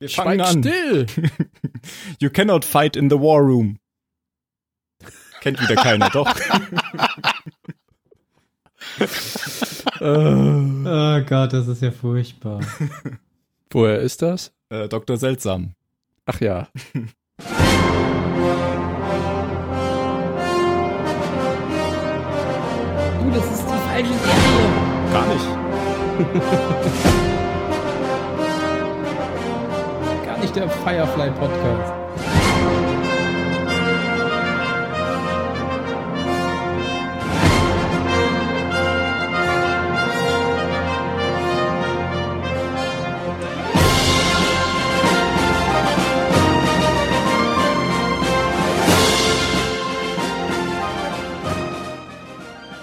Wir Schweig still! you cannot fight in the war room. Kennt wieder keiner, doch. Oh Gott, das ist ja furchtbar. Woher ist das? Äh, Dr. Seltsam. Ach ja. Du, das ist die falsche Serie. Gar nicht. Nicht der Firefly Podcast.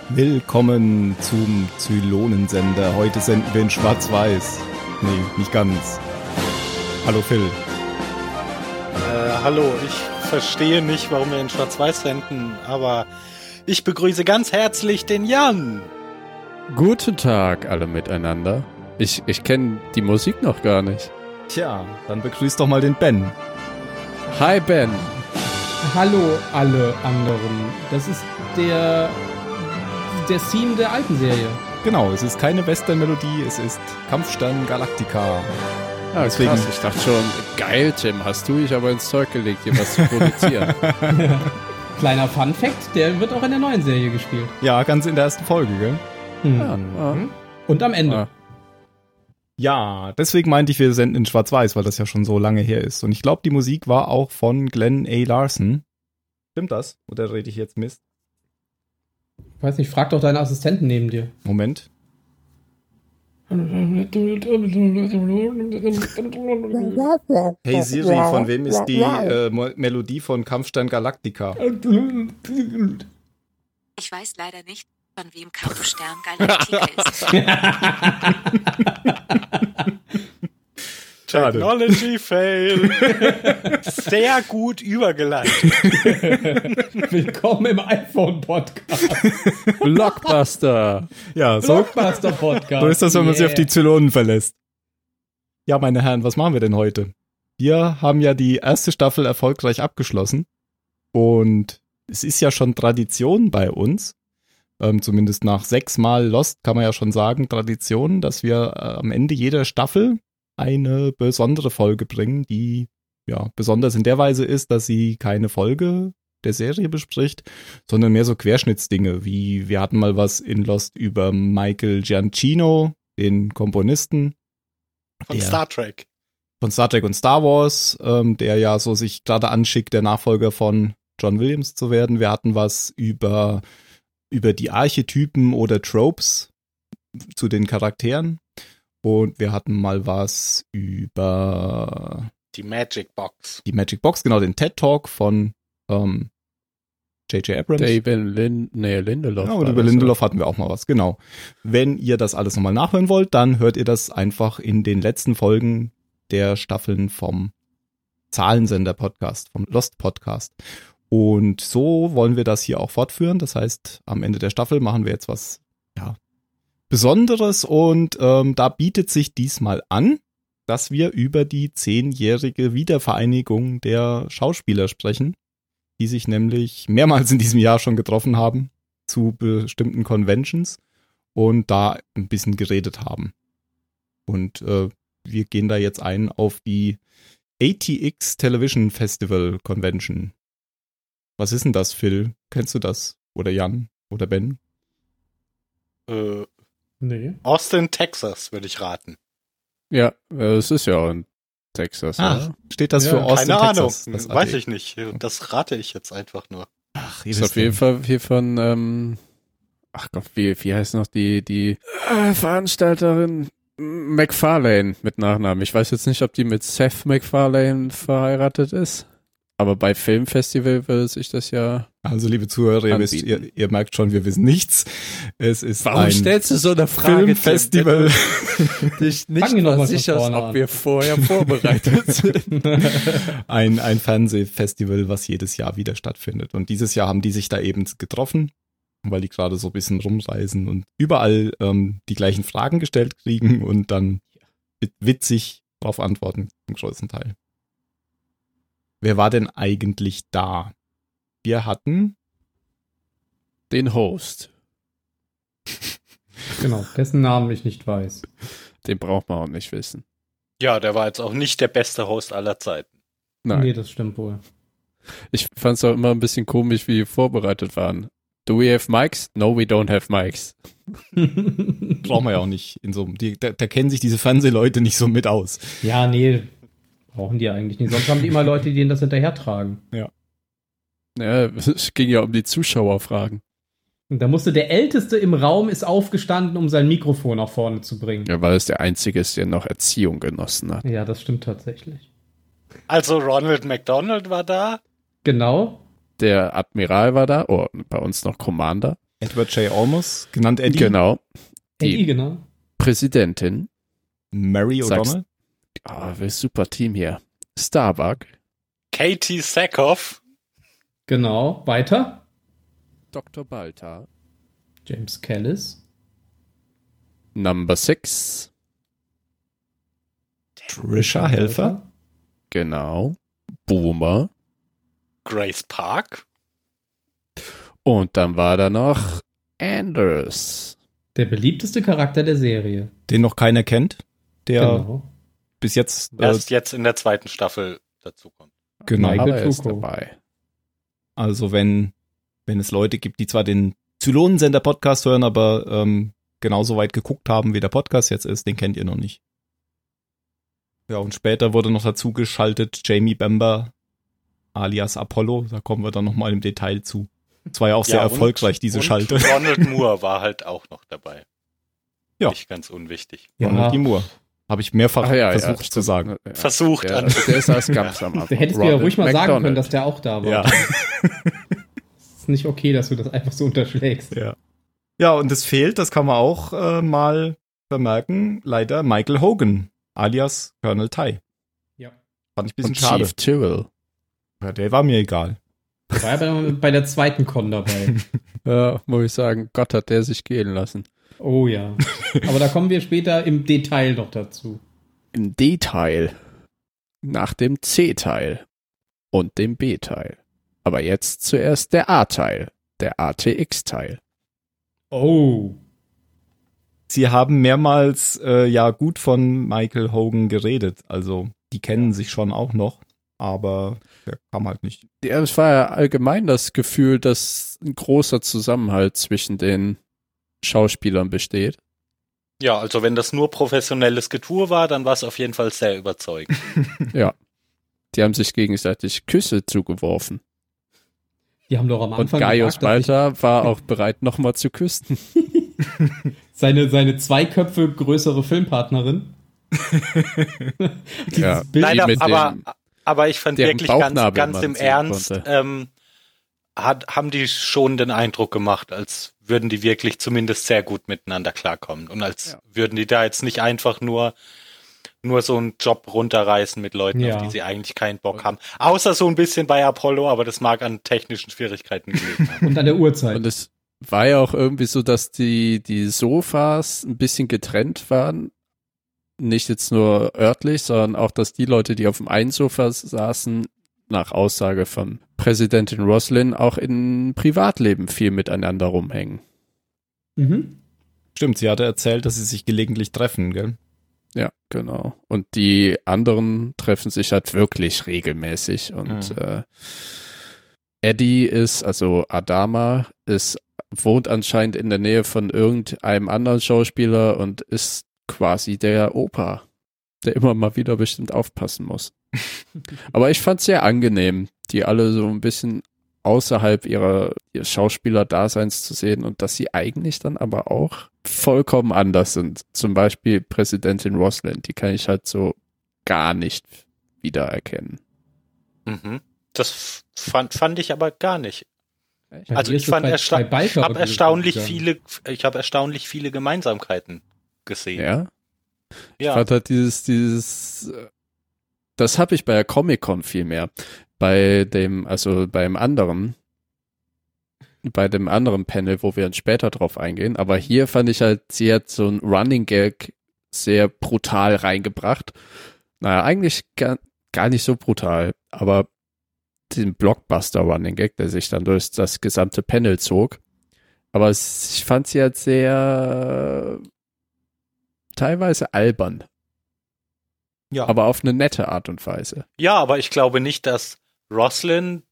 Willkommen zum Zylonensender. Heute senden wir in Schwarz-Weiß. Nee, nicht ganz. Hallo Phil. Äh, hallo, ich verstehe nicht, warum wir in Schwarz-Weiß senden, aber ich begrüße ganz herzlich den Jan. Guten Tag alle miteinander. Ich, ich kenne die Musik noch gar nicht. Tja, dann begrüß doch mal den Ben. Hi Ben. Hallo alle anderen. Das ist der der Theme der alten Serie. Genau, es ist keine Western-Melodie, es ist Kampfstern Galactica. Ah, Deswegen- krass. Ich dachte schon, geil, Tim, hast du dich aber ins Zeug gelegt, hier was zu produzieren. Kleiner Fun Fact, der wird auch in der neuen Serie gespielt. Ja, ganz in der ersten Folge, gell? Hm. ja, ah, Und am Ende. ah. Ja, deswegen meinte ich, wir senden in Schwarz-Weiß, weil das ja schon so lange her ist. Und ich glaube, die Musik war auch von Glenn A. Larson. Stimmt das? Oder rede ich jetzt Mist? Weiß nicht, frag doch deine Assistenten neben dir. Moment. Hey Siri, von wem ist die äh, Melodie von Kampfstern Galactica? Ich weiß leider nicht, von wem Kampfstern Galactica ist. Schade. Technology Fail. Sehr gut übergeleitet. Willkommen im iPhone-Podcast. Blockbuster. Ja, so, Blockbuster-Podcast. so ist das, wenn man sich Yeah. auf die Zylonen verlässt. Ja, meine Herren, was machen wir denn heute? Wir haben ja die erste Staffel erfolgreich abgeschlossen. Und es ist ja schon Tradition bei uns. Ähm, zumindest nach sechsmal Lost kann man ja schon sagen, Tradition, dass wir äh, am Ende jeder Staffel eine besondere Folge bringen, die ja besonders in der Weise ist, dass sie keine Folge der Serie bespricht, sondern mehr so Querschnittsdinge, wie wir hatten mal was in Lost über Michael Giancino, den Komponisten Von Der- Star Trek. von Star Trek und Star Wars, ähm, der ja so sich gerade anschickt, der Nachfolger von John Williams zu werden. Wir hatten was über, über die Archetypen oder Tropes zu den Charakteren. Und wir hatten mal was über Die Magic Box. die Magic Box, genau, den TED Talk von ähm, J.J. Abrams. David Lin nee, Lindelof. Ja, war und über Lindelof hatten wir auch mal was, genau. Wenn ihr das alles nochmal nachhören wollt, dann hört ihr das einfach in den letzten Folgen der Staffeln vom Zahlensender-Podcast, vom Lost-Podcast. Und so wollen wir das hier auch fortführen. Das heißt, am Ende der Staffel machen wir jetzt was, ja, Besonderes und ähm, da bietet sich diesmal an, dass wir über die zehnjährige Wiedervereinigung der Schauspieler sprechen, die sich nämlich mehrmals in diesem Jahr schon getroffen haben zu bestimmten Conventions und da ein bisschen geredet haben. Und äh, wir gehen da jetzt ein auf die ATX Television Festival Convention. Was ist denn das, Phil? Kennst du das? Oder Jan? Oder Ben? Äh, Nee. Austin, Texas, würde ich raten. Ja, äh, es ist ja auch in Texas. Oder? steht das Ja, für Austin, Keine Texas? Ahnung. Das Weiß ich nicht. Das rate ich jetzt einfach nur. Ach, ihr Ist auf jeden. Fall hier von, ähm, ach Gott, wie, wie heißt noch die, die äh, Veranstalterin McFarlane mit Nachnamen. Ich weiß jetzt nicht, ob die mit Seth MacFarlane verheiratet ist. Aber bei Filmfestival würde sich das ja. Also, liebe Zuhörer, ihr, wisst, ihr, ihr merkt schon, wir wissen nichts. Es ist ein du so eine Filmfestival. Dich nicht mal sicher, ob wir vorher vorbereitet sind. ein, ein Fernsehfestival, was jedes Jahr wieder stattfindet. Und dieses Jahr haben die sich da eben getroffen, weil die gerade so ein bisschen rumreisen und überall ähm, die gleichen Fragen gestellt kriegen und dann wit- witzig darauf antworten, zum größten Teil. Wer war denn eigentlich da? Wir hatten Den Host. Genau, dessen Namen ich nicht weiß. Den braucht man auch nicht wissen. Ja, der war jetzt auch nicht der beste Host aller Zeiten. Nein. Nee, das stimmt wohl. Ich fand es auch immer ein bisschen komisch, wie die vorbereitet waren. Do we have mics? No, we don't have mics. brauchen wir ja auch nicht in so einem, da, da kennen sich diese Fernsehleute nicht so mit aus. ja, nee, brauchen die eigentlich nicht. Sonst haben die immer Leute, die denen das hinterhertragen. Ja, es ging ja um die Zuschauerfragen. Und da musste der Älteste im Raum ist aufgestanden, um sein Mikrofon nach vorne zu bringen. Ja, weil es der Einzige ist, der noch Erziehung genossen hat. Ja, das stimmt tatsächlich. Also Ronald McDonald war da. Genau. Der Admiral war da, oh, bei uns noch Commander. Edward J. Olmos, genannt Eddie. Genau. Die- Eddie, genau. Präsidentin. Mary O'Donnell. Ah, wir super Team hier. Starbuck. Katie Sackhoff. Genau. Weiter. Dr. Balta. James Callis. Number Six. Trisha Helfer. Genau. Boomer. Grace Park. Und dann war da noch Anders. Der beliebteste Charakter der Serie. Den noch keiner kennt. Der Genau. Bis jetzt, äh, Erst jetzt in der zweiten Staffel dazukommt. genau. Michael Aber er ist dabei. Also wenn, wenn es Leute gibt, die zwar den Zylonensender Podcast hören, aber ähm, genauso weit geguckt haben, wie der Podcast jetzt ist, den kennt ihr noch nicht. Ja, und später wurde noch dazu geschaltet Jamie Bamber alias Apollo. Da kommen wir dann nochmal im Detail zu. Es war ja auch sehr Ja, und- erfolgreich, diese und Schalte. Ronald Moore war halt auch noch dabei. Ja. Nicht ganz unwichtig. Ja. Ronald D. Moore. Habe ich mehrfach Ach ja, versucht ja, zu sagen. Ja. Versucht Ja, an. der ist als ganz am Anfang. Der hättest du ja ruhig mal sagen McDonald. können, dass der auch da war. Ja. Es ist nicht okay, dass du das einfach so unterschlägst. Ja. Ja, und es fehlt, das kann man auch äh, mal vermerken, leider Michael Hogan, alias Colonel Ty. Ja. Fand ich ein bisschen Und schade. Chief Tyrrell. Ja, der war mir egal. Der war ja bei, bei der zweiten Con dabei. Ja, muss ich sagen, Gott hat der sich gehen lassen. Oh ja. Aber da kommen wir später im Detail noch dazu. Im D-Teil. Nach dem C-Teil. Und dem B-Teil. Aber jetzt zuerst der A-Teil. Der ATX-Teil. Oh. Sie haben mehrmals äh, ja gut von Michael Hogan geredet. Also die kennen sich schon auch noch, aber der kam halt nicht. Ja, es war ja allgemein das Gefühl, dass ein großer Zusammenhalt zwischen den Schauspielern besteht. Ja, also wenn das nur professionelles Getue war, dann war es auf jeden Fall sehr überzeugend. Die haben sich gegenseitig Küsse zugeworfen. Die haben doch am Und Anfang Gaius gesagt, dass ich Balta war auch bereit, nochmal zu küssen. seine, seine zwei Köpfe größere Filmpartnerin. Dieses Ja. Bild, Leider, mit aber, aber ich fand wirklich ganz, ganz im Ernst, ähm, hat, haben die schon den Eindruck gemacht, als würden die wirklich zumindest sehr gut miteinander klarkommen. Und als Ja. würden die da jetzt nicht einfach nur, nur so einen Job runterreißen mit Leuten, Ja. auf die sie eigentlich keinen Bock haben. Außer so ein bisschen bei Apollo, aber das mag an technischen Schwierigkeiten gelegen haben. und an der Uhrzeit. Und es war ja auch irgendwie so, dass die, die Sofas ein bisschen getrennt waren. Nicht jetzt nur örtlich, sondern auch, dass die Leute, die auf dem einen Sofa saßen, nach Aussage von Präsidentin Roslin auch im Privatleben viel miteinander rumhängen. Mhm. Stimmt, sie hatte erzählt, dass sie sich gelegentlich treffen, gell? Ja, genau. Und die anderen treffen sich halt wirklich regelmäßig. Und Mhm. äh, Eddie ist, also Adama, ist, wohnt anscheinend in der Nähe von irgendeinem anderen Schauspieler und ist quasi der Opa, der immer mal wieder bestimmt aufpassen muss. Aber ich fand sehr angenehm, die alle so ein bisschen außerhalb ihrer, ihres Schauspieler-Daseins zu sehen und dass sie eigentlich dann aber auch vollkommen anders sind. Zum Beispiel Präsidentin Roslin, die kann ich halt so gar nicht wiedererkennen. Mhm. Das fand, fand ich aber gar nicht. Bei Also ich es fand bei- ersta ich habe oder erstaunlich viele, ich habe erstaunlich viele Gemeinsamkeiten gesehen. Ja, ich Ja. fand halt dieses, dieses, das habe ich bei der Comic-Con viel mehr. Bei dem, also beim anderen, bei dem anderen Panel, wo wir dann später drauf eingehen. Aber hier fand ich halt, sie hat so ein Running Gag sehr brutal reingebracht. Naja, eigentlich gar, gar nicht so brutal, aber den Blockbuster-Running Gag, der sich dann durch das gesamte Panel zog. Aber ich fand sie halt sehr teilweise albern. Ja. Aber auf eine nette Art und Weise. Ja, aber ich glaube nicht, dass Roslyn,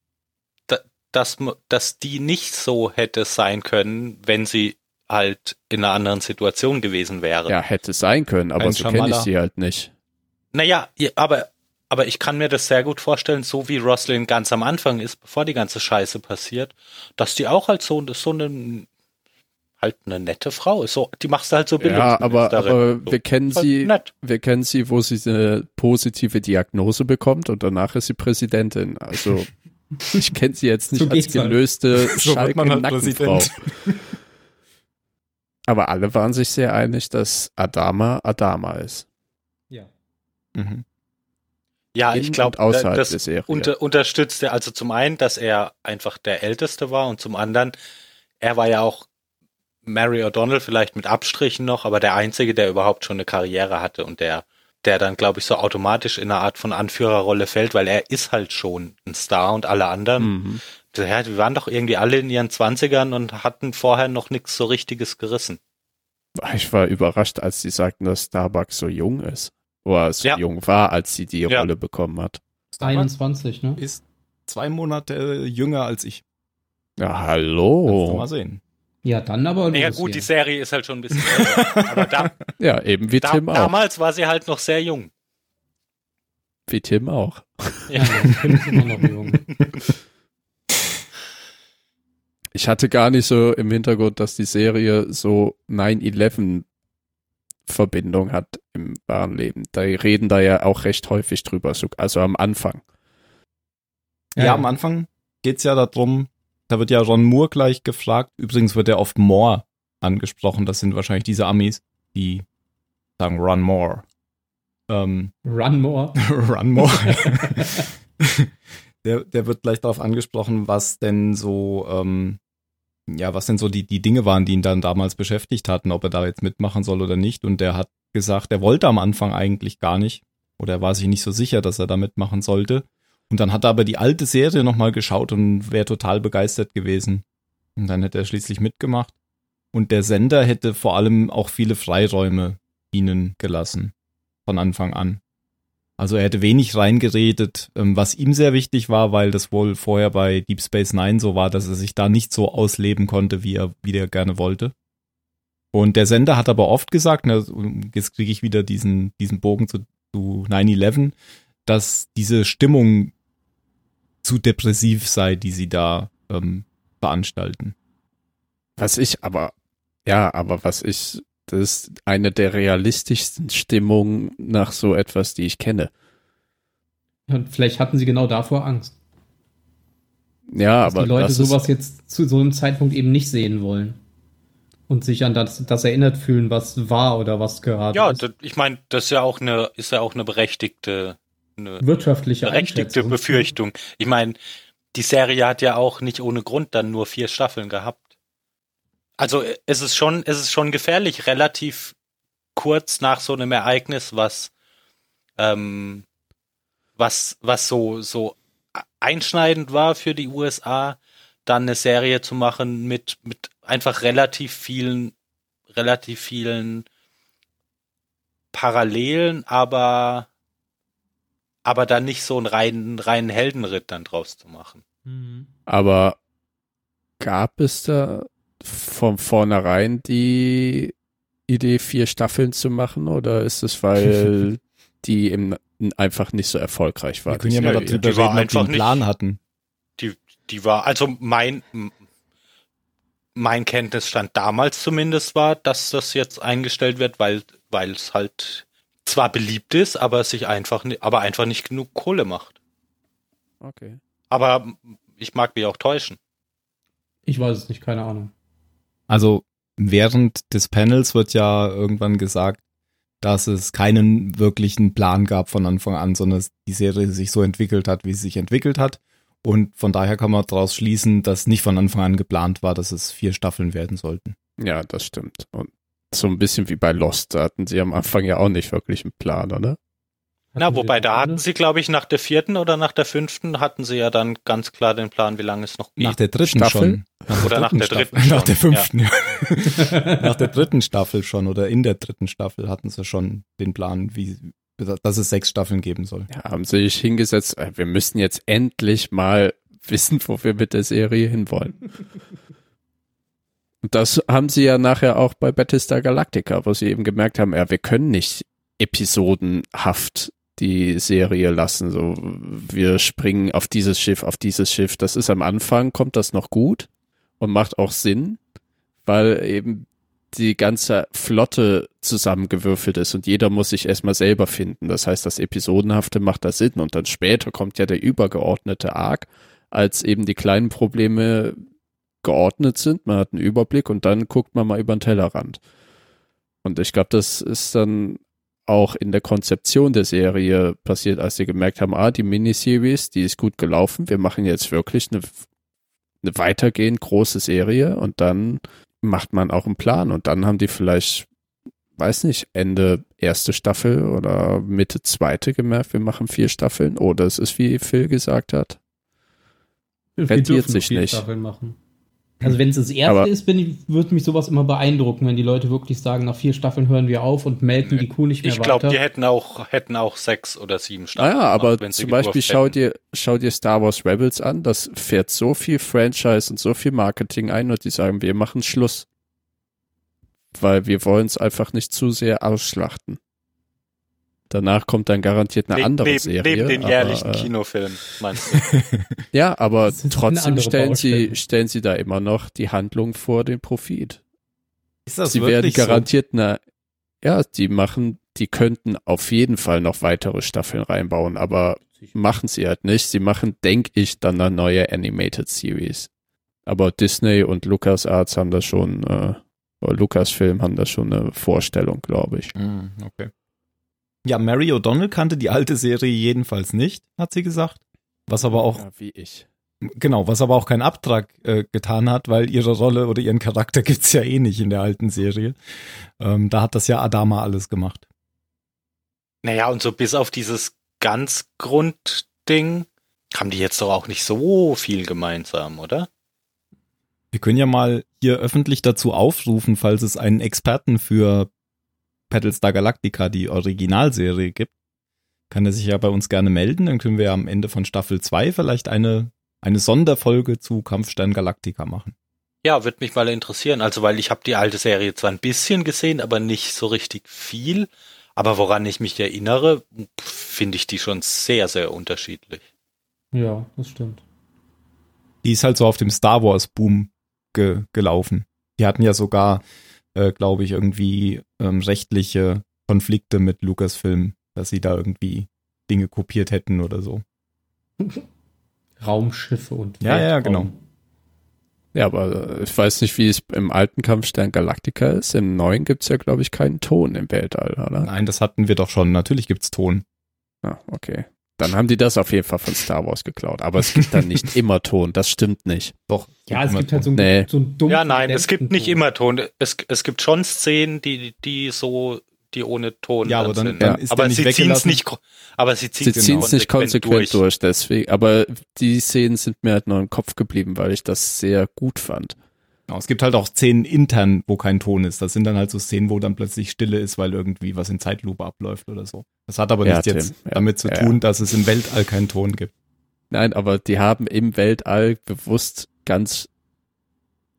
da- dass, dass die nicht so hätte sein können, wenn sie halt in einer anderen Situation gewesen wäre. Ja, hätte sein können, aber Ein so kenne ich sie halt nicht. Naja, ja, aber, aber ich kann mir das sehr gut vorstellen, so wie Roslyn ganz am Anfang ist, bevor die ganze Scheiße passiert, dass die auch halt so, so eine, halt eine nette Frau ist. So, die machst du halt so Ja, aber, Bildungsministerin. aber so. wir kennen Halt sie, nett. wir kennen sie, wo sie eine positive Diagnose bekommt und danach ist sie Präsidentin. Also ich kenne sie jetzt nicht So als halt. gelöste halt Schalke-Nackenfrau. Präsident. Aber alle waren sich sehr einig, dass Adama Adama ist. Ja. Mhm. Ja, In ich glaube, das der Serie. unter, unterstützt er also zum einen, dass er einfach der Älteste war und zum anderen, er war ja auch Mary O'Donnell vielleicht mit Abstrichen noch, aber der Einzige, der überhaupt schon eine Karriere hatte und der, der dann, glaube ich, so automatisch in eine Art von Anführerrolle fällt, weil er ist halt schon ein Star und alle anderen, Mhm. ja, die waren doch irgendwie alle in ihren Zwanzigern und hatten vorher noch nichts so richtiges gerissen. Ich war überrascht, als sie sagten, dass Starbucks so jung ist. Oder so Ja. jung war, als sie die Ja. Rolle bekommen hat. 21, ne? Ist zwei Monate jünger als ich. Ja, Kannst du hallo. mal sehen. Ja, dann aber los Ja gut, die hier. Serie ist halt schon ein bisschen älter, aber da, Ja, eben wie da, Tim auch. damals war sie halt noch sehr jung. Wie Tim auch. Ja, ich bin immer noch jung. Ich hatte gar nicht so im Hintergrund, dass die Serie so 9-11 Verbindung hat im wahren Leben. Da reden da ja auch recht häufig drüber, so- also am Anfang. Ja, am Anfang geht's ja darum, da wird ja Ron Moore gleich gefragt. Übrigens wird er oft Moore angesprochen. Das sind wahrscheinlich diese Amis, die sagen Run More. Ähm, Run more. Run More. der, der wird gleich darauf angesprochen, was denn so, ähm, ja, was denn so die, die Dinge waren, die ihn dann damals beschäftigt hatten, ob er da jetzt mitmachen soll oder nicht. Und der hat gesagt, er wollte am Anfang eigentlich gar nicht. Oder er war sich nicht so sicher, dass er da mitmachen sollte. Und dann hat er aber die alte Serie nochmal geschaut und wäre total begeistert gewesen. Und dann hätte er schließlich mitgemacht. Und der Sender hätte vor allem auch viele Freiräume ihnen gelassen. Von Anfang an. Also er hätte wenig reingeredet, ähm, was ihm sehr wichtig war, weil das wohl vorher bei Deep Space Nine so war, dass er sich da nicht so ausleben konnte, wie er, wie er gerne wollte. Und der Sender hat aber oft gesagt, na, jetzt kriege ich wieder diesen, diesen Bogen zu, zu 9-11, dass diese Stimmung zu depressiv sei, die sie da ähm, veranstalten. Was ich aber, ja, aber was ich, das ist eine der realistischsten Stimmungen nach so etwas, die ich kenne. Und vielleicht hatten sie genau davor Angst. Ja, Dass aber die Leute das sowas ist, jetzt zu so einem Zeitpunkt eben nicht sehen wollen. Und sich an das, das erinnert fühlen, was war oder was gerade Ja, ist. das, ich meine, das ist ja auch eine, ist ja auch eine berechtigte, eine Wirtschaftliche berechtigte. Befürchtung. Ich meine, die Serie hat ja auch nicht ohne Grund dann nur vier Staffeln gehabt. Also es ist schon, es ist schon gefährlich, relativ kurz nach so einem Ereignis, was, ähm, was, was so, so einschneidend war für die USA, dann eine Serie zu machen mit, mit einfach relativ vielen, relativ vielen Parallelen, aber, aber dann nicht so einen reinen, reinen Heldenritt dann draus zu machen. Mhm. aber gab es da von vornherein die Idee, vier Staffeln zu machen oder ist es, weil die im, einfach nicht so erfolgreich war? Wir können ja mal die darüber die war reden, ob die einfach einen nicht- Plan hatten. Die war, also mein, mein Kenntnisstand damals zumindest war, dass das jetzt eingestellt wird, weil, weil es halt zwar beliebt ist, aber es sich einfach, aber einfach nicht genug Kohle macht. Okay. Aber ich mag mich auch täuschen. Ich weiß es nicht, keine Ahnung. Also während des Panels wird ja irgendwann gesagt, dass es keinen wirklichen Plan gab von Anfang an, sondern dass die Serie sich so entwickelt hat, wie sie sich entwickelt hat. Und von daher kann man daraus schließen, dass nicht von Anfang an geplant war, dass es vier Staffeln werden sollten. Ja, das stimmt. Und so ein bisschen wie bei Lost, da hatten sie am Anfang ja auch nicht wirklich einen Plan, oder? Na, wobei da hatten sie, glaube ich, nach der vierten oder nach der fünften hatten sie ja dann ganz klar den Plan, wie lange es noch geht. Nach der dritten Staffel? schon. Nach Oder nach der Staffel. dritten Nach der fünften, ja. nach der dritten Staffel schon oder in der dritten Staffel hatten sie schon den Plan, wie, dass es sechs Staffeln geben soll. Ja, haben sie sich hingesetzt, äh, wir müssen jetzt endlich mal wissen, wo wir mit der Serie hinwollen. Das haben sie ja nachher auch bei Battlestar Galactica, wo sie eben gemerkt haben, ja, wir können nicht episodenhaft die Serie lassen. So, wir springen auf dieses Schiff, auf dieses Schiff. Das ist am Anfang, kommt das noch gut und macht auch Sinn, weil eben die ganze Flotte zusammengewürfelt ist und jeder muss sich erstmal selber finden. Das heißt, das Episodenhafte macht da Sinn und dann später kommt ja der übergeordnete Arc, als eben die kleinen Probleme geordnet sind. Man hat einen Überblick und dann guckt man mal über den Tellerrand. Und ich glaube, das ist dann auch in der Konzeption der Serie passiert, als sie gemerkt haben, ah, die Miniseries, die ist gut gelaufen, wir machen jetzt wirklich eine, eine weitergehend große Serie und dann macht man auch einen Plan und dann haben die vielleicht, weiß nicht, Ende erste Staffel oder Mitte zweite gemerkt, wir machen vier Staffeln oder es ist, wie Phil gesagt hat. Wir rentiert sich vier nicht. Staffeln machen. Also wenn es das erste Aber- ist, bin ich, würde mich sowas immer beeindrucken, wenn die Leute wirklich sagen, nach vier Staffeln hören wir auf und melken die Kuh nicht mehr Ich glaube, weiter. die hätten auch, hätten auch sechs oder sieben Ah Staffeln. ja, aber gemacht, wenn sie zum Beispiel gedurft schau hätten. dir, schau dir Star Wars Rebels an, das fährt so viel Franchise und so viel Marketing ein und die sagen, wir machen Schluss. Weil wir wollen es einfach nicht zu sehr ausschlachten. Danach kommt dann garantiert eine Ne- andere neben, Serie. Neben den aber, jährlichen äh, Kinofilm, meinst du? Ja, aber Das trotzdem stellen sie, stellen sie da immer noch die Handlung vor den Profit. Ist das sie werden wirklich so? garantiert eine, ja, die machen, die könnten auf jeden Fall noch weitere Staffeln reinbauen, aber machen sie halt nicht. Sie machen, denke ich, dann eine neue Animated Series. Aber Disney und LucasArts haben da schon, äh, oder Lucasfilm haben da schon eine Vorstellung, glaube ich. Mm, okay. Ja, Mary O'Donnell kannte die alte Serie jedenfalls nicht, hat sie gesagt. Was aber auch, Ja, wie ich. genau, was aber auch keinen Abtrag äh, getan hat, weil ihre Rolle oder ihren Charakter gibt's ja eh nicht in der alten Serie. Ähm, da hat das ja Adama alles gemacht. Naja, und so bis auf dieses ganz Grundding haben die jetzt doch auch nicht so viel gemeinsam, oder? Wir können ja mal hier öffentlich dazu aufrufen, falls es einen Experten für Battlestar Galactica, die Originalserie gibt. Kann er sich ja bei uns gerne melden, dann können wir ja am Ende von Staffel 2 vielleicht eine, eine Sonderfolge zu Kampfstern Galactica machen. Ja, würde mich mal interessieren. Also, weil ich habe die alte Serie zwar ein bisschen gesehen, aber nicht so richtig viel. Aber woran ich mich erinnere, finde ich die schon sehr, sehr unterschiedlich. Ja, das stimmt. Die ist halt so auf dem Star Wars Boom ge gelaufen. Die hatten ja sogar, äh, glaube ich, irgendwie ähm, rechtliche Konflikte mit Lucasfilm, dass sie da irgendwie Dinge kopiert hätten oder so. Raumschiffe und Ja, ja, Weltraum. genau. Ja, aber äh, ich weiß nicht, wie es im alten Kampfstern Galactica ist. Im neuen gibt's ja, glaube ich, keinen Ton im Weltall, oder? Nein, das hatten wir doch schon. Natürlich gibt's Ton. Ah, okay. Dann haben die das auf jeden Fall von Star Wars geklaut. Aber es gibt dann nicht immer Ton. Das stimmt nicht. Doch. Ja, es gibt halt so einen, Nee. so einen dummen. Ja, nein, es gibt nicht immer Ton. Es, es gibt schon Szenen, die, die so, die ohne Ton Ja, aber dann- sind. dann ist aber der nicht sie ziehen's weggelassen. nicht, aber sie ziehen es nicht konsequent durch. deswegen. Aber die Szenen sind mir halt noch im Kopf geblieben, weil ich das sehr gut fand. Genau, es gibt halt auch Szenen intern, wo kein Ton ist. Das sind dann halt so Szenen, wo dann plötzlich Stille ist, weil irgendwie was in Zeitlupe abläuft oder so. Das hat aber Ja, nichts Tim, jetzt ja, damit zu ja, tun, dass es im Weltall keinen Ton gibt. Nein, aber die haben im Weltall bewusst ganz,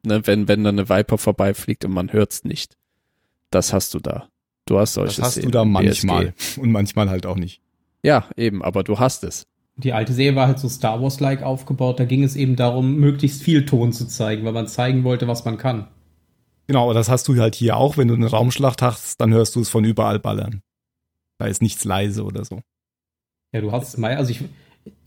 ne, wenn, wenn da eine Viper vorbeifliegt und man hört's nicht. Das hast du da. Du hast solche Das hast Szenen du da manchmal BSG. und manchmal halt auch nicht. Ja, eben, aber du hast es. Die alte Serie war halt so Star Wars-like aufgebaut. Da ging es eben darum, möglichst viel Ton zu zeigen, weil man zeigen wollte, was man kann. Genau, aber das hast du halt hier auch. Wenn du eine Raumschlacht hast, dann hörst du es von überall ballern. Da ist nichts leise oder so. Ja, du hast es mal, also ich,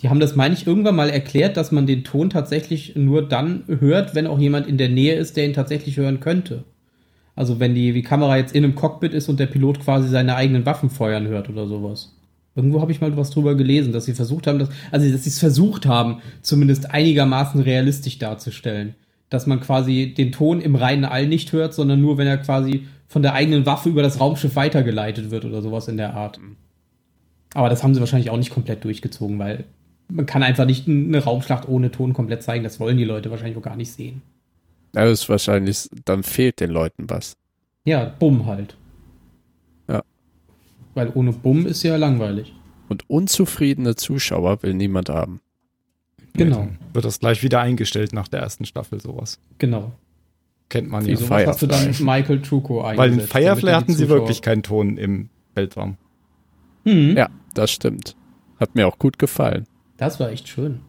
die haben das, meine ich, irgendwann mal erklärt, dass man den Ton tatsächlich nur dann hört, wenn auch jemand in der Nähe ist, der ihn tatsächlich hören könnte. Also wenn die, die Kamera jetzt in einem Cockpit ist und der Pilot quasi seine eigenen Waffen feuern hört oder sowas. Irgendwo habe ich mal was drüber gelesen, dass sie versucht haben, dass, also dass sie es versucht haben, zumindest einigermaßen realistisch darzustellen. Dass man quasi den Ton im reinen All nicht hört, sondern nur, wenn er quasi von der eigenen Waffe über das Raumschiff weitergeleitet wird oder sowas in der Art. Aber das haben sie wahrscheinlich auch nicht komplett durchgezogen, weil man kann einfach nicht eine Raumschlacht ohne Ton komplett zeigen. Das wollen die Leute wahrscheinlich auch gar nicht sehen. Das ist wahrscheinlich, dann fehlt den Leuten was. Ja, Bumm halt. Weil ohne Bumm ist ja langweilig. Und unzufriedene Zuschauer will niemand haben. Genau, Dann Wird das gleich wieder eingestellt nach der ersten Staffel, sowas. genau. Kennt man ja. So Firefly. hast du dann Michael Truco eingesetzt. Weil in Firefly hatten sie wirklich keinen Ton im Weltraum. Hm, Ja, das stimmt. Hat mir auch gut gefallen. Das war echt schön.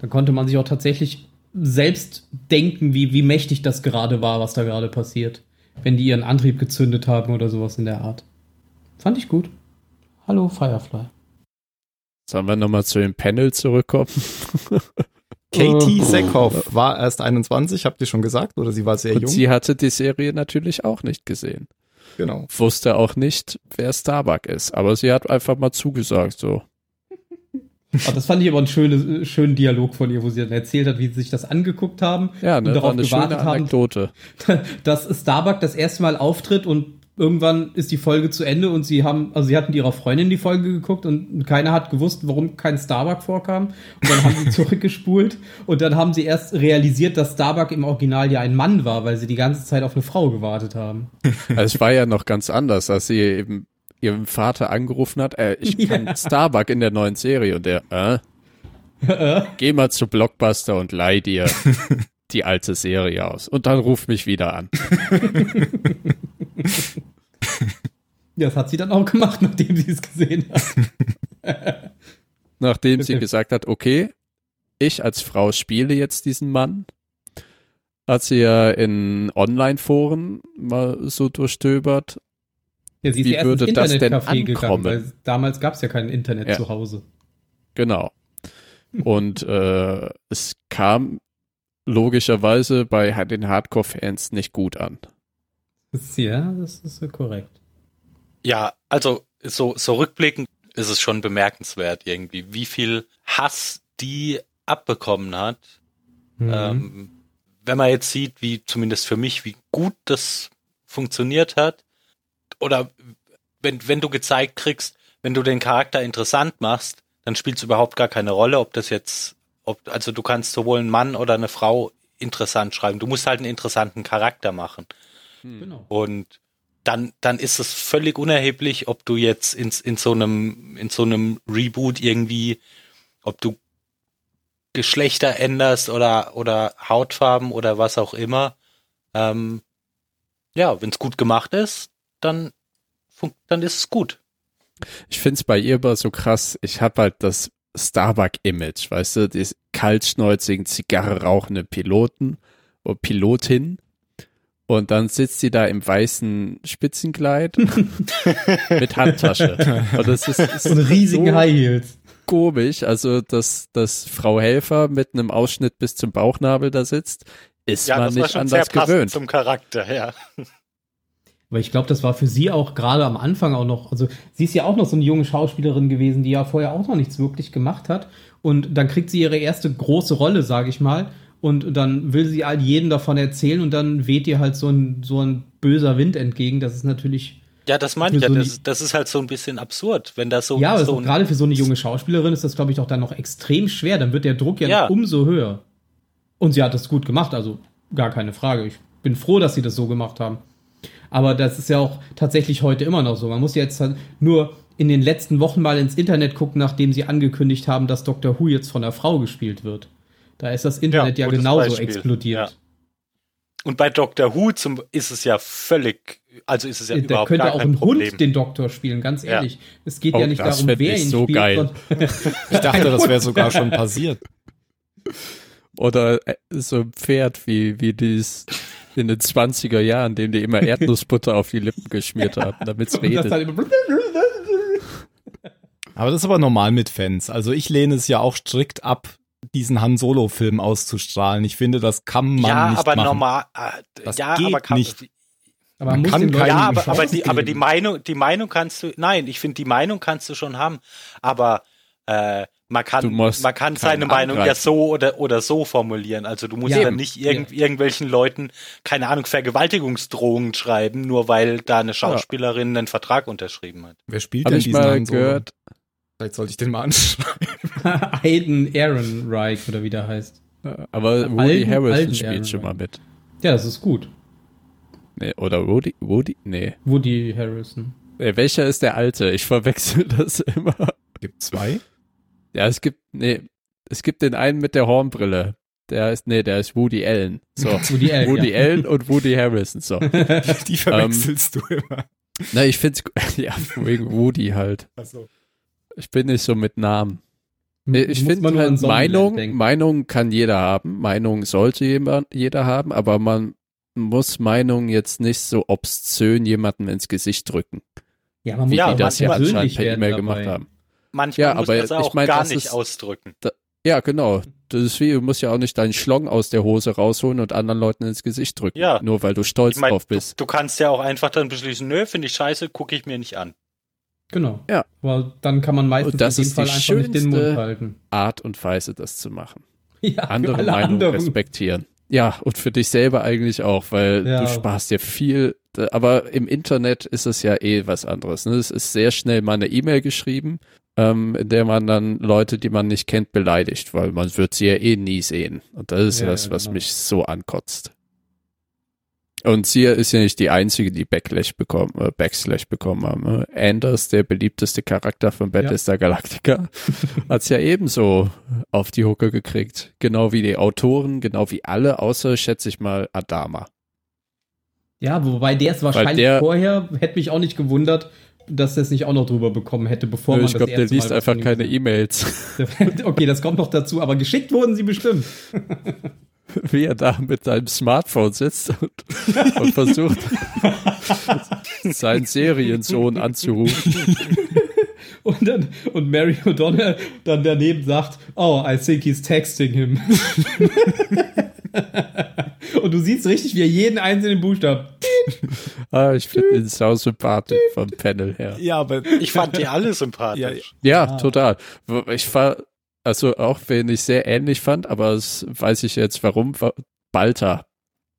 Da konnte man sich auch tatsächlich selbst denken, wie, wie mächtig das gerade war, was da gerade passiert. Wenn die ihren Antrieb gezündet haben oder sowas in der Art. Fand ich gut. Hallo Firefly. Sollen wir nochmal zu dem Panel zurückkommen? Katie Oh. Seckhoff war erst 21, habt ihr schon gesagt, oder sie war sehr Und jung? sie hatte die Serie natürlich auch nicht gesehen. genau. Wusste auch nicht, wer Starbuck ist. Aber sie hat einfach mal zugesagt, so. Aber das fand ich aber einen schönen, schönen Dialog von ihr, wo sie dann erzählt hat, wie sie sich das angeguckt haben Ja, und ne, war darauf eine schöne gewartet haben, Anekdote. dass Starbuck das erste Mal auftritt und irgendwann ist die Folge zu Ende und sie haben, also sie hatten ihrer Freundin die Folge geguckt und keiner hat gewusst, warum kein Starbuck vorkam. Und dann haben sie zurückgespult und dann haben sie erst realisiert, dass Starbuck im Original ja ein Mann war, weil sie die ganze Zeit auf eine Frau gewartet haben. Also es war ja noch ganz anders, als sie eben ihrem Vater angerufen hat, äh, ich bin Starbuck in der neuen Serie und der, äh, geh mal zu Blockbuster und leih dir die alte Serie aus und dann ruf mich wieder an. Ja, das hat sie dann auch gemacht, nachdem sie es gesehen hat. Nachdem sie gesagt hat, okay, ich als Frau spiele jetzt diesen Mann, hat sie ja in Online-Foren mal so durchstöbert. Ja, sie ist Wie ja würde das denn Internetcafé gegangen, ankommen? weil damals gab es ja kein Internet Ja. zu Hause. Genau. Und äh, es kam logischerweise bei den Hardcore-Fans nicht gut an. Ja, das ist ja korrekt. Ja, also so, so rückblickend ist es schon bemerkenswert irgendwie, wie viel Hass die abbekommen hat. Mhm. Ähm, wenn man jetzt sieht, wie zumindest für mich, wie gut das funktioniert hat, oder wenn, wenn du gezeigt kriegst, wenn du den Charakter interessant machst, dann spielt es überhaupt gar keine Rolle, ob das jetzt, ob, also du kannst sowohl einen Mann oder eine Frau interessant schreiben. Du musst halt einen interessanten Charakter machen. Genau. Und dann, dann ist es völlig unerheblich, ob du jetzt in, in so einem, in so einem Reboot irgendwie, ob du Geschlechter änderst oder, oder Hautfarben oder was auch immer. Ähm, ja, wenn es gut gemacht ist, dann, dann ist es gut. Ich find's bei ihr aber so krass, ich hab halt das Starbuck-Image, weißt du, die kaltschnäuzigen, Zigarre rauchende Piloten oder Pilotin. Und dann sitzt sie da im weißen Spitzenkleid mit Handtasche. Und das ist, ist einen riesigen so High Heels. komisch. Also, dass, dass Frau Helfer mit einem Ausschnitt bis zum Bauchnabel da sitzt, ist man nicht anders gewöhnt. zum Charakter, ja. Aber ich glaube, das war für sie auch gerade am Anfang auch noch, also sie ist ja auch noch so eine junge Schauspielerin gewesen, die ja vorher auch noch nichts wirklich gemacht hat. Und dann kriegt sie ihre erste große Rolle, sage ich mal. Und dann will sie all jedem davon erzählen und dann weht ihr halt so ein, so ein böser Wind entgegen. Das ist natürlich, Ja, das meine ich ja. so Das, das ist halt so ein bisschen absurd, wenn da so, ja, so gerade für so eine junge Schauspielerin ist das, glaube ich, doch dann noch extrem schwer. Dann wird der Druck ja, Ja. noch umso höher. Und sie hat das gut gemacht, also gar keine Frage. Ich bin froh, dass sie das so gemacht haben. Aber das ist ja auch tatsächlich heute immer noch so. Man muss jetzt halt nur in den letzten Wochen mal ins Internet gucken, nachdem sie angekündigt haben, dass Dr. Who jetzt von einer Frau gespielt wird. Da ist das Internet ja, gutes genauso Beispiel. explodiert. Ja. Und bei Dr. Who zum, ist es ja völlig, also ist es ja da überhaupt könnte gar auch kein ein Problem. Hund den Doktor spielen, ganz Ja. ehrlich. Es geht Oh, ja nicht das darum, wer ich ihn so spielt. geil. Ich dachte, das wäre sogar schon passiert. Oder äh, so ein Pferd, wie, wie dies in den 20er Jahren, dem die immer Erdnussbutter auf die Lippen geschmiert haben, damit es redet. Aber das ist aber normal mit Fans. Also ich lehne es ja auch strikt ab, diesen Han Solo-Film auszustrahlen. Ich finde, das kann man ja, nicht aber machen. normal, äh, Das ja, geht aber kann, nicht. Aber Man man muss kann keine ja, aber, aber, die, aber die. Meinung, die Meinung kannst du, nein, ich finde, die Meinung kannst du schon haben, aber äh, Man kann, man kann seine Meinung ja angreifen. so oder, oder so formulieren. Also du musst Ja. dann nicht irgend, irgendwelchen Leuten, keine Ahnung, Vergewaltigungsdrohungen schreiben, nur weil da eine Schauspielerin einen Vertrag unterschrieben hat. Wer spielt Habe denn ich diesen mal gehört. Vielleicht sollte ich den mal anschreiben. Aiden Ehrenreich oder wie der heißt. Aber Woody Alten- Harrison alten spielt Aaron schon mal mit. Ja, das ist gut. Nee, oder Woody? Woody? Nee. Woody Harrison. Äh, Welcher ist der alte? Ich verwechsel das immer. Gibt zwei? Ja, es gibt, nee, es gibt den einen mit der Hornbrille. Der ist, nee, der ist Woody Allen. So. Woody Allen. Woody ja. Allen und Woody Harrison. So. Die verwechselst du immer. Na, ich find's, ja, wegen Woody halt. Achso. Ich bin nicht so mit Namen. Nee, Ich finde halt, Meinung, denken. Meinung kann jeder haben. Meinung sollte jemand, jeder haben, aber man muss Meinung jetzt nicht so obszön jemandem ins Gesicht drücken, Ja, man muss Ja, das ja anscheinend per E-Mail gemacht haben. Manchmal Ja, muss aber man es ich auch mein, gar das nicht ist- ausdrücken. Ja, genau. Das ist wie, du musst ja auch nicht deinen Schlong aus der Hose rausholen und anderen Leuten ins Gesicht drücken. Ja. Nur weil du stolz Ich mein, drauf du, bist. du kannst ja auch einfach dann beschließen, nö, finde ich scheiße, gucke ich mir nicht an. Genau. Ja. Weil dann kann man meistens Und das in dem ist Fall die einfach nicht den Mund schönste- halten. Art und Weise, das zu machen. Ja, Andere alle Meinungen anderen. respektieren. Ja, und für dich selber eigentlich auch, weil Ja. du sparst dir viel. Aber im Internet ist es ja eh was anderes. Ne? Es ist sehr schnell mal eine E-Mail geschrieben, ähm, in der man dann Leute, die man nicht kennt, beleidigt, weil man wird sie ja eh nie sehen. Und das ist Ja, das, ja, was genau. mich so ankotzt. Und sie ist ja nicht die einzige, die Backlash bekommen, äh, Backslash bekommen haben. Ne? Anders, der beliebteste Charakter von Battlestar Galactica, hat's ja ebenso auf die Hucke gekriegt. Genau wie die Autoren, genau wie alle, außer, schätze ich mal, Adama. Ja, wobei der es wahrscheinlich der- vorher, hätte mich auch nicht gewundert, dass der es nicht auch noch drüber bekommen hätte, bevor Nö, man ich glaube, der liest einfach keine E-Mails. Okay, das kommt noch dazu, aber geschickt wurden sie bestimmt. wie er da mit seinem Smartphone sitzt und, und versucht, seinen Seriensohn anzurufen. Und dann, und Mary O'Donnell dann daneben sagt, oh, I think he's texting him. Und du siehst richtig, wie er jeden einzelnen Buchstaben. Ah, ich finde ihn sau sympathisch vom Panel her. Ja, aber Ich fand die alle sympathisch. Ja, Ah. total. Ich war, also auch wenn ich sehr ähnlich fand, aber das weiß ich jetzt warum, war Balter,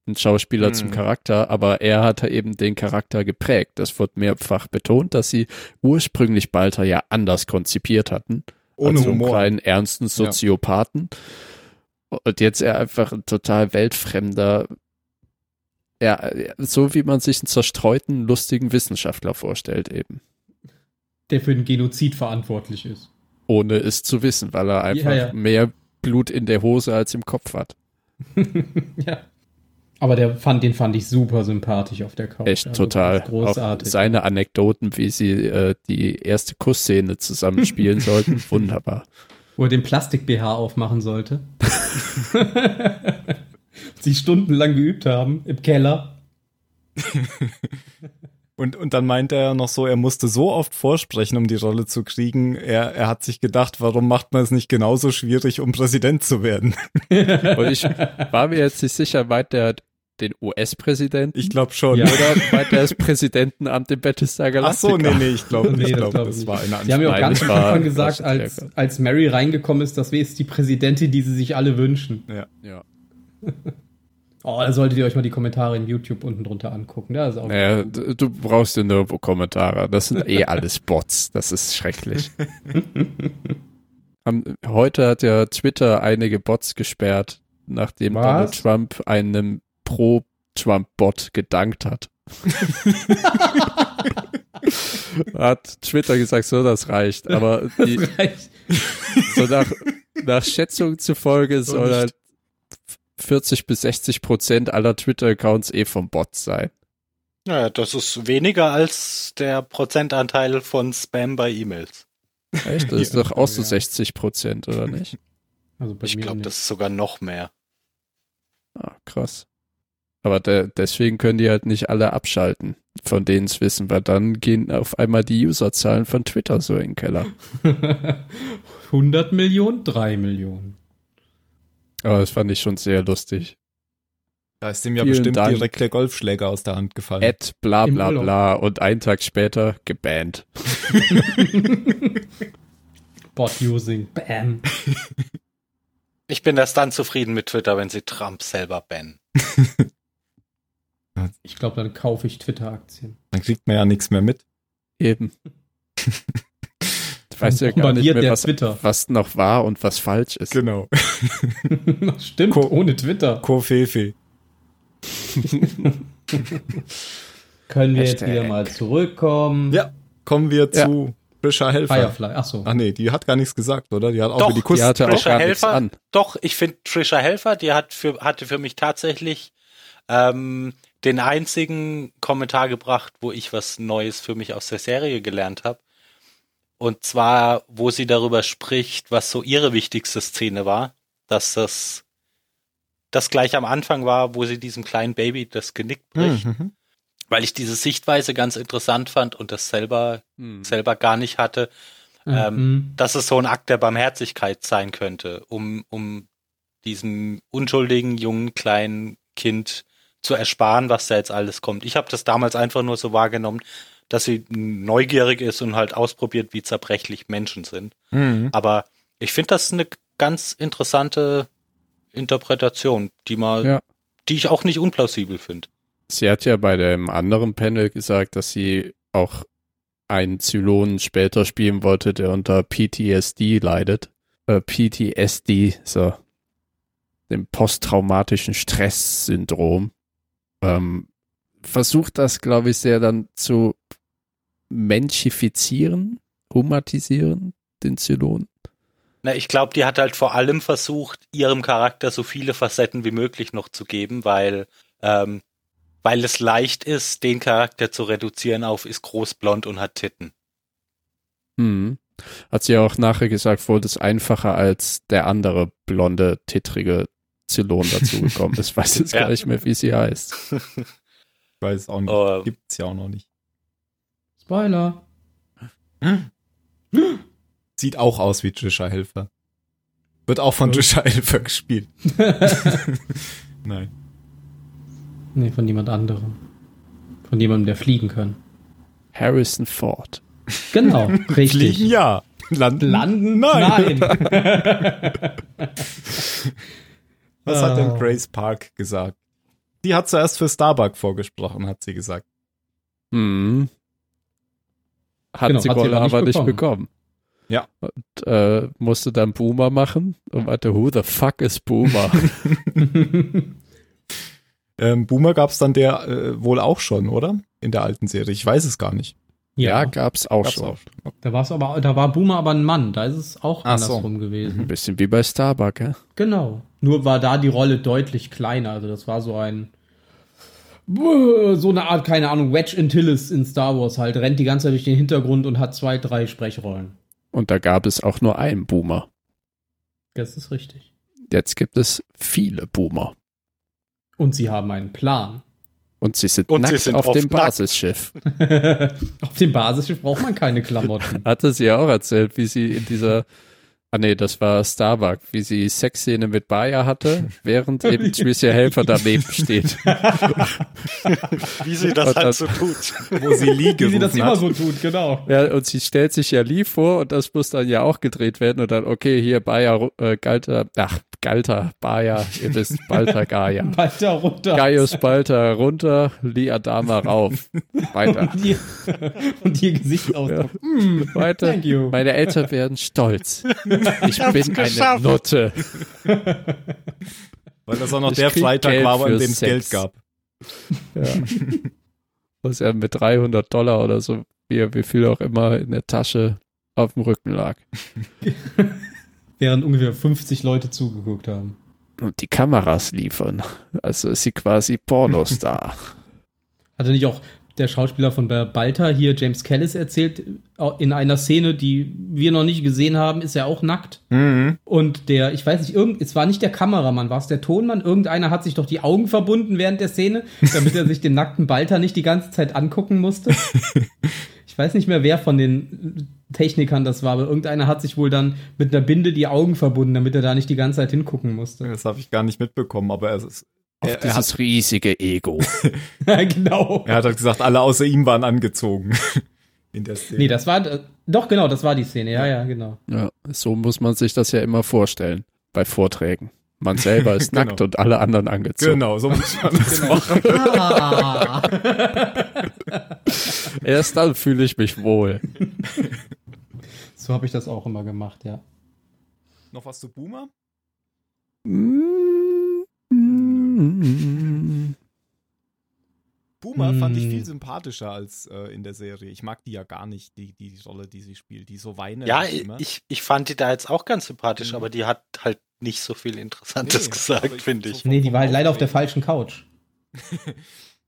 ein Schauspieler Hm. zum Charakter, aber er hat eben den Charakter geprägt. Das wird mehrfach betont, dass sie ursprünglich Balter ja anders konzipiert hatten. ohne als so einen Humor. kleinen, ernsten Soziopathen. Und jetzt er einfach ein total weltfremder, ja, so wie man sich einen zerstreuten, lustigen Wissenschaftler vorstellt eben. Der für den Genozid verantwortlich ist. Ohne es zu wissen, weil er einfach Ja, ja. mehr Blut in der Hose als im Kopf hat. ja. Aber der fand, den fand ich super sympathisch auf der Couch. Echt Also total. Großartig. Auch seine Anekdoten, wie sie äh, die erste Kussszene zusammen spielen sollten, wunderbar. Wo er den Plastik-BH aufmachen sollte. Sie stundenlang geübt haben im Keller. Und, und dann meinte er noch so, er musste so oft vorsprechen, um die Rolle zu kriegen. Er, er hat sich gedacht, warum macht man es nicht genauso schwierig, um Präsident zu werden? Und ich war mir jetzt nicht sicher, meint er den US-Präsidenten Ich glaube schon. Ja. oder meint er das Präsidentenamt im Battlestar Ach Galactica? so, nee, nee, ich glaube Nee, ich das glaub, glaub das ich war eine Sie haben ja auch ganz am Anfang gesagt, als, als Mary reingekommen ist, das wäre jetzt die Präsidentin, die sie sich alle wünschen. Ja. Oh, da solltet ihr euch mal die Kommentare in YouTube unten drunter angucken. Da ist auch Naja, du, du brauchst ja nirgendwo Kommentare. Das sind eh alles Bots. Das ist schrecklich. Heute hat ja Twitter einige Bots gesperrt, nachdem Was? Donald Trump einem Pro-Trump-Bot gedankt hat. hat Twitter gesagt, so, das reicht. Aber die, das reicht. so nach, nach Schätzung zufolge So soll halt 40 bis 60 Prozent aller Twitter-Accounts eh vom Bot sein. Ja, das ist weniger als der Prozentanteil von Spam bei E-Mails. Echt? Das ist doch auch so ja. 60 Prozent, oder nicht? Also bei Ich glaube, das ist sogar noch mehr. Ah, krass. Aber der, deswegen können die halt nicht alle abschalten, von denen es wissen, weil dann gehen auf einmal die Userzahlen von Twitter so in den Keller. 100 Millionen, 3 Millionen. Aber das fand ich schon sehr lustig. Da ist ihm ja Vielen bestimmt Dank. direkt der Golfschläger aus der Hand gefallen. Ad bla bla bla und einen Tag später gebannt. Bot using. Bam. Ich bin erst dann zufrieden mit Twitter, wenn sie Trump selber bannen. Ich glaube, dann kaufe ich Twitter-Aktien. Dann kriegt man ja nichts mehr mit. Eben. Du weißt ja gar nicht mehr, der was, Twitter. was noch wahr und was falsch ist. Genau. Stimmt, Co- ohne Twitter. Kofefe. Können wir jetzt Hashtag. wieder mal zurückkommen. Ja, kommen wir Ja. zu Frischer Helfer. Firefly, ach so. Ach nee, die hat gar nichts gesagt, oder? Die hat auch Doch, die Kuss. Die hatte auch Frischer gar nichts Helfer? an. Doch, ich finde Trisha Helfer, die hat für, hatte für mich tatsächlich ähm, den einzigen Kommentar gebracht, wo ich was Neues für mich aus der Serie gelernt habe. Und zwar, wo sie darüber spricht, was so ihre wichtigste Szene war, dass das das gleich am Anfang war, wo sie diesem kleinen Baby das Genick bricht, Mhm. weil ich diese Sichtweise ganz interessant fand und das selber Hm. selber gar nicht hatte, ähm, Mhm. dass es so ein Akt der Barmherzigkeit sein könnte, um, um diesem unschuldigen, jungen, kleinen Kind zu ersparen, was da jetzt alles kommt. Ich habe das damals einfach nur so wahrgenommen, dass sie neugierig ist und halt ausprobiert, wie zerbrechlich Menschen sind. Mhm. Aber ich finde das eine ganz interessante Interpretation, die mal, Ja. die ich auch nicht unplausibel finde. Sie hat ja bei dem anderen Panel gesagt, dass sie auch einen Zylonen später spielen wollte, der unter PTSD leidet. Äh, PTSD, so dem posttraumatischen Stresssyndrom. Ähm, versucht das, glaube ich, sehr dann zu menchifizieren, humatisieren, den Zylon. Na, ich glaube, die hat halt vor allem versucht, ihrem Charakter so viele Facetten wie möglich noch zu geben, weil, ähm, weil es leicht ist, den Charakter zu reduzieren auf ist groß, blond und hat Titten. Hm. Hat sie auch nachher gesagt, wurde es einfacher als der andere blonde, tittrige Zylon dazugekommen ist. Weiß jetzt Ja. gar nicht mehr, wie sie heißt. Ich weiß auch nicht. Ähm, Gibt's ja auch noch nicht. Spoiler. Sieht auch aus wie Trisha Helfer. Wird auch von Trisha Helfer gespielt. Nein. nee, von jemand anderem. Von jemandem, der fliegen kann. Harrison Ford. Genau, Fliegen richtig. ja. Landen? Landen? Nein. Nein. Was hat denn Ah. Grace Park gesagt? Die hat zuerst für Starbuck vorgesprochen, hat sie gesagt. Hm. Hat Genau, sie hat sie wohl aber nicht bekommen. Ja. Und äh, musste dann Boomer machen und meinte, who the fuck is Boomer? Ähm, Boomer gab's dann der äh, wohl auch schon, oder? In der alten Serie. Ich weiß es gar nicht. Ja, ja, gab's auch Gab's schon. auch. da war's aber, da war Boomer aber ein Mann. Da ist es auch Ach so. andersrum gewesen. Ein bisschen wie bei Starbuck, ja? Genau. Nur war da die Rolle deutlich kleiner. Also das war so ein so eine Art, keine Ahnung, Wedge Antilles in Star Wars halt, rennt die ganze Zeit durch den Hintergrund und hat zwei, drei Sprechrollen. Und da gab es auch nur einen Boomer. Das ist richtig. Jetzt gibt es viele Boomer. Und sie haben einen Plan. Und sie sind Und sie nackt sind auf dem nackt. Basisschiff. Auf dem Basisschiff braucht man keine Klamotten. Hatte sie ja auch erzählt, wie sie in dieser, ah nee, das war Starbuck, wie sie Sexszene mit Bayer hatte, während eben Tricia Helfer daneben steht. Wie sie das Und halt so tut. Wo sie Lee Wie sie das immer hat. so tut, genau. Ja, und sie stellt sich ja Lee vor und das muss dann ja auch gedreht werden und dann, okay, hier Bayer, äh, Galter, ach, Galter, Bayer, ihr wisst, Balter, Gaia. Weiter runter. Gaius Balter runter, Lee Adama rauf. Weiter. Und ihr, und ihr Gesichtsausdruck. Mm, Weiter. Thank you. Meine Eltern werden stolz. Ich bin eine. Nutte. Weil das auch noch Ich der Freitag Geld war, an dem es Geld gab. Ja. Was ja mit 300 Dollar oder so, wie, wie viel auch immer in der Tasche auf dem Rücken lag. Während ungefähr 50 Leute zugeguckt haben. Und die Kameras liefern. Also ist sie quasi Pornostar. Hatte nicht auch der Schauspieler von Balta hier, James Callis, erzählt, in einer Szene, die wir noch nicht gesehen haben, ist er auch nackt. Mhm. Und der, ich weiß nicht, irgend, es war nicht der Kameramann, war es der Tonmann? Irgendeiner hat sich doch die Augen verbunden während der Szene, damit er sich den nackten Balta nicht die ganze Zeit angucken musste. Ich weiß nicht mehr, wer von den Technikern das war, aber irgendeiner hat sich wohl dann mit einer Binde die Augen verbunden, damit er da nicht die ganze Zeit hingucken musste. Das habe ich gar nicht mitbekommen, aber es ist, Auf er, er, dieses hat, riesige Ego. Ja, genau. er hat halt gesagt, alle außer ihm waren angezogen. In der Szene. Nee, das war, Doch, genau, das war die Szene. Ja, ja, genau. Ja, so muss man sich das ja immer vorstellen bei Vorträgen. Man selber ist Genau. nackt und alle anderen angezogen. Genau, so muss man das machen. Ah. Erst dann fühle ich mich wohl. so habe ich das auch immer gemacht, ja. Noch was zu Boomer? Boomer fand ich viel sympathischer als äh, in der Serie. Ich mag die ja gar nicht, die, die Rolle, die sie spielt, die so weine. Ja, immer. ich, ich fand die da jetzt auch ganz sympathisch, Mhm. aber die hat halt nicht so viel Interessantes Nee, gesagt, ich- finde so ich. vom- Nee, die war halt leider auf der falschen Couch.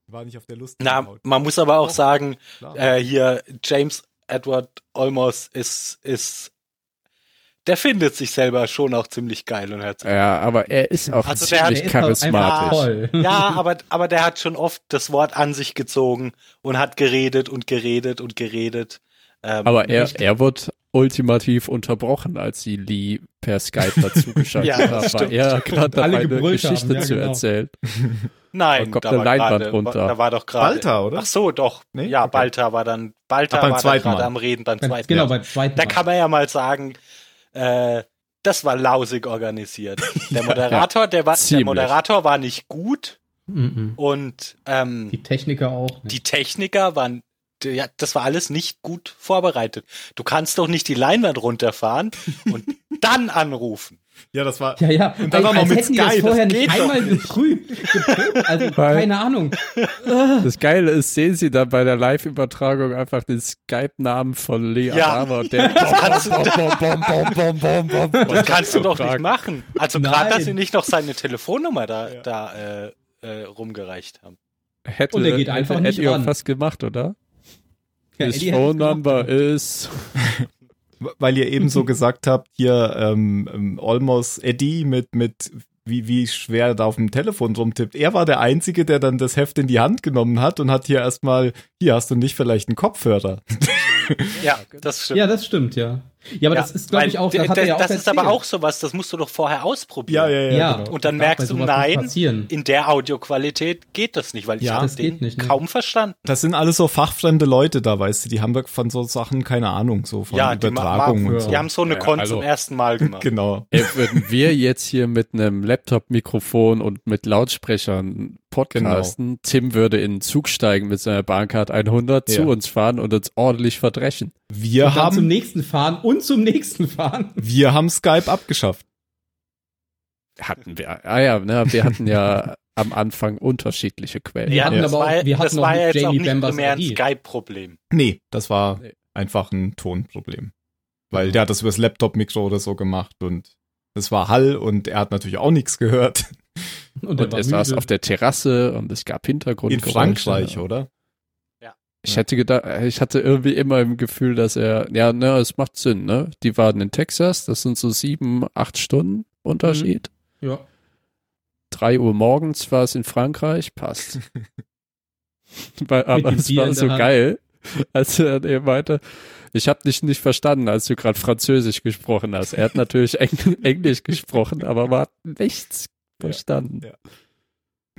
War nicht auf der Lust. Na, man muss aber auch sagen, äh, hier James Edward Olmos ist, ist, der findet sich selber schon auch ziemlich geil und hört sich. Ja, aber er ist auch Also ziemlich Der ist charismatisch. Ja, aber, aber der hat schon oft das Wort an sich gezogen und hat geredet und geredet und geredet. Ähm, Aber er, er wird ultimativ unterbrochen, als sie Lee per Skype dazugeschaltet Ja, weil stimmt. er gerade dabei Alle eine gebrüllt haben, Geschichte ja, zu genau. erzählen. nein, da kommt da eine war Leinwand gerade, runter. da war doch gerade. Balta, oder? Ach so, doch. Nee? Ja, Okay. Balta war dann, Balta Ach, beim war gerade Mal. am Reden beim zweiten genau, Mal. beim zweiten Da Mal. kann man ja mal sagen, äh, das war lausig organisiert. Der Moderator, der war, der. Moderator war nicht gut Mhm. und ähm, Die Techniker auch. Ne? die Techniker waren, ja, das war alles nicht gut vorbereitet. Du kannst doch nicht die Leinwand runterfahren und dann anrufen. ja, das war. Ja, ja. Und dann auch noch mit die das Sky, vorher das nicht einmal geprüft. geprüft. Also, Weil- keine Ahnung. Das Geile ist, sehen sie dann bei der Live-Übertragung einfach den Skype-Namen von Lee Ja. Und der. Das kannst du doch nicht machen. Also gerade, dass sie nicht noch seine Telefonnummer da, Ja. da äh, äh, rumgereicht haben. Hätte, Und er geht einfach hätte nicht auch ran. fast gemacht, oder? Ja, His Eddie hätte phone number is. Weil ihr eben so gesagt habt, hier ähm, ähm, Almost Eddie mit, mit wie, wie schwer er da auf dem Telefon rumtippt. Er war der Einzige, der dann das Heft in die Hand genommen hat und hat hier erstmal, hier hast du nicht vielleicht einen Kopfhörer. Ja, das stimmt. Ja, das stimmt, ja. Ja, aber Ja, das ist, glaube ich, auch, das er ja auch Das ist aber auch sowas, das musst du doch vorher ausprobieren. Ja, genau. Und dann darf merkst du, nein, in der Audioqualität geht das nicht, weil ich Ja, habe das den nicht, ne? kaum verstanden. Das sind alles so fachfremde Leute da, weißt du, die haben von so Sachen keine Ahnung, so von Ja, Übertragung und ja. so. Die haben so eine Ja, Con also- zum ersten Mal gemacht. Genau. Ey, würden wir jetzt hier mit einem Laptop-Mikrofon und mit Lautsprechern podcasten, Tim würde in den Zug steigen mit seiner Bahncard 100 Ja. zu uns fahren und uns ordentlich verdreschen. Wir Und dann zum haben, nächsten fahren und zum nächsten fahren. wir haben Skype abgeschafft. Hatten wir. Ah ja, ne, wir hatten ja am Anfang unterschiedliche Quellen. Wir hatten Ja. aber auch, wir hatten das noch war nicht ja jetzt auch Jamie nicht Bambers primär ein. Skype-Problem. Nee, das war Nee. einfach ein Tonproblem. Weil der hat das übers Laptop-Mikro oder so gemacht und das war Hall und er hat natürlich auch nichts gehört. Und, er Und war er saß auf der Terrasse und es gab In Hintergrundgeräusche. Frankreich, oder? Ich hätte gedacht, ich hatte irgendwie immer im Gefühl, dass er, ja, ne, es macht Sinn, ne? Die waren in Texas, das sind so sieben, acht Stunden Unterschied. Ja. Drei Uhr morgens war es in Frankreich, passt. Weil, aber es Bier war in so geil, als er dann eben meinte, ich habe dich nicht verstanden, als du gerade Französisch gesprochen hast. Er hat natürlich Eng Englisch gesprochen, aber man hat nichts verstanden. Ja.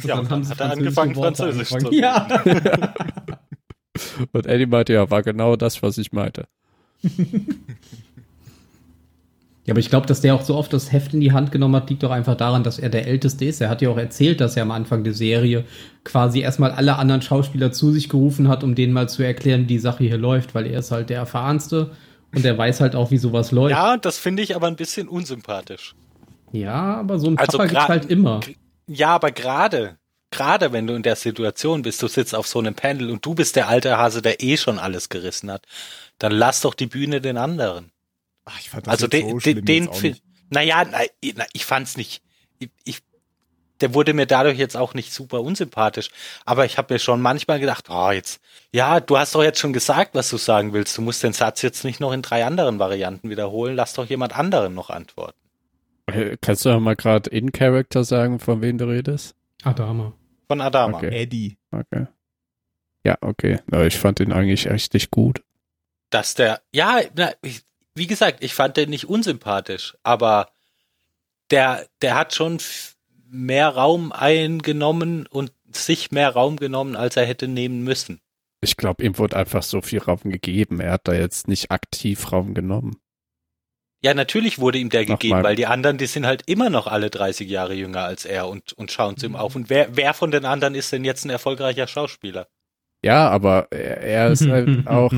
Und Ja, dann und haben dann sie hat er angefangen, Worte Französisch angefangen. zu Ja. Und Eddie meinte, ja, war genau das, was ich meinte. Ja, aber ich glaube, dass der auch so oft das Heft in die Hand genommen hat, liegt doch einfach daran, dass er der Älteste ist. Er hat ja auch erzählt, dass er am Anfang der Serie quasi erstmal alle anderen Schauspieler zu sich gerufen hat, um denen mal zu erklären, wie die Sache hier läuft, weil er ist halt der Erfahrenste und er weiß halt auch, wie sowas läuft. Ja, das finde ich aber ein bisschen unsympathisch. Ja, aber so ein Also Papa gibt's halt immer. Ja, aber gerade, gerade wenn du in der Situation bist, du sitzt auf so einem Panel und du bist der alte Hase, der eh schon alles gerissen hat, dann lass doch die Bühne den anderen. Ach, ich fand Also jetzt den, so den, schlimm den Film. Naja, na, na, ich fand's nicht. Ich, ich, der wurde mir dadurch jetzt auch nicht super unsympathisch. Aber ich habe mir schon manchmal gedacht, oh, jetzt, ja, du hast doch jetzt schon gesagt, was du sagen willst. Du musst den Satz jetzt nicht noch in drei anderen Varianten wiederholen. Lass doch jemand anderen noch antworten. Äh, Kannst du mal gerade in Character sagen, von wem du redest? Adama. Von Adama. Okay. Eddie. Okay. Ja, okay. Ich fand ihn eigentlich richtig gut. dass der, ja, na, ich, wie gesagt, ich fand den nicht unsympathisch, aber der, der hat schon mehr Raum eingenommen und sich mehr Raum genommen, als er hätte nehmen müssen. Ich glaube, ihm wurde einfach so viel Raum gegeben. Er hat da jetzt nicht aktiv Raum genommen. Ja, natürlich wurde ihm der Nochmal. gegeben, weil die anderen, die sind halt immer noch alle 30 Jahre jünger als er und, und schauen zu ihm auf. Und wer, wer von den anderen ist denn jetzt ein erfolgreicher Schauspieler? Ja, aber er, er ist halt auch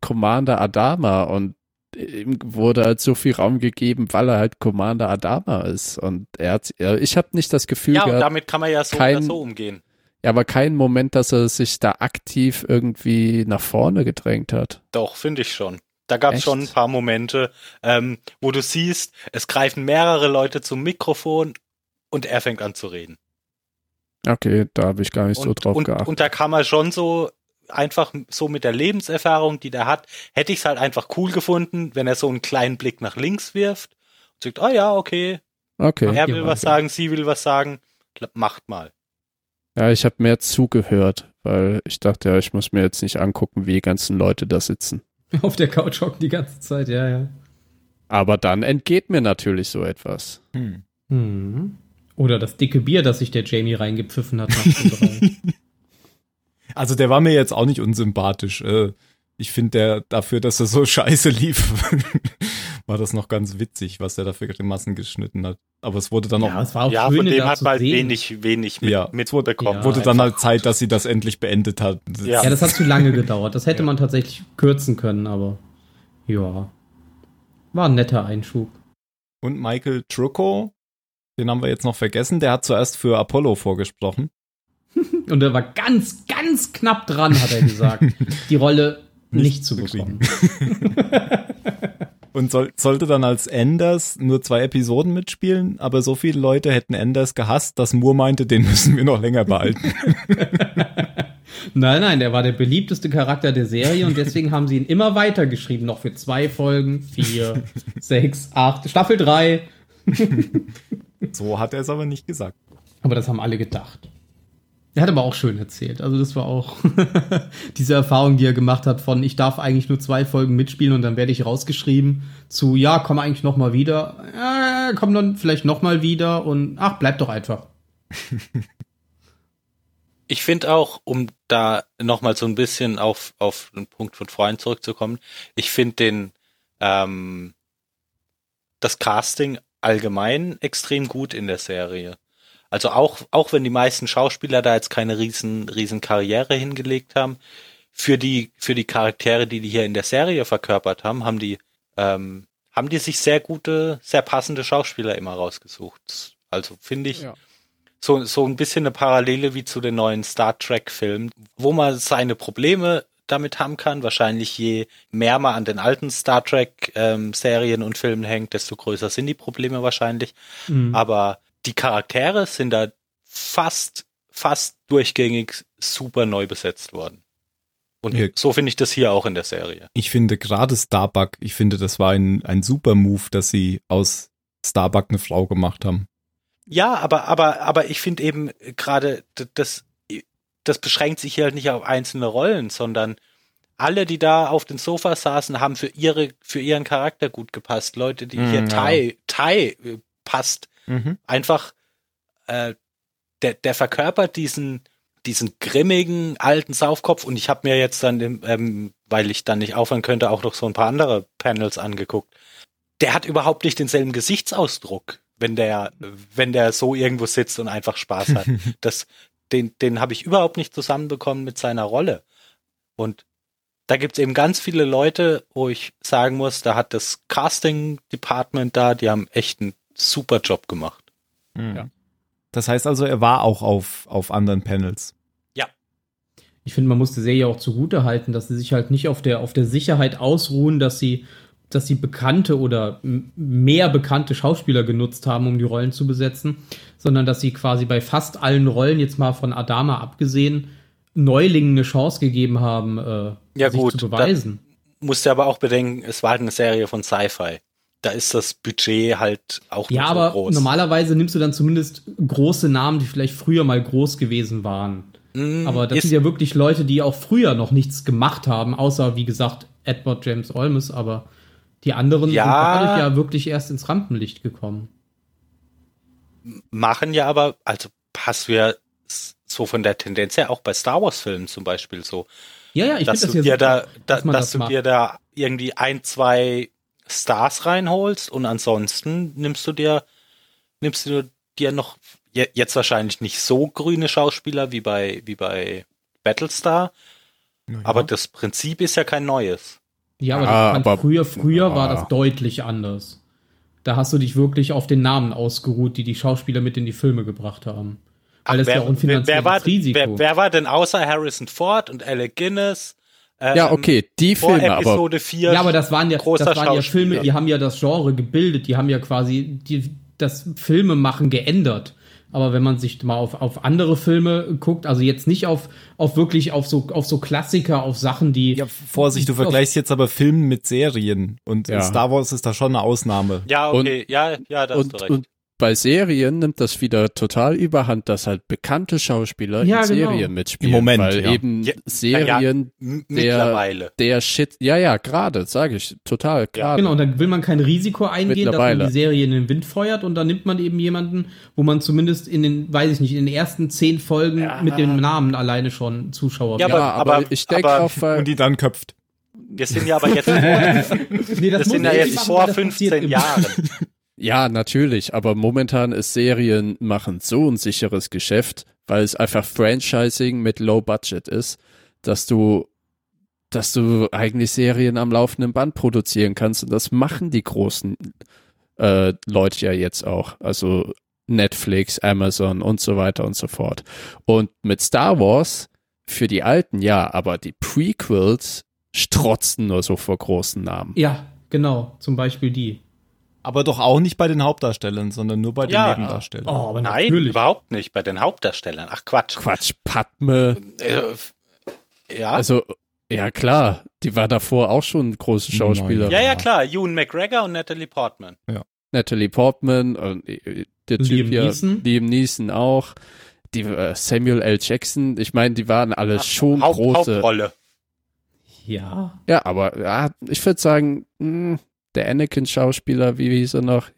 Commander Adama und ihm wurde halt so viel Raum gegeben, weil er halt Commander Adama ist. Und er hat, er, ich habe nicht das Gefühl Ja, und gehabt, damit kann man ja so kein- oder so umgehen. ja, aber kein Moment, dass er sich da aktiv irgendwie nach vorne gedrängt hat. Doch, finde ich schon. Da gab es schon ein paar Momente, ähm, wo du siehst, es greifen mehrere Leute zum Mikrofon und er fängt an zu reden. Okay, da habe ich gar nicht so und, drauf und, geachtet. und da kann man schon so einfach so mit der Lebenserfahrung, die der hat, hätte ich es halt einfach cool gefunden, wenn er so einen kleinen Blick nach links wirft und sagt, oh ja, okay, okay. er will was sagen, sie will was sagen, macht mal. Ja, ich habe mehr zugehört, weil ich dachte, ja, ich muss mir jetzt nicht angucken, wie die ganzen Leute da sitzen. Auf der Couch hocken die ganze Zeit, ja, ja. Aber dann entgeht mir natürlich so etwas. Hm. Hm. Oder das dicke Bier, das sich der Jamie reingepfiffen hat. Also der war mir jetzt auch nicht unsympathisch. Äh, Ich finde der dafür, dass er so scheiße lief, war das noch ganz witzig, was der dafür Grimassen geschnitten hat. Aber es wurde dann ja, auch, es war auch ja, schön, von dem da hat man sehen. wenig, wenig mit, Ja, mitbekommen. ja. wurde dann einfach- halt Zeit, dass sie das endlich beendet hat. Ja. Ja, das hat zu lange gedauert. Das hätte man tatsächlich kürzen können, aber ja. War ein netter Einschub. Und Michael Trucco, den haben wir jetzt noch vergessen, der hat zuerst für Apollo vorgesprochen. Und er war ganz, ganz knapp dran, hat er gesagt, die Rolle nicht, Nicht zu zu bekommen. Und soll, sollte dann als Anders nur zwei Episoden mitspielen, aber so viele Leute hätten Anders gehasst, dass Moore meinte, den müssen wir noch länger behalten. Nein, nein, der war der beliebteste Charakter der Serie und deswegen haben sie ihn immer weiter geschrieben. Noch für zwei Folgen, vier, sechs, acht, Staffel drei. so hat er es aber nicht gesagt. Aber das haben alle gedacht. Er hat aber auch schön erzählt. Also das war auch diese Erfahrung, die er gemacht hat von ich darf eigentlich nur zwei Folgen mitspielen und dann werde ich rausgeschrieben zu ja, komm eigentlich noch mal wieder. Äh, komm dann vielleicht noch mal wieder und ach, bleib doch einfach. Ich finde auch, um da nochmal so ein bisschen auf, auf den Punkt von vorhin zurückzukommen, ich finde den, ähm, das Casting allgemein extrem gut in der Serie. Also auch, auch wenn die meisten Schauspieler da jetzt keine riesen, riesen Karriere hingelegt haben, für die, für die Charaktere, die die hier in der Serie verkörpert haben, haben die, ähm, haben die sich sehr gute, sehr passende Schauspieler immer rausgesucht. Also finde ich, Ja. so, so ein bisschen eine Parallele wie zu den neuen Star Trek-Filmen, wo man seine Probleme damit haben kann. Wahrscheinlich je mehr man an den alten Star Trek-Serien und Filmen hängt, desto größer sind die Probleme wahrscheinlich. Mhm. Aber die Charaktere sind da fast, fast durchgängig super neu besetzt worden. Und Ja. so finde ich das hier auch in der Serie. Ich finde gerade Starbuck, ich finde, das war ein, ein super Move, dass sie aus Starbuck eine Frau gemacht haben. Ja, aber, aber, aber ich finde eben gerade, das, das beschränkt sich hier halt nicht auf einzelne Rollen, sondern alle, die da auf den Sofa saßen, haben für ihre, für ihren Charakter gut gepasst. Leute, die hier Mm, ja. Tai, Tai passt. Einfach, äh, der, der verkörpert diesen, diesen grimmigen alten Saufkopf und ich habe mir jetzt dann, ähm, weil ich dann nicht aufhören könnte, auch noch so ein paar andere Panels angeguckt. Der hat überhaupt nicht denselben Gesichtsausdruck, wenn der, wenn der so irgendwo sitzt und einfach Spaß hat. Das, den, den habe ich überhaupt nicht zusammenbekommen mit seiner Rolle. Und da gibt's eben ganz viele Leute, wo ich sagen muss, da hat das Casting Department da, die haben echt einen super Job gemacht. Ja. Das heißt also, er war auch auf, auf anderen Panels. Ich finde, man muss der Serie auch zugute halten, dass sie sich halt nicht auf der, auf der Sicherheit ausruhen, dass sie, dass sie bekannte oder mehr bekannte Schauspieler genutzt haben, um die Rollen zu besetzen, sondern dass sie quasi bei fast allen Rollen, jetzt mal von Adama abgesehen, Neulingen eine Chance gegeben haben, äh, Ja, sich gut, zu beweisen. Musst du aber auch bedenken, es war halt eine Serie von Sci-Fi. Da ist das Budget halt auch Ja, nicht so aber groß. normalerweise nimmst du dann zumindest große Namen, die vielleicht früher mal groß gewesen waren. Mm, Aber das sind ja wirklich Leute, die auch früher noch nichts gemacht haben, außer wie gesagt Edward James Olmos, aber die anderen Ja. sind dadurch ja wirklich erst ins Rampenlicht gekommen. machen ja aber, also hast du ja s- so von der Tendenz her auch bei Star Wars Filmen zum Beispiel so, Ja, ja, ich finde dass das du ja dir super, da, da dass dass das du macht. dir da irgendwie ein, zwei Stars reinholst und ansonsten nimmst du dir, nimmst du dir noch je- jetzt wahrscheinlich nicht so grüne Schauspieler wie bei, wie bei Battlestar, Naja. aber das Prinzip ist ja kein neues. Ja, aber, Ah, aber- früher, früher war Ah. das deutlich anders. Da hast du dich wirklich auf den Namen ausgeruht, die die Schauspieler mit in die Filme gebracht haben. Weil das wer, ja auch ein finanzielles wer, war, Risiko. wer, wer war denn außer Harrison Ford und Alec Guinness? Ähm, Ja, okay, die Vor Filme, aber Episode 4. ja, aber das waren ja, das waren ja. Filme, die haben ja das Genre gebildet, die haben ja quasi die, das Filmemachen geändert. Aber wenn man sich mal auf, auf andere Filme guckt, also jetzt nicht auf, auf wirklich auf so, auf so Klassiker, auf Sachen, die. ja, Vorsicht, du vergleichst jetzt aber Filme mit Serien und Ja. Star Wars ist da schon eine Ausnahme. Ja, okay, ja, ja, da hast du und, recht. und bei Serien nimmt das wieder total überhand, dass halt bekannte Schauspieler Ja, in genau. Serien mitspielen. Im Moment, weil ja. eben Ja, Serien der- Mittlerweile. der Shit, ja, ja, gerade, sage ich, total, gerade. Genau, und dann will man kein Risiko eingehen, dass man die Serie in den Wind feuert und dann nimmt man eben jemanden, wo man zumindest in den, weiß ich nicht, in den ersten zehn Folgen mit dem Namen alleine schon Zuschauer Ja, aber, aber- ich denke auch, weil, Und die dann köpft. Wir sind ja aber jetzt, wir nee, das sind muss ja jetzt vor weil das passiert 15 immer. Jahren. ja, natürlich, aber momentan ist Serien machen so ein sicheres Geschäft, weil es einfach Franchising mit Low Budget ist, dass du dass du eigentlich Serien am laufenden Band produzieren kannst und das machen die großen äh, Leute ja jetzt auch, also Netflix, Amazon und so weiter und so fort. Und mit Star Wars für die Alten ja, aber die Prequels strotzen nur so vor großen Namen. Ja, genau, zum Beispiel die. Aber doch auch nicht bei den Hauptdarstellern, sondern nur bei den Ja. Nebendarstellern. Oh, aber Nein, natürlich. überhaupt nicht. Bei den Hauptdarstellern. Ach Quatsch. Quatsch, Padme, Äh, ja. also ja klar, die war davor auch schon große Schauspielerin. ja, ja, klar. Ewan McGregor und Natalie Portman. Natalie Portman und äh, der Typ Liam hier, Neeson. Liam Neeson auch. Die äh, Samuel L. Jackson, ich meine, die waren alle schon Haupt, große. Hauptrolle. Ja. Ja, aber ja, ich würde sagen, mh, der Anakin-Schauspieler, wie hieß er noch?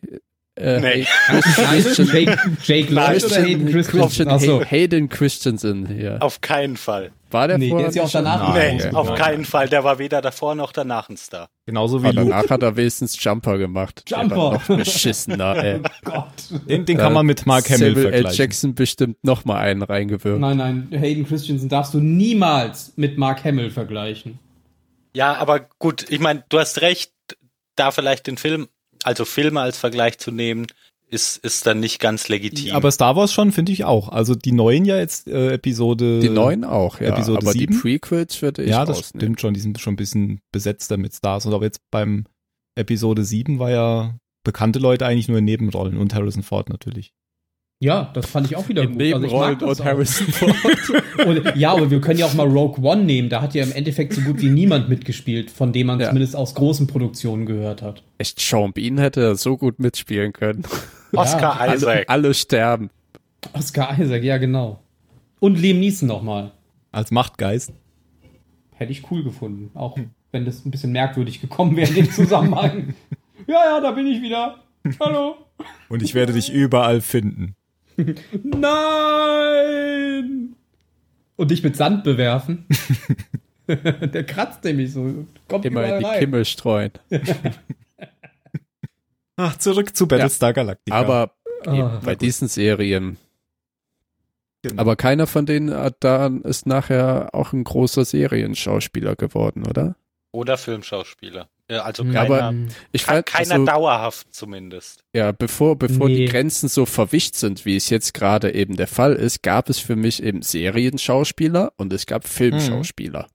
Äh, Nee. Christian, Jake, Jake Lloyd oder Hayden Christensen? Christian Achso. Hayden Christensen hier. Auf keinen Fall. War der Nee, vorher der ist ja auch danach Nein, Nee, auf Nein. keinen Fall. Der war weder davor noch danach ein Star. Genauso wie Aber danach hat er wenigstens Jumper gemacht. Der Jumper. war noch beschissener, ey. Gott. Den, den kann man mit Mark Hamill Samuel L. vergleichen. Jackson bestimmt noch mal einen reingewirkt. Nein, nein, Hayden Christensen darfst du niemals mit Mark Hamill vergleichen. Ja, aber gut, ich meine, du hast recht, da vielleicht den Film, also Filme als Vergleich zu nehmen, ist, ist dann nicht ganz legitim. Aber Star Wars schon, finde ich auch. Also die neuen ja jetzt, äh, Episode. Die neuen auch, ja. Episode aber sieben? die Prequels würde ich Ja, das rausnehmen. stimmt schon. Die sind schon ein bisschen besetzter mit Stars. Und aber jetzt beim Episode 7 war ja bekannte Leute eigentlich nur in Nebenrollen und Harrison Ford natürlich. Ja, das fand ich auch wieder In gut. Also ich mag Nebenrollen das und. Harrison Ford. Und, ja, aber wir können ja auch mal Rogue One nehmen. Da hat ja im Endeffekt so gut wie niemand mitgespielt, von dem man Ja. zumindest aus großen Produktionen gehört hat. Echt, Sean Bean hätte so gut mitspielen können. Oscar Alle, Isaac. alle sterben. Oscar Isaac, ja genau. Und Liam Neeson nochmal. Als Machtgeist. Hätte ich cool gefunden. Auch wenn das ein bisschen merkwürdig gekommen wäre in dem Zusammenhang. ja, ja, da bin ich wieder. Hallo. Und ich werde dich überall finden. Nein! Und dich mit Sand bewerfen. Der kratzt nämlich so. Kommt Immer in die rein. Kimmel streuen. Ach, zurück zu Battlestar Galactica. Aber Ah, bei diesen Serien. Genau. Aber keiner von denen hat da ist nachher auch ein großer Serienschauspieler geworden, oder? Oder Filmschauspieler. Ja, also Ja, keiner, aber Ich fand, keiner also, dauerhaft zumindest. ja, bevor, bevor Nee. die Grenzen so verwischt sind, wie es jetzt gerade eben der Fall ist, gab es für mich eben Serienschauspieler und es gab Filmschauspieler.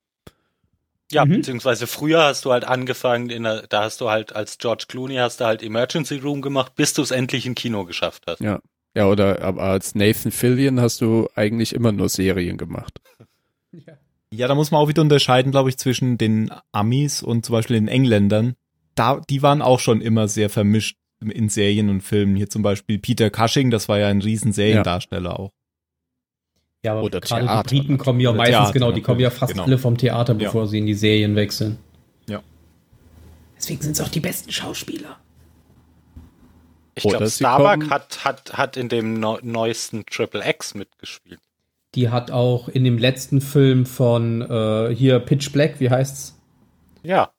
Ja, Mhm. beziehungsweise früher hast du halt angefangen, in der, da hast du halt als George Clooney hast du halt Emergency Room gemacht, bis du es endlich in Kino geschafft hast. Ja. Ja, oder aber als Nathan Fillion hast du eigentlich immer nur Serien gemacht. Ja, da muss man auch wieder unterscheiden, glaube ich, zwischen den Amis und zum Beispiel den Engländern. Da, die waren auch schon immer sehr vermischt in Serien und Filmen. Hier zum Beispiel Peter Cushing, das war ja ein riesen Seriendarsteller auch. Ja, aber Oder gerade Theater die Briten kommen ja meistens, Theater, genau, die kommen ja natürlich, fast genau. alle vom Theater, Ja. bevor sie in die Serien wechseln. Ja. Deswegen sind es auch die besten Schauspieler. Ich glaube, Starbuck hat, hat, hat in dem neu- neuesten Triple X mitgespielt. Die hat auch in dem letzten Film von äh, hier Pitch Black, wie heißt's? Ja,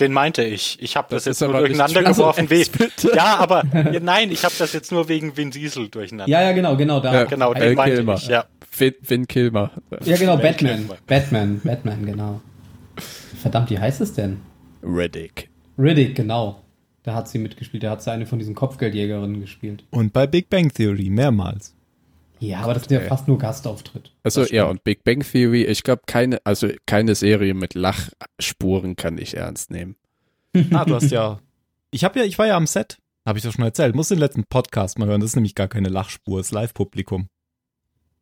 den meinte ich. Ich habe das, Das jetzt nur durcheinander geworfen. Bitte. ja, aber ja, nein, ich habe das jetzt nur wegen Vin Diesel durcheinander. Ja, ja, genau, genau da. Ja, genau, Val den meinte Kilmer. ich. Ja. Vin, Vin Kilmer. Ja, genau, Val Batman. Kilmer. Batman, Batman, genau. Verdammt, wie heißt es denn? Reddick. Riddick, genau. Da hat sie mitgespielt. Da hat sie eine von diesen Kopfgeldjägerinnen gespielt. Und bei Big Bang Theory mehrmals. Ja, aber das ist ja fast nur Gastauftritt. Also ja, und Big Bang Theory, ich glaube keine, also keine Serie mit Lachspuren kann ich ernst nehmen. Ah, du hast ja. Ich habe ja, ich war ja am Set. Habe ich doch schon erzählt. Muss den letzten Podcast mal hören. Das ist nämlich gar keine Lachspur, das ist Live-Publikum.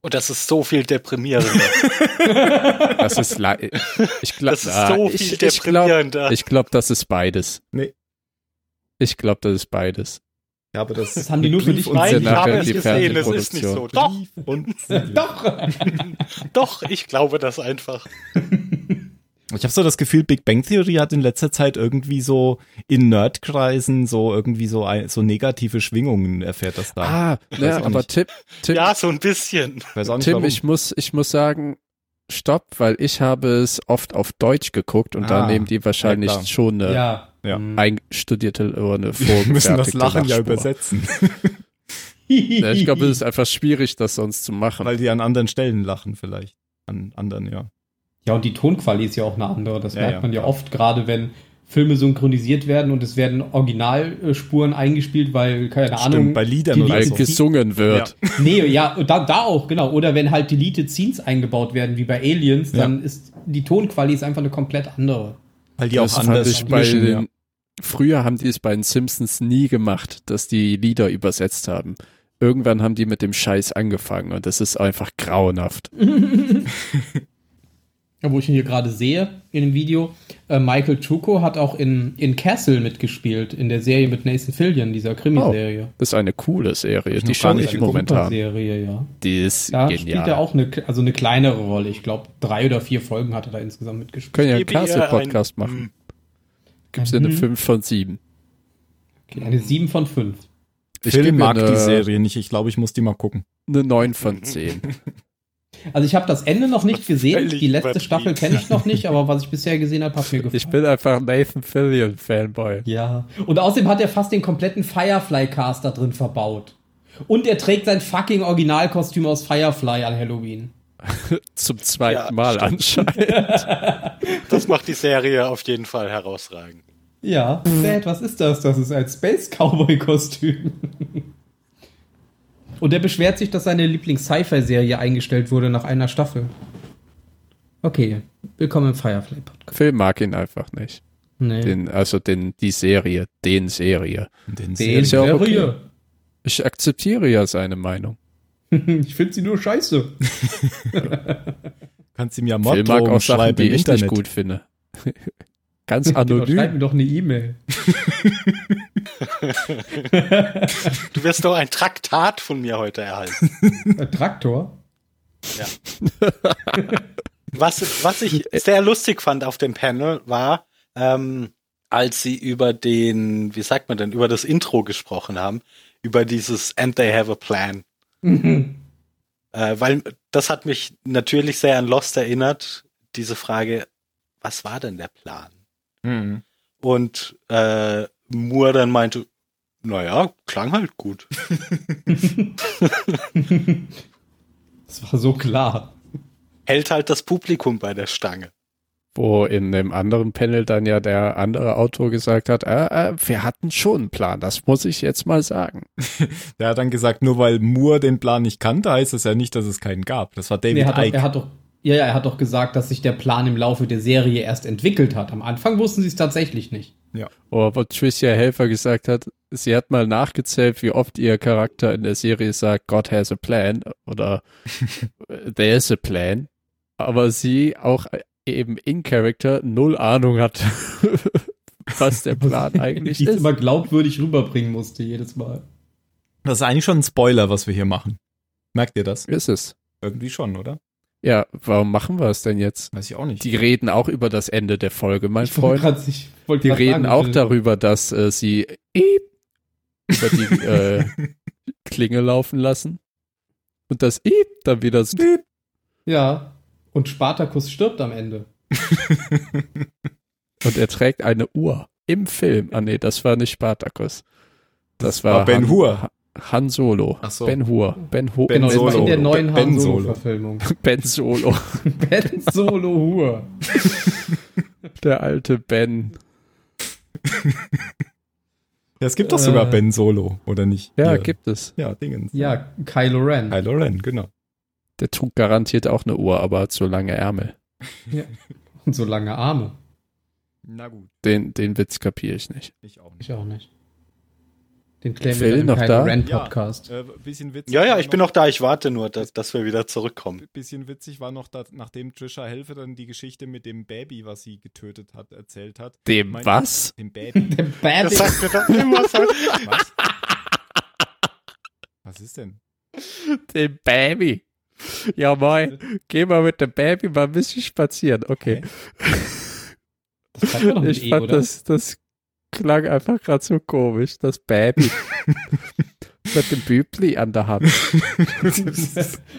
Und das ist so viel deprimierender. Das ist ich glaube, Das ist so viel ich, ich glaube, deprimierender. ich glaub, das ist beides. Nee. Ich glaube, das ist beides. Ja, aber das, Das haben die nur für dich sind ich habe es gesehen, es ist nicht so. Doch, und. Doch! doch, ich glaube das einfach. Ich habe so das Gefühl, Big Bang Theory hat in letzter Zeit irgendwie so in Nerdkreisen so irgendwie so ein, so negative Schwingungen erfährt das da. Ah, ne, auch aber. Tipp, Tipp, Ja, so ein bisschen. Weiß auch nicht Tim, warum. ich muss, ich muss sagen, stopp, weil ich habe es oft auf Deutsch geguckt und da Ah, nehmen die wahrscheinlich ja, schon eine Ja. Ja. Hm. einstudierte oder eine Wir müssen das Lachen ja Lachspur. übersetzen, Ja, ich glaube, es ist einfach schwierig, das sonst zu machen. weil die an anderen Stellen lachen vielleicht. An anderen, ja. Ja, und die Tonqualität ist ja auch eine andere. Das Ja, merkt ja, man ja oft, gerade wenn Filme synchronisiert werden und es werden Originalspuren eingespielt, weil, keine Ahnung. Stimmt, bei Liedern die oder so. gesungen wird. Nee, ja, da, da auch, genau. Oder wenn halt Deleted Scenes eingebaut werden, wie bei Aliens, Ja. dann ist die Tonqualität ist einfach eine komplett andere. Weil die das auch anders ich bei mischen, ja. den, Früher haben die es bei den Simpsons nie gemacht, dass die Lieder übersetzt haben. Irgendwann haben die mit dem Scheiß angefangen und das ist einfach grauenhaft. Wo ich ihn hier gerade sehe in dem Video, äh, Michael Chuko hat auch in, in Castle mitgespielt, in der Serie mit Nathan Fillion, dieser Krimiserie. Das ist eine coole Serie, ich die schaue ich momentan. Serie, ja. Die ist Da spielt genial. er auch eine, also eine kleinere Rolle. Ich glaube, drei oder vier Folgen hat er da insgesamt mitgespielt. Können ja einen Castle-Podcast ein- machen. Gibt's ja eine Mhm. 5 von 7. Okay, eine 7 von 5. Ich gebe mag eine, die Serie nicht. Ich glaube, ich muss die mal gucken. eine 9 von 10. Also ich habe das Ende noch nicht gesehen. Völlig Die letzte. Staffel kenne ich noch nicht, aber was ich bisher gesehen habe, hat mir gefallen. Ich bin einfach Nathan Fillion Fanboy. ja. Und außerdem hat er fast den kompletten Firefly-Cast da drin verbaut. Und er trägt sein fucking Originalkostüm aus Firefly an Halloween. Zum zweiten Ja, Mal stimmt. anscheinend. Das macht die Serie auf jeden Fall herausragend. Ja. Dad, was ist das? Das ist ein Space Cowboy-Kostüm. Und er beschwert sich, dass seine Lieblings-Sci-Fi-Serie eingestellt wurde nach einer Staffel. Okay, willkommen im Firefly-Podcast. Phil mag ihn einfach nicht. Nee. Den, also den, die Serie, den Serie. Den Den ist ja auch okay. Serie. Ich akzeptiere ja seine Meinung. Ich finde sie nur scheiße. kannst ihm ja Phil mag auch Sachen, schreiben die ich Internet. nicht gut finde. Ganz Genau, schreib anonym. mir doch eine E-Mail. Du wirst doch ein Traktat von mir heute erhalten. Ein Traktor? Was, was ich sehr lustig fand auf dem Panel war, ähm, als sie über den, wie sagt man denn, über das Intro gesprochen haben, über dieses And they have a plan. Mhm. Äh, weil das hat mich natürlich sehr an Lost erinnert, diese Frage, was war denn der Plan? Mhm. Und äh, Moore dann meinte, naja, klang halt gut. Das war so klar. Hält halt das Publikum bei der Stange. Wo in dem anderen Panel dann ja der andere Autor gesagt hat, äh, äh, wir hatten schon einen Plan, das muss ich jetzt mal sagen. Der hat dann gesagt, nur weil Moore den Plan nicht kannte, heißt das ja nicht, dass es keinen gab. Das war Nee, David er, hat doch, Icke. er hat doch, ja, ja, er hat doch gesagt, dass sich der Plan im Laufe der Serie erst entwickelt hat. Am Anfang wussten sie es tatsächlich nicht. Oder wo Tricia Helfer gesagt hat, sie hat mal nachgezählt, wie oft ihr Charakter in der Serie sagt, God has a plan oder There's a plan. Aber sie auch eben in Character null Ahnung hat, was der Plan eigentlich Die es ist. immer glaubwürdig rüberbringen musste, jedes Mal. Das ist eigentlich schon ein Spoiler, was wir hier machen. Merkt ihr das? Ist es. Irgendwie schon, oder? Ja, warum machen wir es denn jetzt? Weiß ich auch nicht. Die reden auch über das Ende der Folge, mein Ich wollte Freund. grad- ich Die reden sagen, auch äh, darüber, dass äh, sie Eep über die äh, Klinge laufen lassen. Und das Eep dann wieder so Ja. Und Spartacus stirbt am Ende. Und er trägt eine Uhr im Film. Ah nee, das war nicht Spartacus. Das, war war, Ben Hur. Han Solo. Ach so. Ben Hur. Ben, Hu Ben Genau, war in Solo. der neuen Ben Han Solo. Solo-Verfilmung. ben Solo. ben Solo Hur. Der alte Ben. Ja, es gibt doch Äh. sogar Ben Solo, oder nicht? Ja, Hier. gibt es. Ja, Dingens. Ja, Kylo Ren. Kylo Ren, genau. Der trug garantiert auch eine Uhr, aber hat so lange Ärmel. Und so lange Arme. Na gut, Den, den Witz kapiere ich nicht. ich auch nicht. Ich auch nicht. Den klären Phil wir dann im noch da? Ren Ja. Podcast. Äh, bisschen witzig. Ja, ja, ich bin noch da. Ich warte nur, dass, dass wir wieder zurückkommen. Bisschen witzig war noch, dass, nachdem Trisha Helfer dann die Geschichte mit dem Baby, was sie getötet hat, erzählt hat. Dem Mein- was? Dem Baby. Der Bad Das sagt mir doch immer so. Was? Was ist denn? Dem Baby. Ja, moin. Geh mal mit dem Baby mal ein bisschen spazieren. Okay. Mit Ich E, fand oder? das, das klang einfach gerade so komisch. Das Baby. mit dem Bübli an der Hand.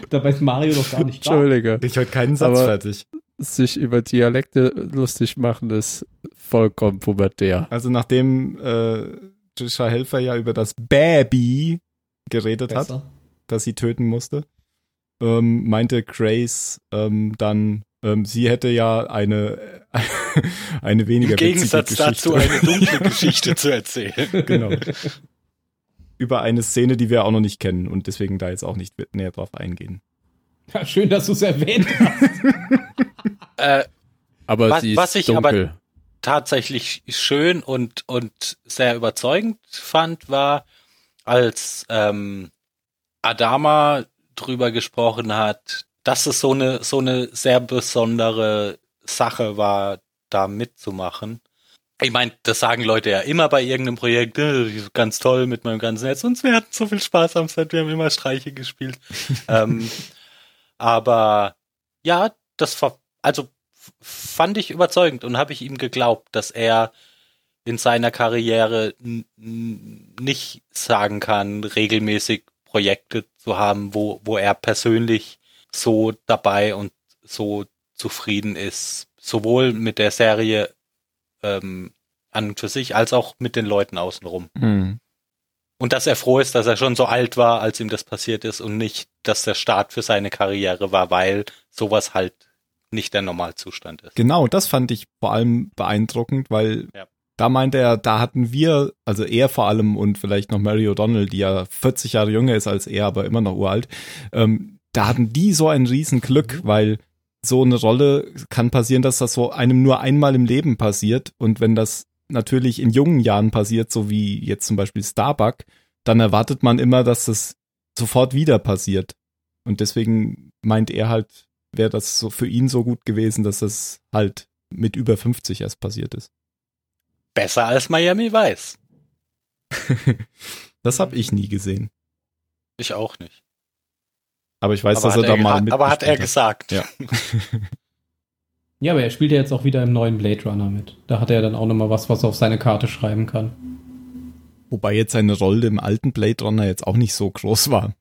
Dabei ist Mario doch gar nicht da. Entschuldige. Ich heute keinen Satz Aber- fertig. Sich über Dialekte lustig machen ist vollkommen pubertär. Also nachdem äh, Trisha Helfer ja über das Baby geredet hat, Besser. das sie töten musste, ähm, meinte Grace ähm, dann, ähm, sie hätte ja eine, eine weniger Im Gegensatz dazu eine dunkle Geschichte zu erzählen. genau. Über eine Szene, die wir auch noch nicht kennen und deswegen da jetzt auch nicht näher drauf eingehen. Ja, schön, dass du es erwähnt hast. Äh, Aber Was- sie ist was ich aber- dunkel. tatsächlich schön und, und sehr überzeugend fand, war, als ähm, Adama drüber gesprochen hat, dass es so eine, so eine sehr besondere Sache war, da mitzumachen. Ich meine, das sagen Leute ja immer bei irgendeinem Projekt, äh, ganz toll mit meinem ganzen Netz und wir hatten so viel Spaß am Set, wir haben immer Streiche gespielt. ähm, aber ja, das war, also fand ich überzeugend und habe ich ihm geglaubt, dass er in seiner Karriere nicht sagen kann, regelmäßig Projekte zu haben, wo, wo er persönlich so dabei und so zufrieden ist, sowohl mit der Serie ähm, an und für sich, als auch mit den Leuten außenrum. Mhm. Und dass er froh ist, dass er schon so alt war, als ihm das passiert ist und nicht, dass der Start für seine Karriere war, weil sowas halt nicht der Normalzustand ist. Genau, das fand ich vor allem beeindruckend, weil Ja. da meinte er, da hatten wir, also er vor allem und vielleicht noch Mary O'Donnell, die ja 40 Jahre jünger ist als er, aber immer noch uralt, ähm, da hatten die so ein Riesenglück, weil so eine Rolle kann passieren, dass das so einem nur einmal im Leben passiert und wenn das natürlich in jungen Jahren passiert, so wie jetzt zum Beispiel Starbuck, dann erwartet man immer, dass das sofort wieder passiert. Und deswegen meint er halt, wäre das so für ihn so gut gewesen, dass das halt mit über 50 erst passiert ist. Besser als Miami weiß. Das habe ich nie gesehen. Ich auch nicht. Aber ich weiß, aber dass hat er da er, mal hat, mit. aber hat er gesagt. Ja. Ja, aber er spielt ja jetzt auch wieder im neuen Blade Runner mit. Da hat er dann auch nochmal was, was er auf seine Karte schreiben kann. Wobei jetzt seine Rolle im alten Blade Runner jetzt auch nicht so groß war.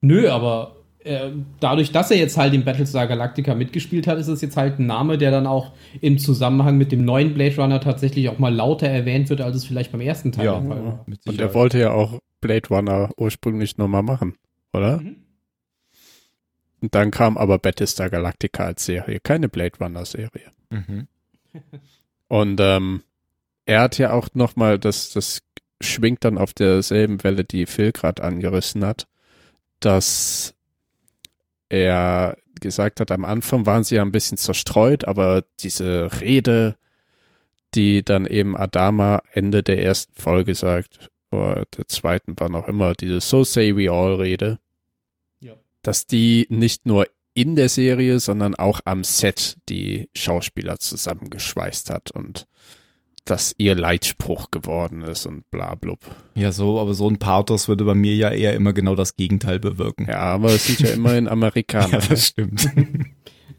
Nö, aber äh, dadurch, dass er jetzt halt im Battlestar Galactica mitgespielt hat, ist es jetzt halt ein Name, der dann auch im Zusammenhang mit dem neuen Blade Runner tatsächlich auch mal lauter erwähnt wird, als es vielleicht beim ersten Teil Ja. der Fall war. Und er wollte ja auch Blade Runner ursprünglich nochmal machen, oder? Mhm. Und dann kam aber Battlestar Galactica als Serie, keine Blade Runner Serie. Mhm. Und ähm, er hat ja auch nochmal, das, das schwingt dann auf derselben Welle, die Phil gerade angerissen hat, dass er gesagt hat, am Anfang waren sie ja ein bisschen zerstreut, aber diese Rede, die dann eben Adama Ende der ersten Folge sagt, oder der zweiten war noch immer, diese So Say We All Rede. Dass die nicht nur in der Serie, sondern auch am Set die Schauspieler zusammengeschweißt hat und dass ihr Leitspruch geworden ist und bla blub. Ja, so, aber so ein Pathos würde bei mir ja eher immer genau das Gegenteil bewirken. Ja, aber es sind ja immerhin Amerikaner. Ja, das stimmt.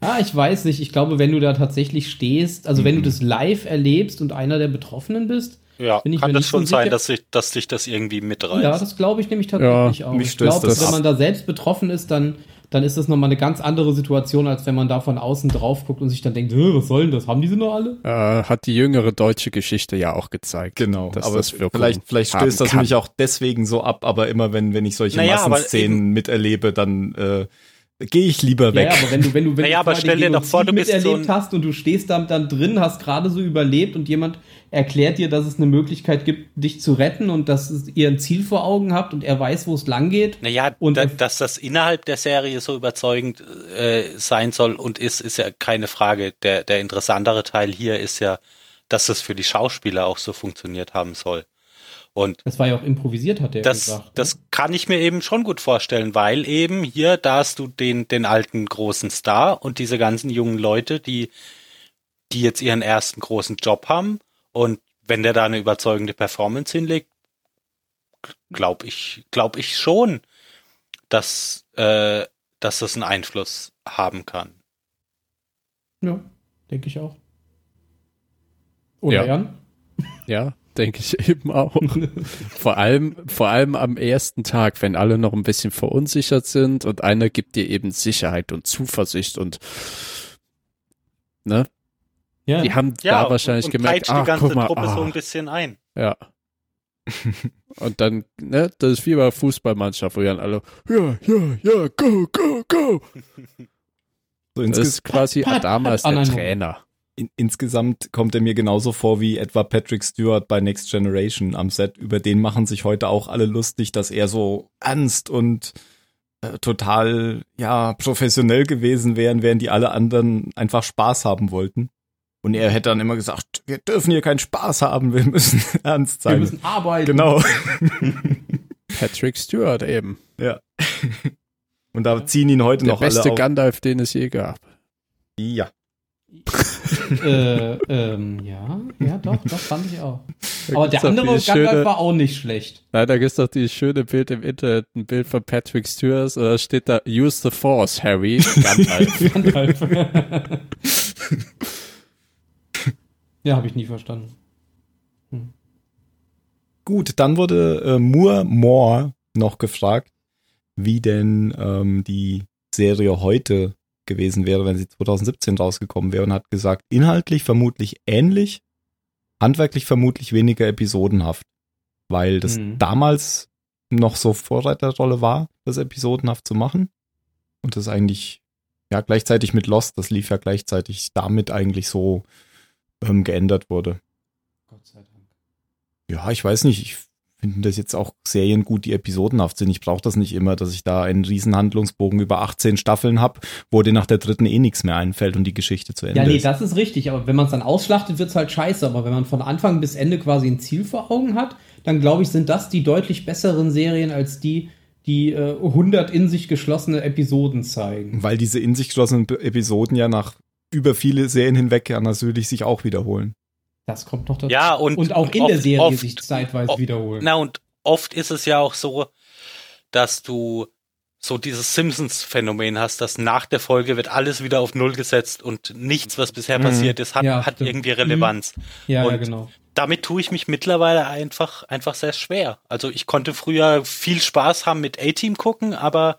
Ah, ich weiß nicht. Ich glaube, wenn du da tatsächlich stehst, also wenn du Mhm. das live erlebst und einer der Betroffenen bist, Ja, Bin ich kann das so schon sein, dass sich, dass dich das irgendwie mitreißt. ja, das glaube ich nämlich tatsächlich Ja, auch. mich Ich glaube, das wenn ab. man da selbst betroffen ist, dann dann ist das nochmal eine ganz andere Situation, als wenn man da von außen drauf guckt und sich dann denkt, "Hä, was soll denn das? Haben diese noch alle? Äh, hat die jüngere deutsche Geschichte ja auch gezeigt. Genau, dass aber das vielleicht, vielleicht haben stößt das kann. mich auch deswegen so ab, aber immer wenn, wenn ich solche Naja, Massenszenen miterlebe, dann äh, gehe ich lieber weg. Ja, aber wenn du, wenn du, wenn Naja, du aber mal stell dir doch vor, du bist so miterlebt ein- hast und du stehst da dann drin, hast gerade so überlebt und jemand erklärt dir, dass es eine Möglichkeit gibt, dich zu retten und dass es- ihr ein Ziel vor Augen habt und er weiß, wo es lang geht. Naja, Und- da, dass das innerhalb der Serie so überzeugend äh, sein soll und ist, ist ja keine Frage. Der, der interessantere Teil hier ist ja, dass das für die Schauspieler auch so funktioniert haben soll. Und Das war ja auch improvisiert, hat er das, gesagt. ne? das kann ich mir eben schon gut vorstellen, weil eben hier, da hast du den, den alten großen Star und diese ganzen jungen Leute, die, die jetzt ihren ersten großen Job haben. Und wenn der da eine überzeugende Performance hinlegt, glaube ich, glaube ich schon, dass, äh, dass das einen Einfluss haben kann. Ja, denke ich auch. Oder Ja. Jan? Ja, denke ich eben auch. vor allem, vor allem am ersten Tag, wenn alle noch ein bisschen verunsichert sind und einer gibt dir eben Sicherheit und Zuversicht und ne, Ja. die haben Ja, da wahrscheinlich und gemerkt, peitscht ah, die ganze guck mal, Truppe so ah, ein bisschen ein. ja. Und dann, ne, das ist wie bei Fußballmannschaft, wo dann alle, ja, ja, ja, go, go, go. so Das ist quasi Pat, pat, Adama pat. ist Ah, der Trainer. In, insgesamt kommt er mir genauso vor wie etwa Patrick Stewart bei Next Generation am Set. Über den machen sich heute auch alle lustig, dass er so ernst und äh, total ja professionell gewesen wären, während die alle anderen einfach Spaß haben wollten. Und er hätte dann immer gesagt, wir dürfen hier keinen Spaß haben, wir müssen ernst Wir sein. müssen arbeiten. genau. Patrick Stewart eben. ja. Und da ziehen ihn heute Der noch alle beste auf. Gandalf, den es je gab. Ja. Äh, ähm, ja, ja, doch, das fand ich auch. Da Aber der andere schöne- war auch nicht schlecht. Nein, da gibt's doch dieses schöne Bild im Internet, ein Bild von Patrick Stewart, da steht da, use the force, Harry, Gandalf. Gandalf. ja, habe ich nie verstanden. Gut, dann wurde äh, Moore Moore noch gefragt, wie denn ähm, die Serie heute gewesen wäre, wenn sie 2017 rausgekommen wäre und hat gesagt, inhaltlich vermutlich ähnlich, handwerklich vermutlich weniger episodenhaft, weil das Mhm. damals noch so Vorreiterrolle war, das episodenhaft zu machen und das eigentlich ja gleichzeitig mit Lost, das lief ja gleichzeitig damit eigentlich so ähm, geändert wurde. Gott sei Dank. Ja, ich weiß nicht. Ich finde das jetzt auch Serien gut, die episodenhaft sind. Ich brauche das nicht immer, dass ich da einen riesen Handlungsbogen über 18 Staffeln habe, wo dir nach der dritten eh nichts mehr einfällt und die Geschichte zu Ende Ja, nee, ist. das ist richtig, aber wenn man es dann ausschlachtet, wird es halt scheiße. Aber wenn man von Anfang bis Ende quasi ein Ziel vor Augen hat, dann glaube ich, sind das die deutlich besseren Serien als die, die äh, 100 in sich geschlossene Episoden zeigen. Weil diese in sich geschlossenen Episoden ja nach über viele Serien hinweg ja natürlich sich auch wiederholen. Das kommt noch dazu. Ja, und, Und auch in oft- der Serie oft, sich zeitweise oft- wiederholen. Na, und oft ist es ja auch so, dass du so dieses Simpsons-Phänomen hast, dass nach der Folge wird alles wieder auf Null gesetzt und nichts, was bisher Mhm. passiert ist, hat, Ja, hat irgendwie Relevanz. ja, ja, und- genau. Damit tue ich mich mittlerweile einfach, einfach sehr schwer. Also ich konnte früher viel Spaß haben mit A-Team gucken, aber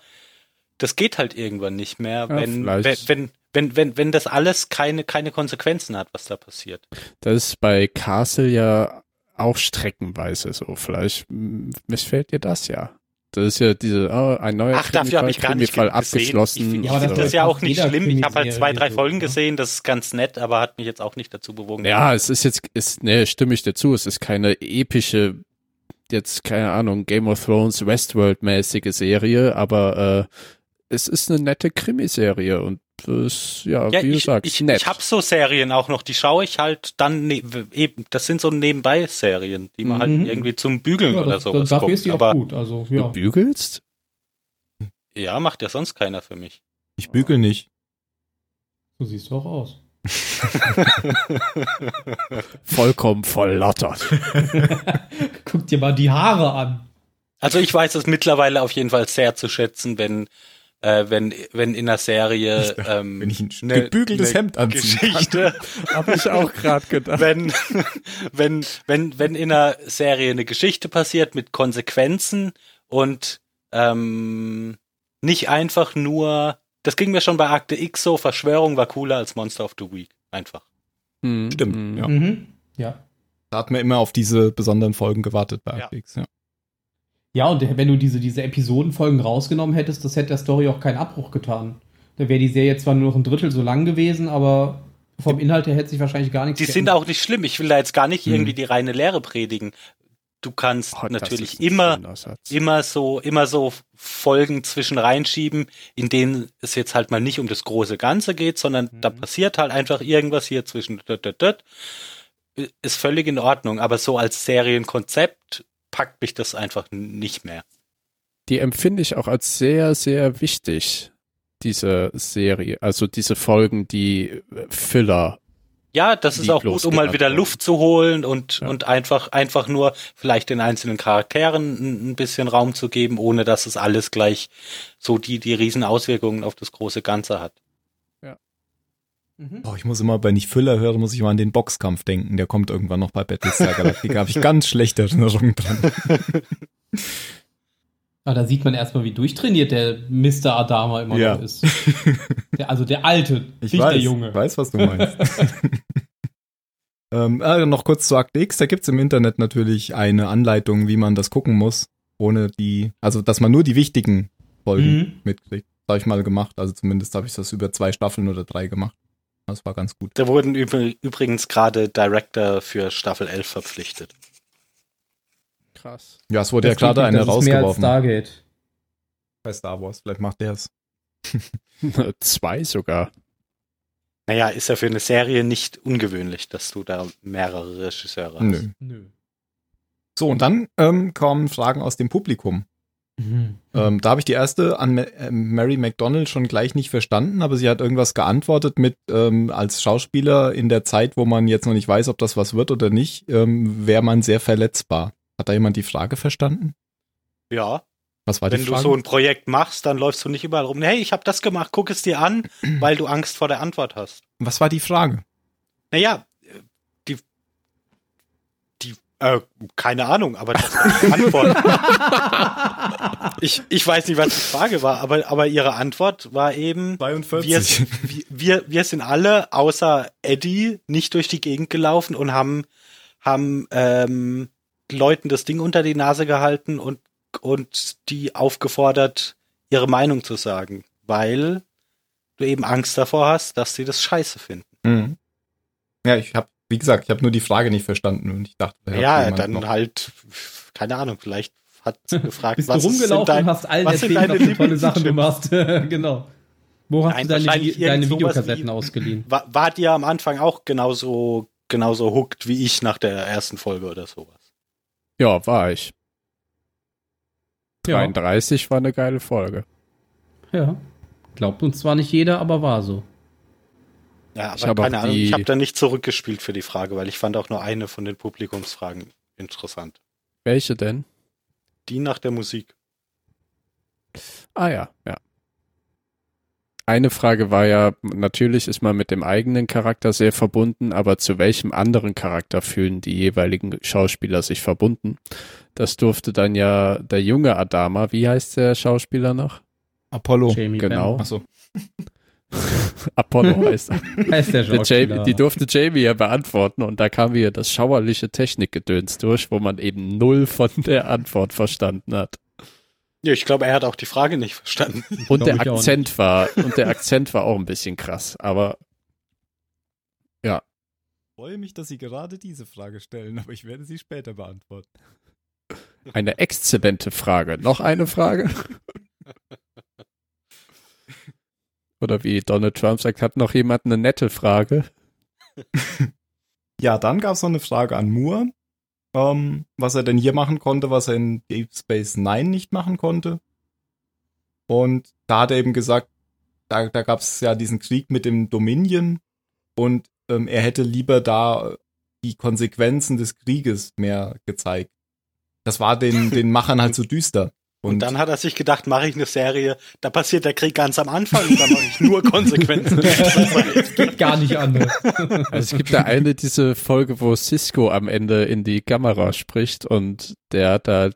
das geht halt irgendwann nicht mehr, Ja, wenn, wenn, wenn, wenn, wenn, wenn das alles keine, keine Konsequenzen hat, was da passiert. Das ist bei Castle ja auch streckenweise so. Vielleicht missfällt dir das ja. Das ist ja diese, oh, ein neuer Ach, dafür habe ich gar nicht gesehen. abgeschlossen. Ich, ich das finde das ist ja auch nicht schlimm. Ich habe halt zwei, drei Folgen ne? gesehen, das ist ganz nett, aber hat mich jetzt auch nicht dazu bewogen. Ja, es ist jetzt, ist, ne, stimme ich dir zu, es ist keine epische, jetzt, keine Ahnung, Game of Thrones, Westworld-mäßige Serie, aber äh, es ist eine nette Krimiserie und das, ja, Ja, wie du ich, sagst, ich, nett. ich habe so Serien auch noch, die schaue ich halt dann ne, eben. Das sind so Nebenbei-Serien, die man Mhm. halt irgendwie zum Bügeln Ja, oder das, sowas dafür guckt. ist die auch Aber gut. Also, Du ja. bügelst? ja, macht ja sonst keiner für mich. Ich bügel nicht. So siehst du auch aus. Vollkommen verlottert. Guck dir mal die Haare an. Also ich weiß es mittlerweile auf jeden Fall sehr zu schätzen, wenn äh, wenn wenn in einer Serie ähm, Wenn ich ein ne- gebügeltes ne Hemd anziehen kann. Geschichte, Habe ich auch gerade gedacht. wenn wenn wenn wenn in einer Serie eine Geschichte passiert mit Konsequenzen und ähm, nicht einfach nur, das ging mir schon bei Akte X so, Verschwörung war cooler als Monster of the Week. Einfach. Hm, Stimmt, hm. ja. Mhm. Ja. Da hat man immer auf diese besonderen Folgen gewartet bei Ja. Act X, ja. Ja, und wenn du diese, diese Episodenfolgen rausgenommen hättest, das hätte der Story auch keinen Abbruch getan. Da wäre die Serie zwar nur noch ein Drittel so lang gewesen, aber vom Inhalt her hätte sich wahrscheinlich gar nichts Die sind auch nicht schlimm. Ich will da jetzt gar nicht Hm. irgendwie die reine Lehre predigen. Du kannst Oh, natürlich immer, immer so, immer so Folgen zwischen reinschieben, in denen es jetzt halt mal nicht um das große Ganze geht, sondern da Mhm. passiert halt einfach irgendwas hier zwischen dut, dut, dut. ist völlig in Ordnung, aber so als Serienkonzept packt mich das einfach nicht mehr. Die empfinde ich auch als sehr, sehr wichtig, diese Serie. Also diese Folgen, die äh, Filler. Ja, das ist auch gut, um mal wieder Luft zu holen und, Ja. und einfach, einfach nur vielleicht den einzelnen Charakteren ein, ein bisschen Raum zu geben, ohne dass es alles gleich so die, die riesen Auswirkungen auf das große Ganze hat. Mhm. Oh, ich muss immer, wenn ich Füller höre, muss ich immer an den Boxkampf denken. Der kommt irgendwann noch bei Battlestar Galactica. habe ich ganz schlechte Erinnerungen dran. Ah, da sieht man erstmal, wie durchtrainiert der Mr. Adama immer Ja. noch ist. Der, also der alte, Ich nicht weiß, der Junge. weiß, was du meinst. ähm, äh, noch kurz zu Akte X. Da gibt's im Internet natürlich eine Anleitung, wie man das gucken muss, ohne die, also dass man nur die wichtigen Folgen Mhm. mitkriegt. Das habe ich mal gemacht. Also zumindest habe ich das über zwei Staffeln oder drei gemacht. Das war ganz gut. Da wurden üb- übrigens gerade Director für Staffel 11 verpflichtet. Krass. Ja, es wurde Das ja gerade eine das ist mehr als rausgeworfen Stargate. bei Star Wars. Vielleicht macht der es. Zwei sogar. Naja, ist ja für eine Serie nicht ungewöhnlich, dass du da mehrere Regisseure hast. Nö. Nö. So, und dann ähm, kommen Fragen aus dem Publikum. Mhm. Ähm, da habe ich die erste an Ma äh, Mary McDonald schon gleich nicht verstanden, aber sie hat irgendwas geantwortet mit ähm, als Schauspieler in der Zeit, wo man jetzt noch nicht weiß, ob das was wird oder nicht, ähm, wäre man sehr verletzbar. Hat da jemand die Frage verstanden? Ja, Was war wenn die du Frage? so ein Projekt machst, dann läufst du nicht überall rum. Hey, ich habe das gemacht, guck es dir an, weil du Angst vor der Antwort hast. Was war die Frage? Naja, äh, keine Ahnung, aber das war die Antwort. ich, ich weiß nicht, was die Frage war, aber, aber ihre Antwort war eben, wir, 42. wir- wir, wir sind alle außer Eddie nicht durch die Gegend gelaufen und haben, haben ähm, Leuten das Ding unter die Nase gehalten und, und die aufgefordert, ihre Meinung zu sagen, weil du eben Angst davor hast, dass sie das scheiße finden. Mhm. Ja, ich habe, wie gesagt, ich habe nur die Frage nicht verstanden und ich dachte, Ja, dann noch- halt, keine Ahnung, vielleicht hat gefragt, Bist du was rumgelaufen sind dein, und hast allen erzählt, was für tolle Sachen du machst. genau. Wo hast Nein, du deine, deine Videokassetten wie- ausgeliehen? War, wart ihr am Anfang auch genauso, genauso hooked wie ich nach der ersten Folge oder sowas? Ja, war ich. Ja. 33 war eine geile Folge. ja. Glaubt uns zwar nicht jeder, aber war so. Ja, Ich aber hab auch keine Ahnung, ich habe da nicht zurückgespielt für die Frage, weil ich fand auch nur eine von den Publikumsfragen interessant. Welche denn? Die nach der Musik. Ah ja, ja. Eine Frage war ja, natürlich ist man mit dem eigenen Charakter sehr verbunden, aber zu welchem anderen Charakter fühlen die jeweiligen Schauspieler sich verbunden? Das durfte dann ja der junge Adama, wie heißt der Schauspieler noch? Apollo. Jamie genau. Achso. Apollo heißt er. Heißt der. Jamie, die durfte Jamie ja beantworten und da kam wieder das schauerliche Technikgedöns durch, wo man eben null von der Antwort verstanden hat. Ja, ich glaube, er hat auch die Frage nicht verstanden. Und der Akzent war, und der Akzent war auch ein bisschen krass, aber Ich freue mich, dass Sie gerade diese Frage stellen, aber ich werde sie später beantworten. eine exzellente Frage. Noch eine Frage? Oder wie Donald Trump sagt, hat noch jemand eine nette Frage? Ja, dann gab es noch eine Frage an Moore, ähm, was er denn hier machen konnte, was er in Deep Space Nine nicht machen konnte. Und da hat er eben gesagt, da, da gab es ja diesen Krieg mit dem Dominion und ähm, er hätte lieber da die Konsequenzen des Krieges mehr gezeigt. Das war den, den Machern halt so düster. Und, dann hat er sich gedacht, mache ich eine Serie, da passiert der Krieg ganz am Anfang und dann mache ich nur Konsequenzen. Geht gar nicht anders. Also es gibt da eine, diese Folge, wo Cisco am Ende in die Kamera spricht und der hat da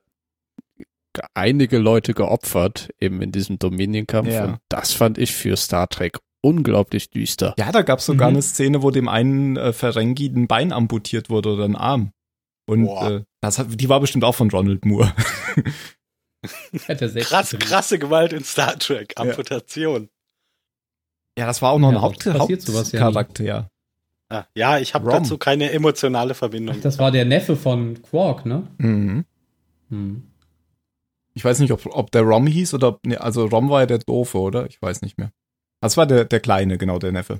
einige Leute geopfert, eben in diesem Dominion-Kampf. Ja. Und das fand ich für Star Trek unglaublich düster. Ja, da gab es sogar Mhm. eine Szene, wo dem einen äh, Ferengi ein Bein amputiert wurde oder ein Arm. Und äh, das hat, die war bestimmt auch von Ronald Moore. Hat er selbst Krass, krasse Gewalt in Star Trek. Amputation. Ja, das war auch noch Ja, ein Haupt sowas ja. Hauptcharakter. Ah, ja, ich habe dazu keine emotionale Verbindung. Ach, das war der Neffe von Quark, ne? Mhm. Hm. Ich weiß nicht, ob, ob der Rom hieß oder ob, nee, also Rom war ja der Doofe, oder? Ich weiß nicht mehr. Das war der, der Kleine, genau, der Neffe.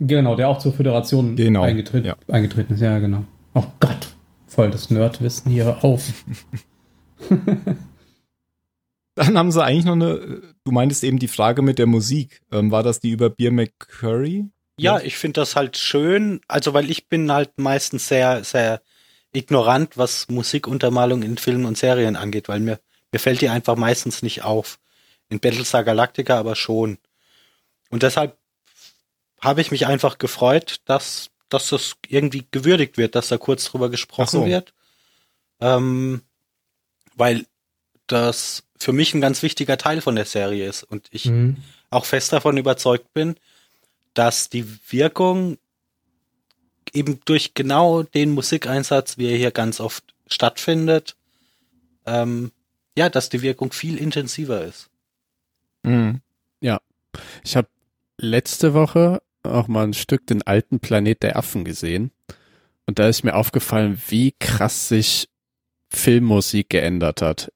Genau, der auch zur Föderation Genau, eingetreten, ja. eingetreten ist. Ja, genau. Oh Gott, voll das Nerdwissen hier auf. Dann haben sie eigentlich noch eine, du meintest eben die Frage mit der Musik. Ähm, war das die über Beer McCurry? Ja, ich finde das halt schön, also weil ich bin halt meistens sehr, sehr ignorant, was Musikuntermalung in Filmen und Serien angeht, weil mir, mir fällt die einfach meistens nicht auf. In Battlestar Galactica aber schon. Und deshalb habe ich mich einfach gefreut, dass, dass das irgendwie gewürdigt wird, dass da kurz drüber gesprochen so. wird. Ähm, weil das für mich ein ganz wichtiger Teil von der Serie ist und ich Mhm. auch fest davon überzeugt bin, dass die Wirkung eben durch genau den Musikeinsatz, wie er hier ganz oft stattfindet, ähm, ja, dass die Wirkung viel intensiver ist. Mhm. Ich habe letzte Woche auch mal ein Stück den alten Planet der Affen gesehen. Und da ist mir aufgefallen, wie krass sich Filmmusik geändert hat.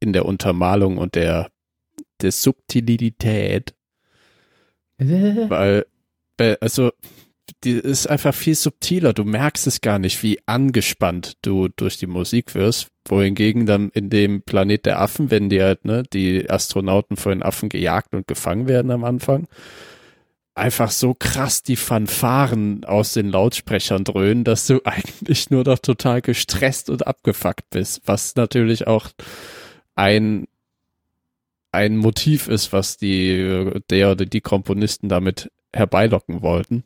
In der Untermalung und der, der Subtilität. Weil, äh, also, die ist einfach viel subtiler. Du merkst es gar nicht, wie angespannt du durch die Musik wirst. Wohingegen dann in dem Planet der Affen, wenn die halt, ne, die Astronauten von den Affen gejagt und gefangen werden am Anfang, einfach so krass die Fanfaren aus den Lautsprechern dröhnen, dass du eigentlich nur noch total gestresst und abgefuckt bist. Was natürlich auch ein ein Motiv ist, was die, der oder die Komponisten damit herbeilocken wollten.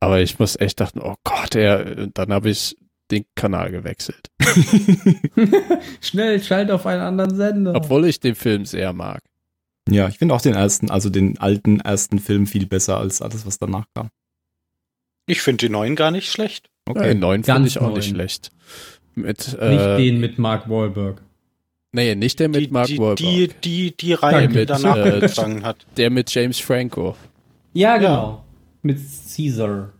Aber ich muss echt dachten, oh Gott, er, dann habe ich den Kanal gewechselt. Schnell, schalt auf einen anderen Sender. Obwohl ich den Film sehr mag. Ja, ich finde auch den ersten, also den alten ersten Film viel besser als alles, was danach kam. Ich finde die neuen gar nicht schlecht. Ja, Okay. den neuen finde ich auch nicht neuen. schlecht. Mit, Nicht äh, den mit Mark Wahlberg. Nee, nicht der mit die, Mark die, Wahlberg. die, die, die Reihe, die danach Mit, äh, angefangen hat. der mit James Franco. Ja, genau. Mit Caesar.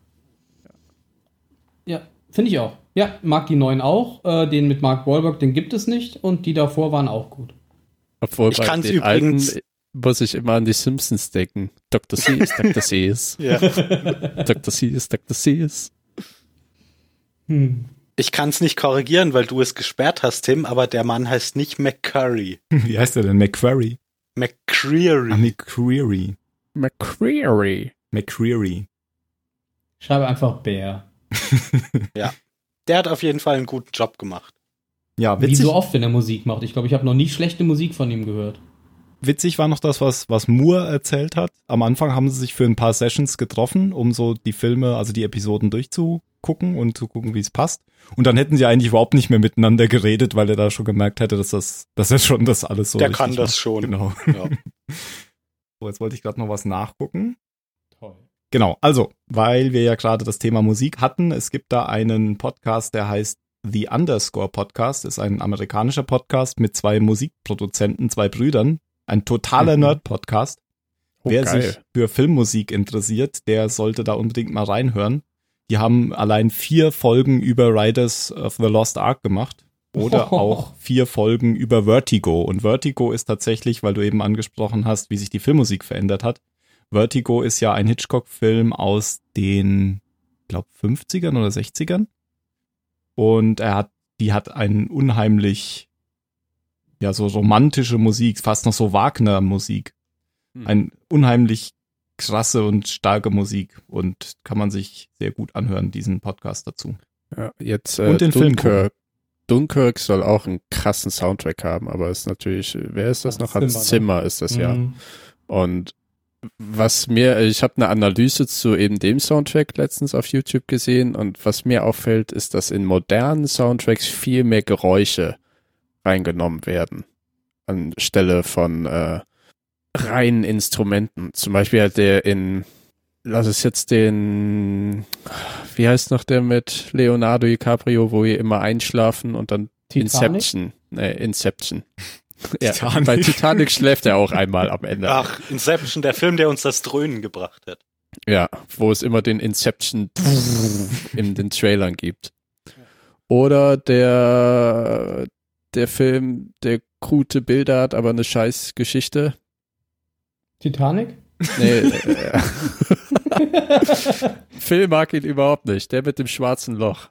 Ja, finde ich auch. Ja, mag die neuen auch. Äh, den mit Mark Wahlberg, den gibt es nicht. Und die davor waren auch gut. Obwohl Ich bei kann's den übrigens- alten muss ich immer an die Simpsons denken. Dr. Seuss, Dr. Seuss, Ja. Dr. Seuss, Dr. Seuss. Hm. Ich kann es nicht korrigieren, weil du es gesperrt hast, Tim, aber der Mann heißt nicht McCurry. Wie heißt der denn? McQuarrie? McCreary. Ah, McCreary. McCreary. McCreary. Schreibe einfach Bär. Der hat auf jeden Fall einen guten Job gemacht. Ja, Wie witzig, so oft, wenn er Musik macht. Ich glaube, ich habe noch nie schlechte Musik von ihm gehört. Witzig war noch das, was, was Moore erzählt hat. Am Anfang haben sie sich für ein paar Sessions getroffen, um so die Filme, also die Episoden durchzugucken und zu gucken, wie es passt. Und dann hätten sie eigentlich überhaupt nicht mehr miteinander geredet, weil er da schon gemerkt hätte, dass das, dass er schon das alles so Der kann das macht. schon. Genau. Ja. So, jetzt wollte ich gerade noch was nachgucken. Toll. Genau, also, weil wir ja gerade das Thema Musik hatten, es gibt da einen Podcast, der heißt The Underscore Podcast, ist ein amerikanischer Podcast mit zwei Musikproduzenten, zwei Brüdern, ein totaler Mhm. Nerd-Podcast. Oh, Wer geil. sich für Filmmusik interessiert, der sollte da unbedingt mal reinhören. Die haben allein vier Folgen über Riders of the Lost Ark gemacht. Oder auch vier Folgen über Vertigo. Und Vertigo ist tatsächlich, weil du eben angesprochen hast, wie sich die Filmmusik verändert hat. Vertigo ist ja ein Hitchcock-Film aus den, glaub, 50ern oder 60ern. Und er hat, die hat einen unheimlich, ja, so romantische Musik, fast noch so Wagner-Musik. Hm. Ein unheimlich krasse und starke Musik und kann man sich sehr gut anhören, diesen Podcast dazu. Ja, jetzt äh, Und den Film Dunkirk. Dunkirk soll auch einen krassen Soundtrack haben, aber ist natürlich, wer ist das Hans noch? Hans Zimmer, ne? Zimmer ist das ja. Mhm. Und was mir, ich habe eine Analyse zu eben dem Soundtrack letztens auf YouTube gesehen und was mir auffällt, ist, dass in modernen Soundtracks viel mehr Geräusche reingenommen werden. Anstelle von äh, reinen Instrumenten. Zum Beispiel hat der in, lass es jetzt den, wie heißt noch der mit Leonardo DiCaprio, wo ihr immer einschlafen und dann Titanic? Inception. Nee, Inception. ja, Titanic. bei Titanic schläft er auch einmal am Ende. Ach, Inception, der Film, der uns das Dröhnen gebracht hat. Ja, wo es immer den Inception in den Trailern gibt. Oder der, der Film, der gute Bilder hat, aber eine scheiß Geschichte. Titanic? Nee, äh, Phil mag ihn überhaupt nicht. Der mit dem schwarzen Loch.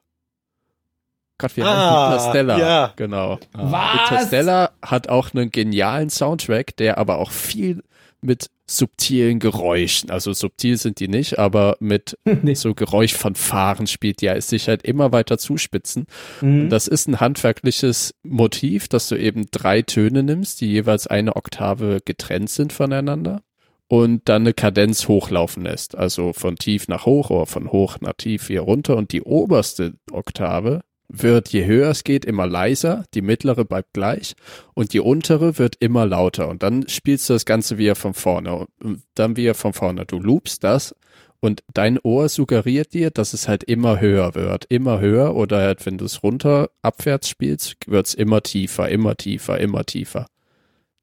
Gott, wie heißt Ah, Interstellar. ja. Genau. Was? Interstellar hat auch einen genialen Soundtrack, der aber auch viel mit subtilen Geräuschen, also subtil sind die nicht, aber mit nee. so Geräuschfanfaren spielt, die ja sich halt immer weiter zuspitzen. Mhm. Das ist ein handwerkliches Motiv, dass du eben drei Töne nimmst, die jeweils eine Oktave getrennt sind voneinander und dann eine Kadenz hochlaufen lässt. Also von tief nach hoch oder von hoch nach tief hier runter und die oberste Oktave wird, je höher es geht, immer leiser, die mittlere bleibt gleich und die untere wird immer lauter und dann spielst du das Ganze wieder von vorne und dann wieder von vorne. Du loopst das und dein Ohr suggeriert dir, dass es halt immer höher wird, immer höher oder halt, wenn du es runter abwärts spielst, wird es immer tiefer, immer tiefer, immer tiefer.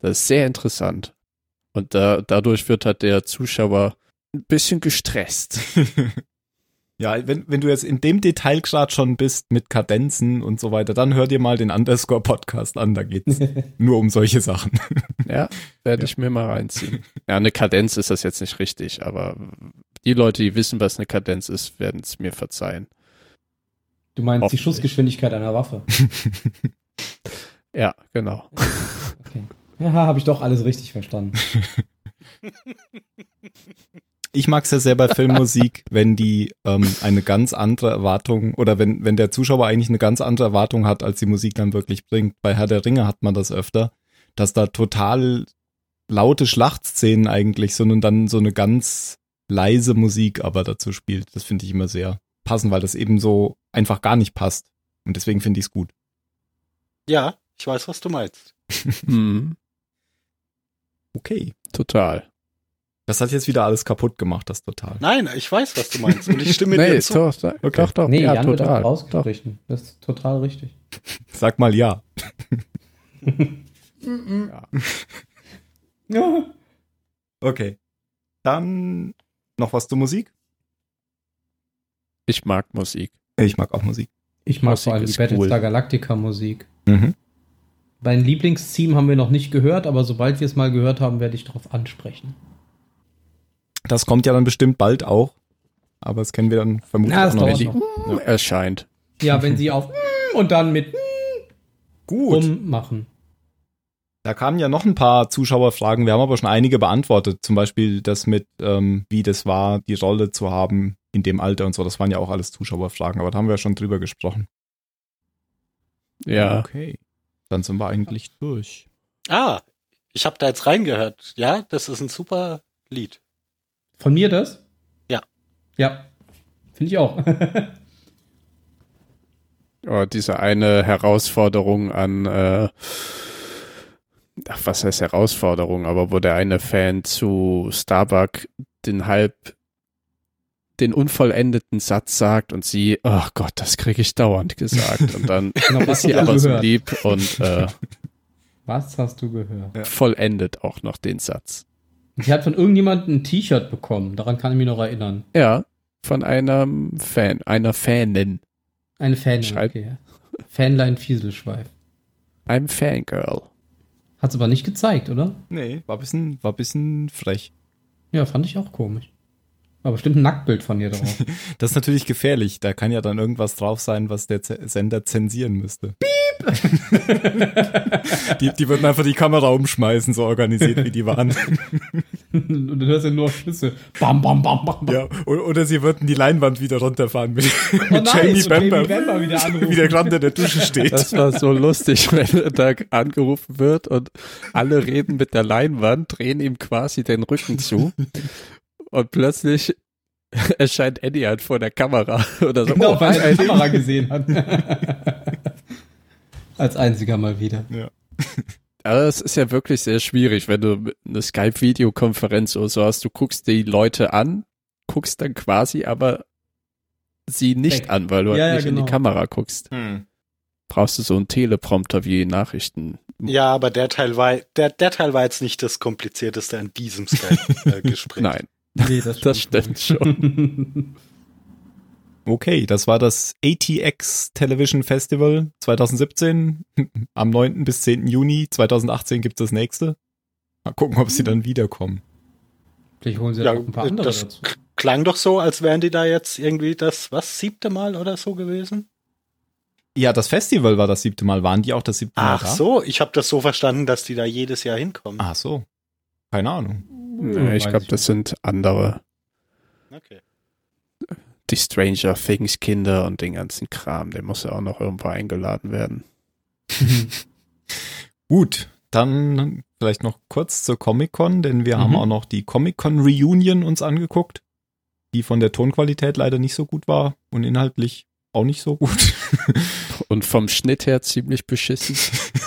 Das ist sehr interessant. Und da, dadurch wird halt der Zuschauer ein bisschen gestresst. Ja, wenn, wenn du jetzt in dem Detailgrad schon bist mit Kadenzen und so weiter, dann hör dir mal den Underscore-Podcast an, da geht's nur um solche Sachen. Ja, werde ich mir mal reinziehen. Ja, eine Kadenz ist das jetzt nicht richtig, aber die Leute, die wissen, was eine Kadenz ist, werden es mir verzeihen. Du meinst die. Schussgeschwindigkeit einer Waffe. Ja, genau. Okay. Ja, habe ich doch alles richtig verstanden. Ich mag's ja sehr bei Filmmusik, wenn die ähm, eine ganz andere Erwartung oder wenn, wenn der Zuschauer eigentlich eine ganz andere Erwartung hat, als die Musik dann wirklich bringt. Bei Herr der Ringe hat man das öfter, dass da total laute Schlachtszenen eigentlich sind und dann so eine ganz leise Musik aber dazu spielt. Das finde ich immer sehr passend, weil das eben so einfach gar nicht passt. Und deswegen finde ich es gut. Ja, ich weiß, was du meinst. Mhm, Okay. total. Das hat jetzt wieder alles kaputt gemacht, das total. Nein, ich weiß, was du meinst. Und ich stimme Nee, dir zu. doch, doch, Okay. doch, doch. Nee, ja, Jan wird total. auch rausgestrichen. Das ist total richtig. Sag mal ja. Ja. Okay. Dann noch was zur Musik? Ich mag Musik. Ich mag auch Musik. Ich mag Musik vor allem die ist cool. Battlestar Galactica Musik. Mhm. Mein Lieblingstheme haben wir noch nicht gehört, aber sobald wir es mal gehört haben, werde ich darauf ansprechen. Das kommt ja dann bestimmt bald auch. Aber das kennen wir dann vermutlich Na, auch das noch dauert nicht. noch. Erscheint. Ja, wenn sie auf und dann mit Gut. ummachen. Da kamen ja noch ein paar Zuschauerfragen. Wir haben aber schon einige beantwortet. Zum Beispiel das mit, ähm, wie das war, die Rolle zu haben in dem Alter und so. Das waren ja auch alles Zuschauerfragen. Aber da haben wir ja schon drüber gesprochen. Ja. Okay. Dann sind wir eigentlich durch. Ah, ich habe da jetzt reingehört. Ja, das ist ein super Lied. Von mir das? Ja. Ja. Finde ich auch. Oh, diese eine Herausforderung an, äh, ach, was heißt Herausforderung, aber wo der eine Fan zu Starbuck den halb, den unvollendeten Satz sagt und sie, ach Gott, das kriege ich dauernd gesagt. Und dann Genau, ist sie aber so lieb und äh, Was hast du gehört? vollendet auch noch den Satz. Sie hat von irgendjemandem ein T-Shirt bekommen. Daran kann ich mich noch erinnern. Ja, von einem Fan, einer Fanin, Eine Fanin, Schreib- okay. Fanlein Fieselschweif. einem Fangirl. Hat's aber nicht gezeigt, oder? Nee, war ein bisschen, war ein bisschen frech. Ja, fand ich auch komisch. War bestimmt ein Nacktbild von ihr drauf. Das ist natürlich gefährlich. Da kann ja dann irgendwas drauf sein, was der Z Sender zensieren müsste. die, die würden einfach die Kamera umschmeißen, so organisiert wie die waren. Und du hörst ja nur Schüsse. Bam, bam, bam, bam, bam. Ja, o- oder sie würden die Leinwand wieder runterfahren mit, Oh mit nein, Jamie Bamber, Jamie Bamber wieder anrufen. wie der gerade in der Dusche steht. Das war so lustig, wenn da angerufen wird und alle reden mit der Leinwand, drehen ihm quasi den Rücken zu und plötzlich erscheint Eddie halt vor der Kamera oder so. Genau, oh, weil er die Kamera gesehen hat. Als einziger mal wieder. Aber es ist ja wirklich sehr schwierig, wenn du eine Skype-Videokonferenz oder so hast. Du guckst die Leute an, guckst dann quasi aber sie nicht Weg. an, weil du Ja, halt ja, nicht in genau. die Kamera guckst. Hm. Brauchst du so einen Teleprompter wie Nachrichten. Ja, aber der Teil war, der, der Teil war jetzt nicht das komplizierteste an diesem Skype-Gespräch. Nein, Nee, das stimmt schon. Okay, das war das ATX Television Festival 2017. Am 9. bis 10. Juni 2018 gibt es das nächste. Mal gucken, ob sie dann wiederkommen. Vielleicht holen sie Ja, ja, auch ein paar andere das dazu. klang doch so, als wären die da jetzt irgendwie das, was, siebte Mal oder so gewesen? Ja, das Festival war das siebte Mal. Waren die auch das siebte Mal Ach da? so, ich habe das so verstanden, dass die da jedes Jahr hinkommen. Ach so. Keine Ahnung. Nee, ich weiß glaube, ich das sind andere. Okay. Die Stranger Things Kinder und den ganzen Kram. Der muss ja auch noch irgendwo eingeladen werden. Gut, dann vielleicht noch kurz zur Comic-Con, denn wir Mhm. haben auch noch die Comic-Con Reunion uns angeguckt, die von der Tonqualität leider nicht so gut war und inhaltlich auch nicht so gut. Und vom Schnitt her ziemlich beschissen.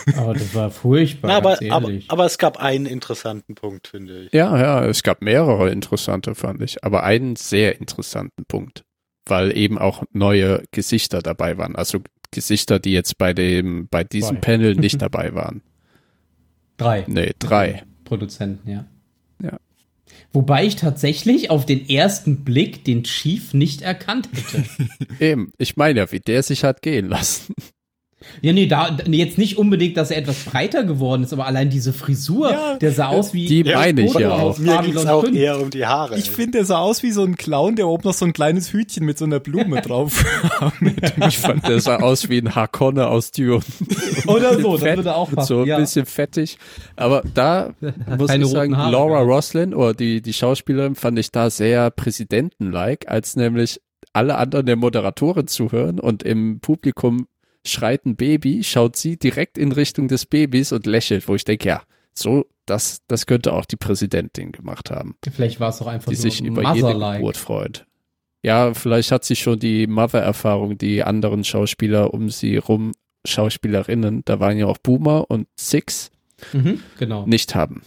Aber das war furchtbar, Na, aber, ganz aber, aber es gab einen interessanten Punkt, finde ich. Ja, ja, es gab mehrere interessante, fand ich. Aber einen sehr interessanten Punkt. Weil eben auch neue Gesichter dabei waren. Also Gesichter, die jetzt bei dem, bei diesem Zwei. Panel nicht dabei waren. Drei. Nee, drei. Produzenten. Ja. Wobei ich tatsächlich auf den ersten Blick den Chief nicht erkannt hätte. Eben, ich meine ja, wie der sich hat gehen lassen. Ja, nee, da, jetzt nicht unbedingt, dass er etwas breiter geworden ist, aber allein diese Frisur, Ja, der sah aus wie die meine ich ja auch. Mir ging Babylon es auch 5. eher um die Haare. Ich finde, der sah aus wie so ein Clown, der oben noch so ein kleines Hütchen mit so einer Blume drauf hat. Ich fand, der sah aus wie ein Harkonne aus Dune. Oder so, das Fett, würde auch passen. So ein ja. bisschen fettig. Aber da muss keine ich sagen, Haare, Laura ja. Roslin oder die, die Schauspielerin fand ich da sehr Präsidenten-like, als nämlich alle anderen der Moderatorin zuhören und im Publikum schreit ein Baby, schaut sie direkt in Richtung des Babys und lächelt, wo ich denke, ja, so, das, das könnte auch die Präsidentin gemacht haben, Vielleicht war es doch einfach die nur sich über jede Mother-like. Geburt freut. Ja, vielleicht hat sie schon die Mother-Erfahrung, die anderen Schauspieler um sie rum, Schauspielerinnen, da waren ja auch Boomer und Six, Mhm, genau. nicht haben.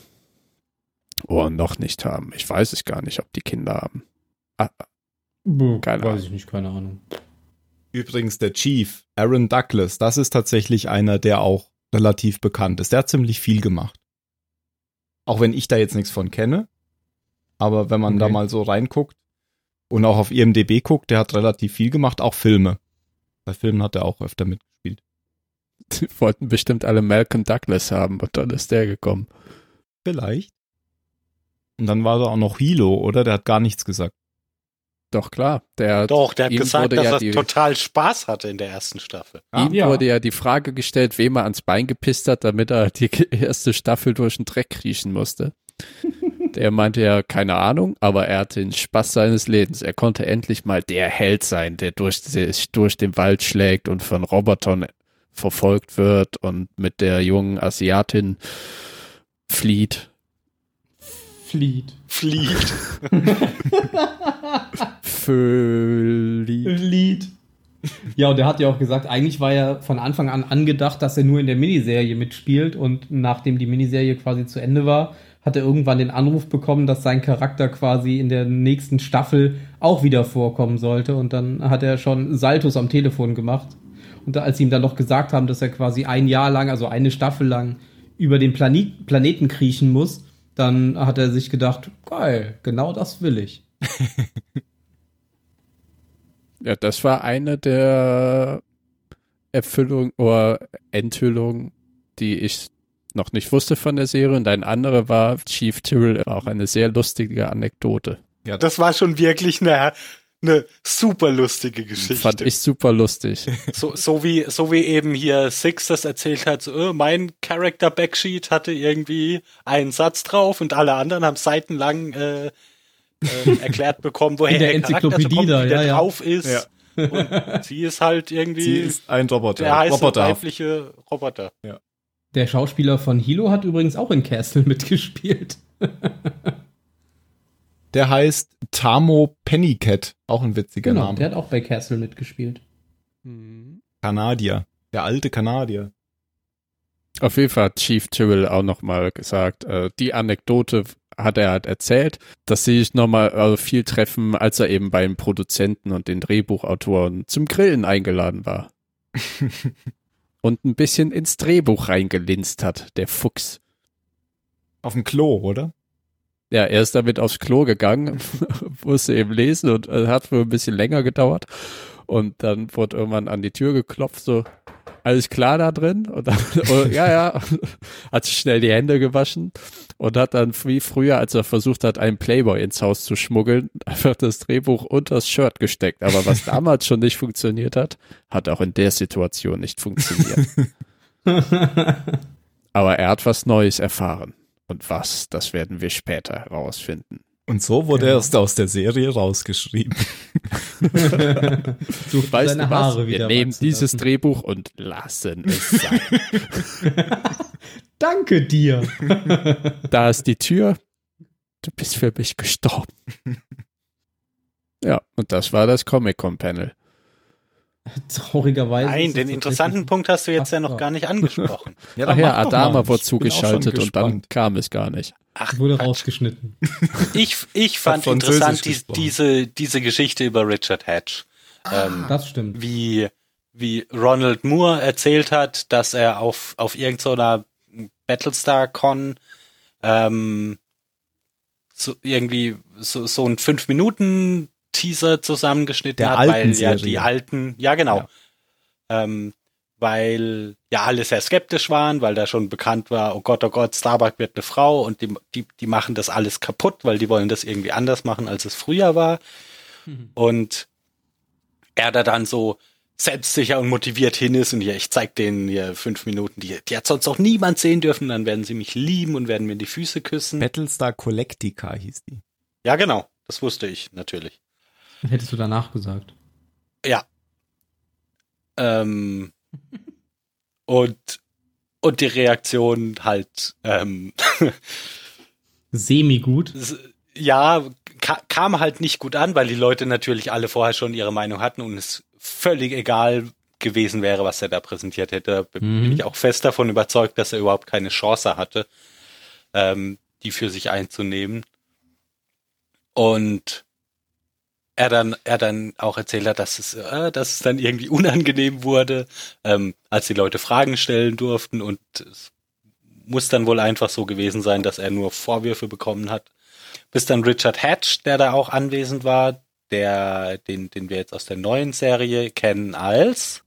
Oder noch nicht haben. Ich weiß es gar nicht, ob die Kinder haben. Ah, Buh, keine Weiß Ahnung. ich nicht, keine Ahnung. Übrigens der Chief, Aaron Douglas, das ist tatsächlich einer, der auch relativ bekannt ist. Der hat ziemlich viel gemacht. Auch wenn ich da jetzt nichts von kenne. Aber wenn man da Okay. mal so reinguckt und auch auf IMDB guckt, der hat relativ viel gemacht, auch Filme. Bei Filmen hat er auch öfter mitgespielt. Die wollten bestimmt alle Malcolm Douglas haben und dann ist der gekommen. Vielleicht. Und dann war da auch noch Hilo, oder? Der hat gar nichts gesagt. Doch klar, der Doch, der hat ihm gesagt, wurde dass ja er die- total Spaß hatte in der ersten Staffel. ihm Ja. wurde ja die Frage gestellt, wem er ans Bein gepisst hat, damit er die erste Staffel durch den Dreck kriechen musste. Der meinte ja, keine Ahnung, aber er hatte den Spaß seines Lebens. Er konnte endlich mal der Held sein, der durch, sich durch den Wald schlägt und von Robotern verfolgt wird und mit der jungen Asiatin flieht. Flieht. Flieht. Flieht. Lied. Ja, und er hat ja auch gesagt, eigentlich war ja von Anfang an angedacht, dass er nur in der Miniserie mitspielt und nachdem die Miniserie quasi zu Ende war, hat er irgendwann den Anruf bekommen, dass sein Charakter quasi in der nächsten Staffel auch wieder vorkommen sollte und dann hat er schon Saltos am Telefon gemacht. Und als sie ihm dann noch gesagt haben, dass er quasi ein Jahr lang, also eine Staffel lang über den Planet, Planeten kriechen muss, dann hat er sich gedacht, geil, genau das will ich. Ja, das war eine der Erfüllung oder Enthüllungen, die ich noch nicht wusste von der Serie. Und ein andere war Chief Tyrrell, auch eine sehr lustige Anekdote. Das war schon wirklich eine, eine super lustige Geschichte. Fand ich super lustig. So, so wie, so wie eben hier Six das erzählt hat, so, äh, mein Character Backsheet hatte irgendwie einen Satz drauf und alle anderen haben seitenlang äh, äh, erklärt bekommen, woher In der der Charakter Enzyklopädie kommt, da, ja, ja. drauf ist. Ja. Und sie ist halt irgendwie Sie ist ein Roboter. der heiße Roboterhaft. weibliche Roboter. Der Schauspieler von Hilo hat übrigens auch in Castle mitgespielt. Der heißt Tamo Pennycat. Auch ein witziger Genau, Name. der hat auch bei Castle mitgespielt. Kanadier. Der alte Kanadier. Auf jeden Fall hat Chief Tyrrell auch nochmal gesagt, äh, die Anekdote hat er halt erzählt, dass sie sich nochmal also viel treffen, als er eben beim Produzenten und den Drehbuchautoren zum Grillen eingeladen war. und ein bisschen ins Drehbuch reingelinst hat, der Fuchs. Auf dem Klo, oder? Ja, er ist damit aufs Klo gegangen, musste eben lesen und äh, hat wohl ein bisschen länger gedauert. Und dann wurde irgendwann an die Tür geklopft, so, alles klar da drin? Und dann, oh, ja, ja, hat sich schnell die Hände gewaschen und hat dann wie früher, als er versucht hat, einen Playboy ins Haus zu schmuggeln, einfach das Drehbuch unter das Shirt gesteckt. Aber was damals schon nicht funktioniert hat, hat auch in der Situation nicht funktioniert. Aber er hat was Neues erfahren. Und was, das werden wir später herausfinden. Und so wurde er erst aus der Serie rausgeschrieben. Sucht Weißt seine du was? Haare Wir wieder nehmen wachsen dieses lassen. Drehbuch und lassen es sein. Danke dir. da ist die Tür. Du bist für mich gestorben. Ja, und das war das Comic-Con-Panel. Traurigerweise. Nein, den interessanten Punkt hast du jetzt ja noch gar nicht angesprochen. Ja, Ach ja, Adama mal. wurde zugeschaltet und dann kam es gar nicht. Ach, Wurde Quatsch. rausgeschnitten. Ich, ich fand interessant die, diese, diese Geschichte über Richard Hatch. Ähm, Das stimmt. wie, wie Ronald Moore erzählt hat, dass er auf, auf irgendeiner Battlestar-Con ähm, so irgendwie so, so ein 5-Minuten-Teaser zusammengeschnitten Der hat, weil ja Serie. die alten, ja genau, Ja. Ähm, weil ja alle sehr skeptisch waren, weil da schon bekannt war, oh Gott, oh Gott, Starbuck wird eine Frau und die, die, die machen das alles kaputt, weil die wollen das irgendwie anders machen, als es früher war. Und er da dann so selbstsicher und motiviert hin ist und hier, ich zeig denen hier fünf Minuten, die, die hat sonst auch niemand sehen dürfen, dann werden sie mich lieben und werden mir die Füße küssen. Battlestar Galactica hieß die. Ja, genau, das wusste ich natürlich. Hättest du danach gesagt. Ja. Ähm, und, und die Reaktion halt, ähm, Semi-gut. ja, ka kam halt nicht gut an, weil die Leute natürlich alle vorher schon ihre Meinung hatten und es völlig egal gewesen wäre, was er da präsentiert hätte. B- Mhm. Bin ich auch fest davon überzeugt, dass er überhaupt keine Chance hatte, ähm, die für sich einzunehmen. Und er dann, er dann auch erzählt hat, dass es, äh, dass es dann irgendwie unangenehm wurde, ähm, als die Leute Fragen stellen durften und es muss dann wohl einfach so gewesen sein, dass er nur Vorwürfe bekommen hat. Bis dann Richard Hatch, der da auch anwesend war, der, den, den wir jetzt aus der neuen Serie kennen als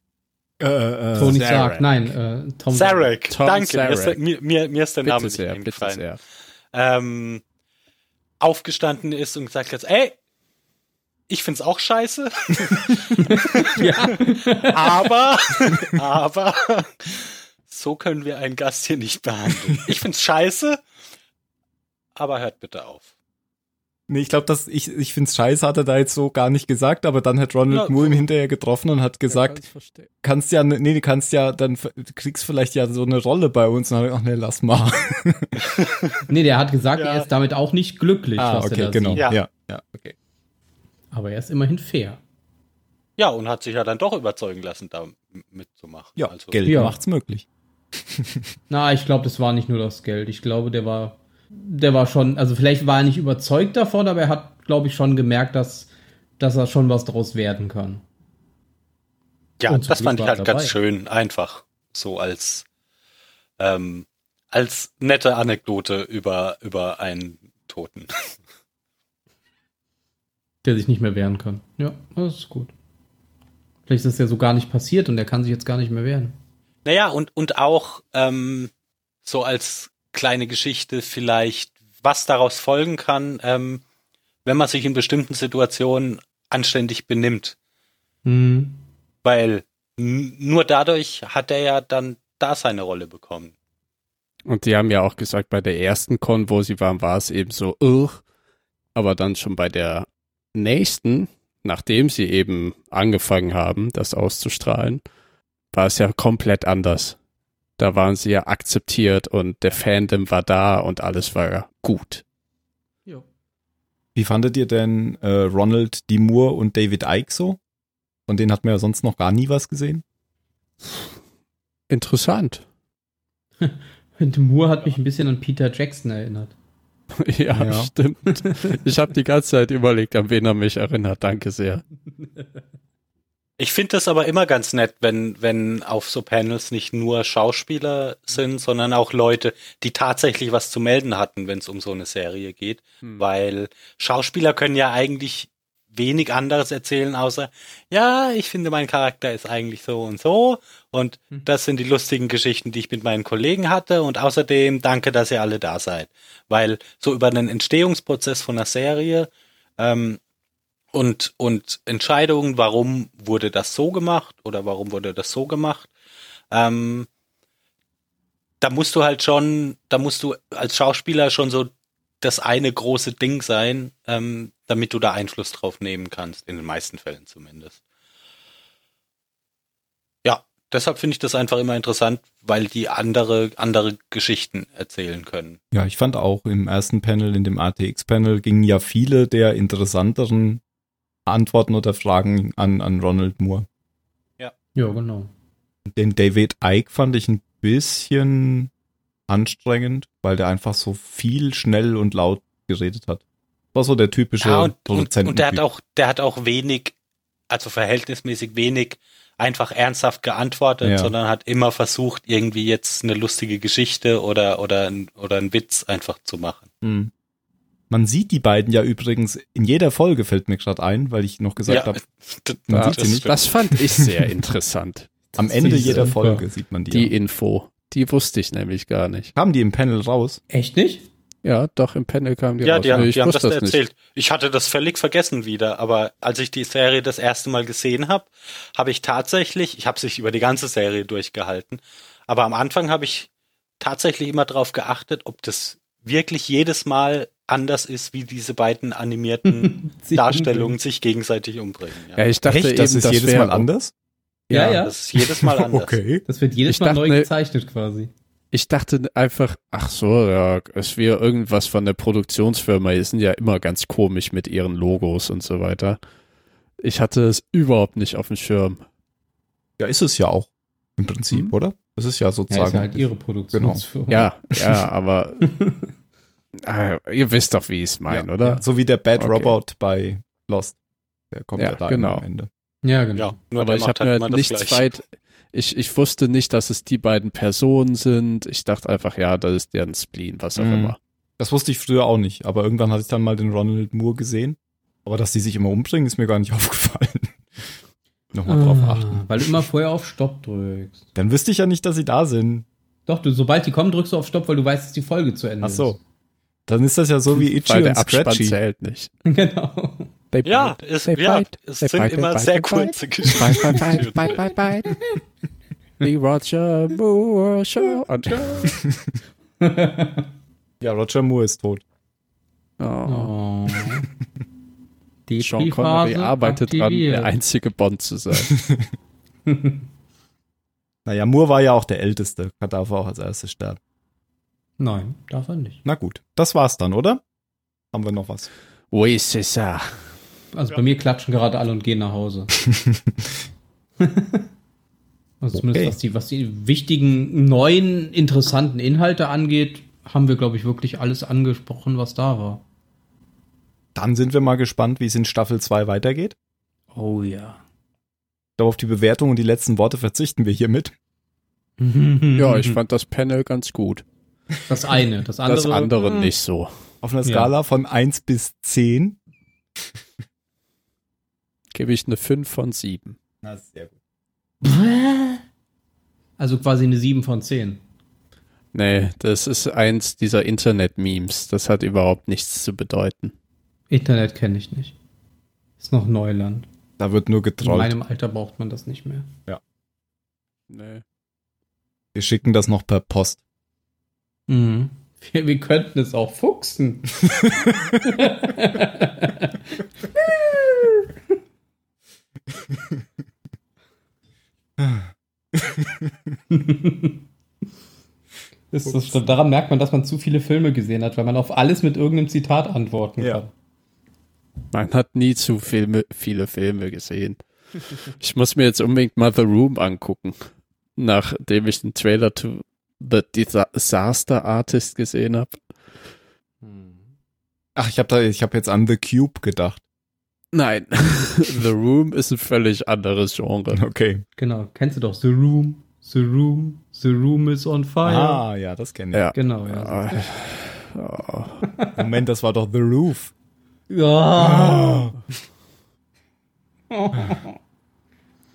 Äh, äh, Tony Zarek. Stark. Nein, äh, Tom. Sarek. Tom Danke, Mir, ist, Zarek. der- mir, mir, mir ist der Name Bitte nicht sehr, eingefallen. Ähm, aufgestanden ist und gesagt hat, ey, ich find's auch scheiße, Ja. aber, aber, so können wir einen Gast hier nicht behandeln. Ich find's scheiße, aber hört bitte auf. Nee, ich glaube, dass ich, ich find's scheiße, hat er da jetzt so gar nicht gesagt, aber dann hat Ronald Ja, Moore ihn hinterher getroffen und hat gesagt, kannst ja, nee, du kannst ja, dann kriegst vielleicht ja so eine Rolle bei uns. Und dann, ich, ach nee, lass mal. Nee, der hat gesagt, Ja. er ist damit auch nicht glücklich, ah, was er okay, da genau. sieht. Ja. Ja, ja, okay. Aber er ist immerhin fair. Ja, und hat sich ja dann doch überzeugen lassen, da mitzumachen. Ja, also, Geld Ja. macht's möglich. Na, ich glaube, das war nicht nur das Geld. Ich glaube, der war, der war schon, also vielleicht war er nicht überzeugt davon, aber er hat, glaube ich, schon gemerkt, dass, dass er schon was draus werden kann. Ja, das Glück fand ich halt ganz dabei. schön, einfach so als ähm, als nette Anekdote über über einen Toten. Der sich nicht mehr wehren kann. Ja, das ist gut. Vielleicht ist das ja so gar nicht passiert und er kann sich jetzt gar nicht mehr wehren. Naja, und und auch ähm, so als kleine Geschichte vielleicht, was daraus folgen kann, ähm, wenn man sich in bestimmten Situationen anständig benimmt, Hm. weil nur dadurch hat er ja dann da seine Rolle bekommen. Und die haben ja auch gesagt, bei der ersten Con, wo sie waren, war es eben so, Ugh. aber dann schon bei der nächsten, nachdem sie eben angefangen haben, das auszustrahlen, war es ja komplett anders. Da waren sie ja akzeptiert und der Fandom war da und alles war gut. Ja. Wie fandet ihr denn äh, Ronald D. Moore und David Icke so? Von denen hat man ja sonst noch gar nie was gesehen. Interessant. Und Moore hat mich ein bisschen an Peter Jackson erinnert. ja, Ja. stimmt. Ich habe die ganze Zeit überlegt, an wen er mich erinnert. Danke sehr. Ich finde das aber immer ganz nett, wenn, wenn auf so Panels nicht nur Schauspieler sind, sondern auch Leute, die tatsächlich was zu melden hatten, wenn es um so eine Serie geht. Hm. Weil Schauspieler können ja eigentlich wenig anderes erzählen, außer, ja, ich finde, mein Charakter ist eigentlich so und so. Und Hm. das sind die lustigen Geschichten, die ich mit meinen Kollegen hatte. Und außerdem danke, dass ihr alle da seid. Weil so über den Entstehungsprozess von einer Serie ähm, und, und Entscheidungen, warum wurde das so gemacht oder warum wurde das so gemacht, ähm, da musst du halt schon, da musst du als Schauspieler schon so das eine große Ding sein, ähm, damit du da Einfluss drauf nehmen kannst, in den meisten Fällen zumindest. Ja, deshalb finde ich das einfach immer interessant, weil die andere, andere Geschichten erzählen können. Ja, ich fand auch im ersten Panel, in dem ATX-Panel, gingen ja viele der interessanteren Antworten oder Fragen an, an Ronald Moore. Ja, genau. Den David Icke fand ich ein bisschen anstrengend, weil der einfach so viel schnell und laut geredet hat. War so der typische Ja, und, und, Produzenten. und der hat auch, der hat auch wenig, also verhältnismäßig wenig einfach ernsthaft geantwortet, Ja. sondern hat immer versucht, irgendwie jetzt eine lustige Geschichte oder, oder, ein- oder einen Witz einfach zu machen. Hm. Man sieht die beiden ja übrigens in jeder Folge, fällt mir gerade ein, weil ich noch gesagt habe, d- Man Ja, sieht sie nicht. Das fand ich sehr interessant. am Ende jeder. Folge sieht man die. Die ja. Info. Die wusste ich nämlich gar nicht. Kamen die im Panel raus? Echt nicht? Ja, doch, im Panel kam die Ja, raus. die, haben- Nee, die haben das wusste erzählt. Ich hatte das völlig vergessen wieder, aber als ich die Serie das erste Mal gesehen habe, habe ich tatsächlich, ich habe sich über die ganze Serie durchgehalten, aber am Anfang habe ich tatsächlich immer darauf geachtet, ob das wirklich jedes Mal anders ist, wie diese beiden animierten Darstellungen sich gegenseitig umbringen. Ja. Ja, ich dachte Echt? eben, Das ist jedes Mal anders? Ja, ja. Das ist jedes Mal anders. Okay. Das wird jedes Ich Mal dachte, neu ne- gezeichnet quasi. Ich dachte einfach, ach so, ja, es wäre irgendwas von der Produktionsfirma. Die sind ja immer ganz komisch mit ihren Logos und so weiter. Ich hatte es überhaupt nicht auf dem Schirm. Ja, ist es ja auch. Im Prinzip, Hm. oder? Das ist ja Ja, sozusagen. ist ja halt ihre Produktionsfirma. Ja, ja, aber ah, ihr wisst doch, wie ich es meine, ja, oder? Ja, so wie der Bad Okay. Robot bei Lost. Der kommt ja, Ja, da genau. am Ende. Ja, genau. Ja, nur aber der ich macht habe halt mir das nichts weit. Ich, ich wusste nicht, dass es die beiden Personen sind. Ich dachte einfach, ja, das ist deren Spleen, was auch Mhm. immer. Das wusste ich früher auch nicht, aber irgendwann hatte ich dann mal den Ronald Moore gesehen. Aber dass die sich immer umbringen, ist mir gar nicht aufgefallen. Nochmal drauf Ah, achten. Weil du immer vorher auf Stopp drückst. Dann wüsste ich ja nicht, dass sie da sind. Doch, du, sobald die kommen, drückst du auf Stopp, weil du weißt, dass die Folge zu Ende Ach so. Dann ist das ja so wie Itchy Weil der und Abspann Scratchy. zählt nicht. ist. Genau. They Ja, bite, es, they ja, bite, es they sind bite, immer bite, sehr kurze Bite, bite, bite, bite, bite, bite. The Roger Moore Show. Und, Ja, Roger Moore ist tot. oh. Oh. Sean Connery arbeitet dran, aktiviert. der einzige Bond zu sein. Naja, Moore war ja auch der Älteste. Er darf auch als erstes sterben. Nein, darf er nicht. Na gut, das war's dann, oder? Haben wir noch was? Oui, c'est ça. Also bei mir klatschen gerade alle und gehen nach Hause. also zumindest Okay. was, die, was die wichtigen, neuen, interessanten Inhalte angeht, haben wir, glaube ich, wirklich alles angesprochen, was da war. Dann sind wir mal gespannt, wie es in Staffel 2 weitergeht. Oh ja. Auf die Bewertung und die letzten Worte verzichten wir hiermit. Ja, ich fand das Panel ganz gut. das eine. Das andere, Das andere hm, nicht so. Auf einer Ja. Skala von 1 bis 10. Gebe ich eine 5 von 7. Na, sehr gut. Also quasi eine 7 von 10. Nee, das ist eins dieser Internet-Memes. Das hat überhaupt nichts zu bedeuten. Internet kenne ich nicht. Ist noch Neuland. Da wird nur In getrollt. meinem Alter braucht man das nicht mehr. Nee. Wir schicken das noch per Post. Mhm. Wir, wir könnten es auch fuchsen. Ist das stimmt. Daran merkt man, dass man zu viele Filme gesehen hat, weil man auf alles mit irgendeinem Zitat antworten Ja. kann. Man hat nie zu Filme, viele Filme gesehen. Ich muss mir jetzt unbedingt mal The Room angucken, nachdem ich den Trailer zu The Disaster Artist gesehen habe. Ach, ich habe da, ich habe jetzt an The Cube gedacht. Nein, The Room ist ein völlig anderes Genre. Okay. Genau. Kennst du doch The Room? The Room? The Room is on fire. Ah, ja, das kenne ich. Ja. Genau, ja. Ah. Moment, das war doch The Roof. Ja.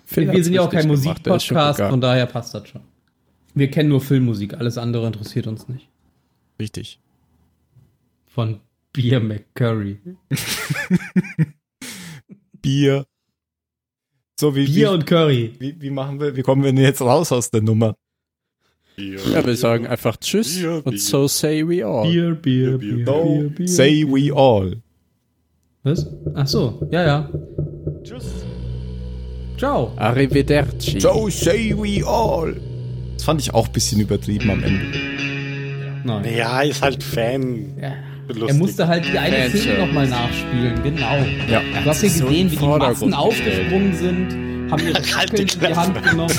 Phil Wir hat's sind ja auch kein Musikpodcast, von daher passt das schon. Wir kennen nur Filmmusik, alles andere interessiert uns nicht. Richtig. Von Beer McCurry. Bier. So wie, Bier wie, und Curry. wie, wie machen wir, wie kommen wir denn jetzt raus aus der Nummer? Ja, wir sagen einfach Tschüss Bier, und Bier. so say we all. Bier, Bier, Bier, Bier, Bier, Bier. say we all. Was? Ach so, ja, ja. Tschüss. Ciao. Arrivederci. So say we all. Das fand ich auch ein bisschen übertrieben am Ende. Nein. Ja, ist halt Fan. Ja. Lustig. Er musste halt die eine Fanservice. Szene nochmal nachspielen, genau. Ja. Du hast ja gesehen, wie die Massen aufgesprungen sind, haben ihre Halt Fackeln die in die Hand genommen.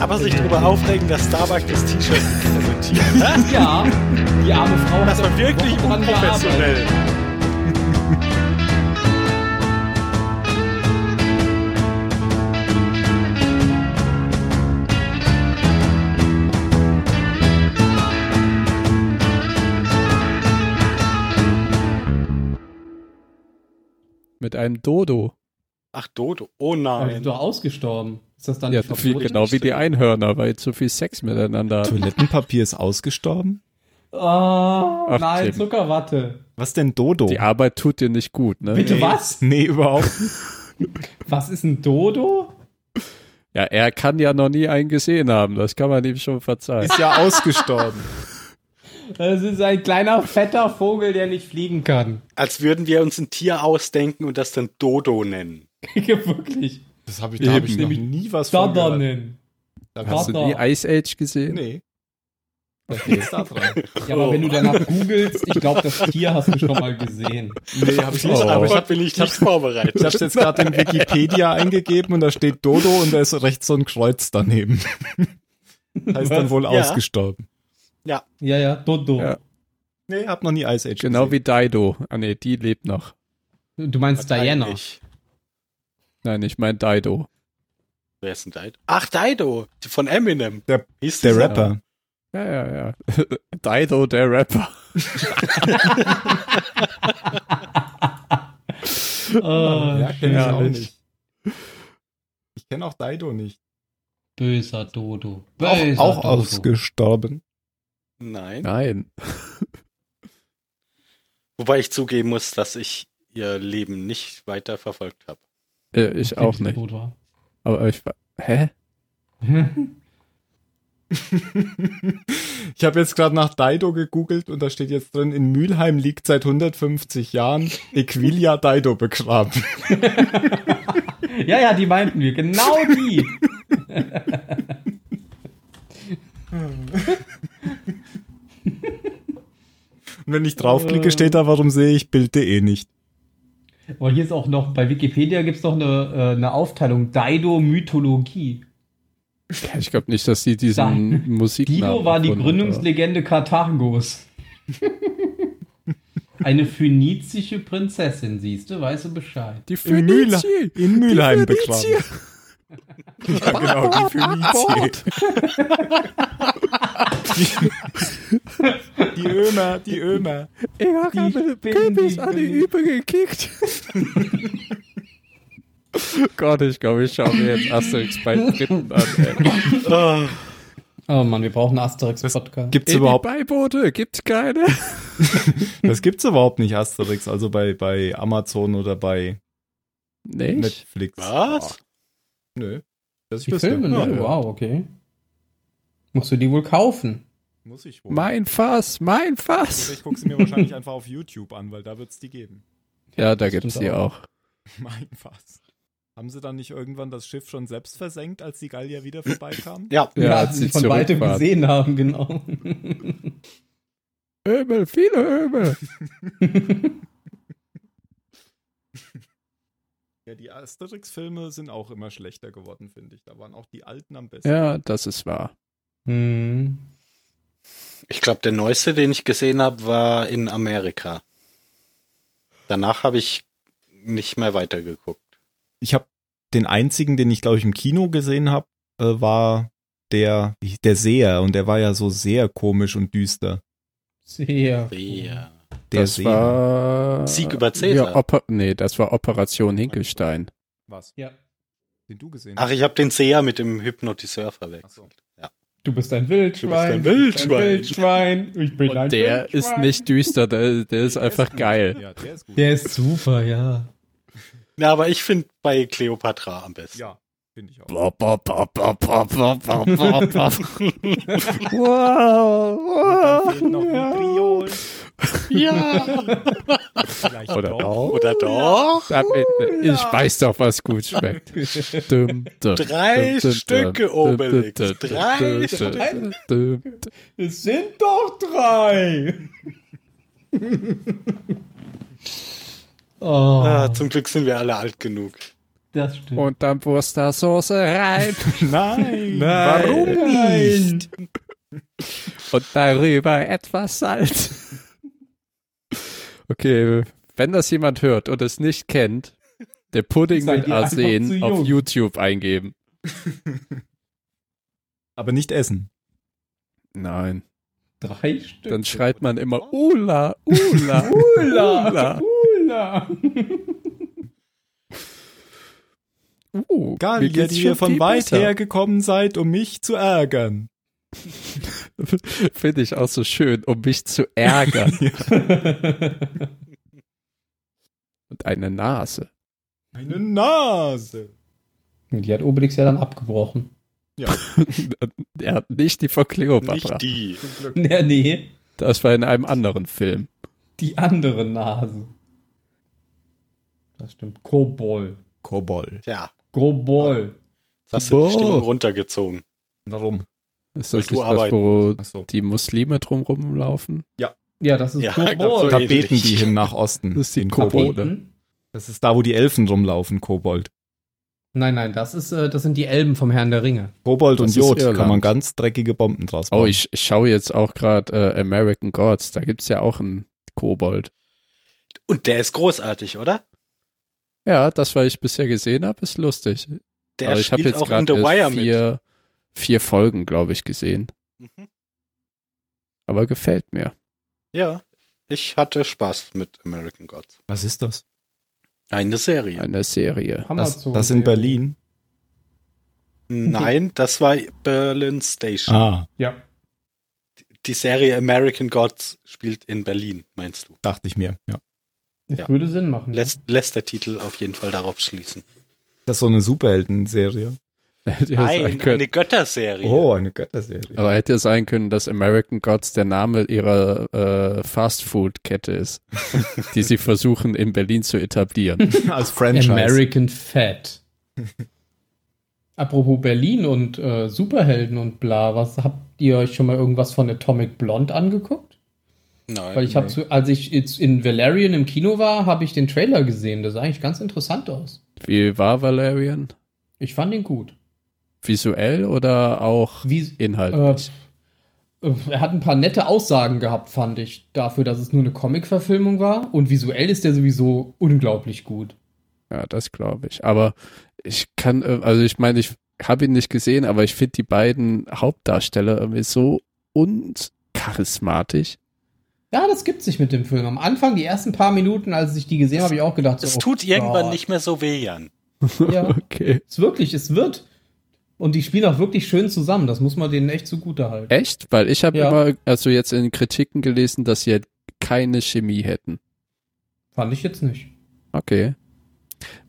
Aber sich darüber aufregen, dass Starbucks das T-Shirt präsentiert. ja, die arme Frau Das hat war wirklich unprofessionell. Mit einem Dodo. Ach, Dodo. Oh Aber die nein. sind doch ausgestorben. Ist das dann Ja, nicht viel, genau wie die Einhörner, weil zu viel Sex miteinander. Toilettenpapier ist ausgestorben? Oh, Ach, nein, Tim. Zuckerwatte. Was denn Dodo? Die Arbeit tut dir nicht gut, ne? Bitte was? Nee, überhaupt nicht. Was ist ein Dodo? Ja, er kann ja noch nie einen gesehen haben, das kann man ihm schon verzeihen. Ist ja ausgestorben. Das ist ein kleiner, fetter Vogel, der nicht fliegen kann. Als würden wir uns ein Tier ausdenken und das dann Dodo nennen. Wirklich. Das habe ich, da hab ich noch Nämlich nie was von gehört. Dodonen. Da Hast du Dodo. nie Ice Age gesehen? Nee. Was ist da dran? Ja, aber wenn du danach googelst, ich glaube, das Tier hast du schon mal gesehen. Nee, habe ich nicht. Oh. Aber ich habe bin ich nicht vorbereitet. ich hab's jetzt gerade in Wikipedia eingegeben und da steht Dodo und da ist rechts so ein Kreuz daneben. heißt dann wohl Ja. ausgestorben. Ja, ja, Dodo. Ja. Nee, hab noch nie Ice Age Genau gesehen. wie Dido. Ah nee, die lebt noch. Du meinst Diana. Wahrscheinlich. Nein, ich mein Dido. Wer ist denn Dido? Ach, Dido. Von Eminem. Der- Hieß Der? Rapper. Ja, ja, ja. Dido, der Rapper. Oh, Ja, kenn ich Ja, auch ich- nicht. Ich kenne auch Dido nicht. böser Dodo. Auch, Böser auch Dodo. ausgestorben. Nein. Nein. Wobei ich zugeben muss, dass ich ihr Leben nicht weiter verfolgt habe. Äh, ich auch nicht. Aber ich war. Hä? Ich habe jetzt gerade nach Dido gegoogelt und da steht jetzt drin, in Mülheim liegt seit 150 Jahren Equilia Dido begraben. ja, ja, die meinten wir. Genau die. Und wenn ich draufklicke, steht da, warum sehe ich Bild.de nicht. Aber hier ist auch noch, bei Wikipedia gibt es noch eine, äh, eine Aufteilung. Dido-Mythologie. Ja, Ich glaube nicht, dass die diesen Musiknamen Dido war die Gründungslegende Karthagos. Eine phönizische Prinzessin, siehst du, weißt du Bescheid. Die In, Mühl Phönizier. in Mülheim begraben. Ja, genau, die Phönizier. Die, die Ömer, die Ömer. Ich hab Die mit Spinnen, Kürbis die an die. Übe gekickt. Gott, ich glaube, ich schaue mir jetzt Asterix bei Dritten an. Ey. Ah, Oh Mann, wir brauchen Asterix-Podcast. Gibt's In überhaupt, die Beiboote gibt's keine. das gibt's überhaupt nicht, Asterix, also bei, bei Amazon oder bei Nicht? Netflix. was? Nö. Das ich Die wüsste. Filme, ne? Ja, ja. Wow, okay. Musst du die wohl kaufen? Muss ich wohl. Mein Fass, mein Oder Fass. ich gucke sie mir wahrscheinlich einfach auf YouTube an, weil da wird's die geben. Ja, da gibt's stimmt die auch. auch. Mein Fass. Haben sie dann nicht irgendwann das Schiff schon selbst versenkt, als die Gallier wieder vorbeikamen? Ja. Ja, als als sie von weitem gesehen haben, genau. Öbel, viele Öbel. Ja, die Asterix-Filme sind auch immer schlechter geworden, finde ich. Da waren auch die alten am besten. Ja, das ist wahr. Hm. Ich glaube, der neueste, den ich gesehen habe, war in Amerika. Danach habe ich nicht mehr weitergeguckt. Ich habe den einzigen, den ich glaube ich im Kino gesehen habe, äh, war der der Seher und der war ja so sehr komisch und düster. Sehr. Ja. Der das Seele. war Sieg über Cäsar. Ja, Oper nee, das war Operation Hinkelstein. Was? Ja. Den du gesehen hast. Ach, ich habe den Seher mit dem Hypnotiseur verwechselt. So. Ja. Du bist ein Wildschwein. Du bist ein Wildschwein. Ein Wildschwein. Ich bin Und ein der Wildschwein. ist nicht düster, der, der ist der einfach ist geil. Ja, der, ist der ist super, ja. Na, aber ich finde bei Cleopatra am besten. Ja, finde ich auch. Wow, wow. Noch ja. Vitriol. Ja. Vielleicht Oder doch. doch? Oder doch? Ich weiß doch, was gut schmeckt. Dum, dum, Drei dum, Stücke Obelix. Drei Stücke. Es sind doch drei. oh, Ah, zum Glück sind wir alle alt genug. das stimmt. Und dann Wurstersoße rein. Nein. Warum Nein. Und darüber etwas Salz. Okay, wenn das jemand hört und es nicht kennt, der Pudding mit Arsen auf. YouTube eingeben. Aber nicht essen. Nein. Drei Stück. Dann schreit man immer Ula, Ula, Ula. Ula. Uh, Gallier, die ihr von weit her gekommen seid, um mich zu ärgern. Finde ich auch so schön, um mich zu ärgern. Und eine Nase. Eine Nase. Die hat Obelix ja dann abgebrochen. er hat nicht die von Cleopatra. Nicht die. Nee, nee. Das war in einem anderen Film. Die andere Nase. Das stimmt. Kobol. Kobol. Ja, Kobol. das hast du die. Stimmung runtergezogen. Warum? Ist das nicht das, wo Achso. die Muslime drumrum laufen? Ja, das ist Ja, ich glaub, Kobol. so Da beten die hin nach Osten. Das ist die in Kobold. Kobold. Tapeten? Das ist da, wo die Elfen rumlaufen, Kobold. Nein, nein, das ist, äh, das sind die Elben vom Herrn der Ringe. Kobold Das und Jod Irland. kann man ganz dreckige Bomben draus bauen. Oh, ich, ich schaue jetzt auch gerade äh, American Gods. Da gibt's ja auch einen Kobold. Und der ist großartig, oder? Ja, das, was ich bisher gesehen habe, ist lustig. Der Aber ich habe spielt jetzt auch in gerade The Wire erst mit. vier, vier Folgen, glaube ich, gesehen. Mhm. Aber gefällt mir. Ja, ich hatte Spaß mit American Gods. Was ist das? Eine Serie. Eine Serie. Das, das in Berlin. Nein, das war Berlin Station. Ah, Ja. Die Serie American Gods spielt in Berlin, meinst du? dachte ich mir. Ja. Das Ja. würde Sinn machen. Lässt, lässt der Titel auf jeden Fall darauf schließen. Das ist so eine Superhelden-Serie. Hätte ja sein Nein, können. eine Götterserie. Oh, eine Götterserie. Aber hätte ja sein können, dass American Gods der Name ihrer äh, Fastfood-Kette ist, die sie versuchen in Berlin zu etablieren. Als Franchise. American Fat. Apropos Berlin und äh, Superhelden und bla, was habt ihr euch schon mal irgendwas von Atomic Blonde angeguckt? Nein. Weil ich habe, als ich jetzt in Valerian im Kino war, habe ich den Trailer gesehen. Das sah eigentlich ganz interessant aus. Wie war Valerian? Ich fand ihn gut. Visuell oder auch Wie, inhaltlich? Äh, er hat ein paar nette Aussagen gehabt, fand ich, dafür, dass es nur eine Comic-Verfilmung war. Und visuell ist der sowieso unglaublich gut. Ja, das glaube ich. Aber ich kann, äh, also ich meine, ich habe ihn nicht gesehen, aber ich finde die beiden Hauptdarsteller irgendwie so uncharismatisch. Ja, das gibt sich mit dem Film. Am Anfang, die ersten paar Minuten, als ich die gesehen habe, habe ich auch gedacht, es so, tut oh irgendwann Gott. nicht mehr so weh, Jan. Ja, Okay. es wirklich, es wird. Und die spielen auch wirklich schön zusammen. Das muss man denen echt zugute halten. Echt? Weil ich habe Ja. immer, also jetzt in den Kritiken gelesen, dass sie halt keine Chemie hätten. Fand ich jetzt nicht. Okay.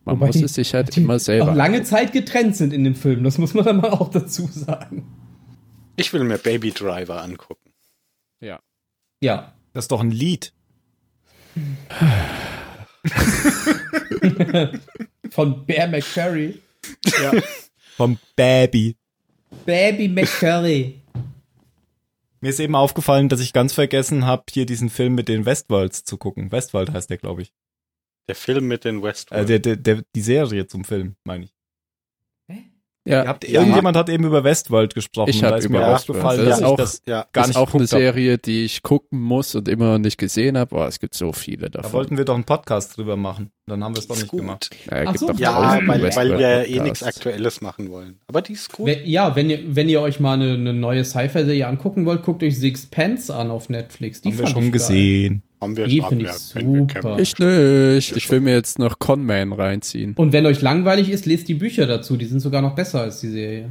Man Wobei muss die- es sich halt Die immer selber. auch lange Zeit getrennt sind in dem Film. Das muss man dann mal auch dazu sagen. Ich will mir Baby Driver angucken. ja. Ja. Das ist doch ein Lied. Von Bear McCurry. Vom Baby. Baby McCurry. Mir ist eben aufgefallen, dass ich ganz vergessen habe, hier diesen Film mit den Westworlds zu gucken. Westworld heißt der, glaube ich. Der Film mit den Äh, Westworld. der, der, der, die Serie zum Film, meine ich. Ja, Ihr habt, Irgendjemand hat eben über Westworld gesprochen. Ich und da hab ist über mir aufgefallen, Das dass ist ich auch- das ja, gar ist nicht auch eine. Serie, die ich gucken muss und immer noch nicht gesehen habe. Boah, es gibt so viele Da davon. wollten wir doch einen Podcast drüber machen. Dann haben wir es doch nicht gut. gemacht. Ja, so. Ja, weil, weil wir eh nichts Aktuelles machen wollen. Aber die ist gut. Wenn, ja, wenn ihr, wenn ihr euch mal eine, eine neue Sci-Fi-Serie angucken wollt, guckt euch Sixpence an auf Netflix. Die haben wir schon gesehen. Haben wir Die schon. finde ich super. Ich nicht. Ich will mir jetzt noch Conman reinziehen. Und wenn euch langweilig ist, lest die Bücher dazu. Die sind sogar noch besser als die Serie.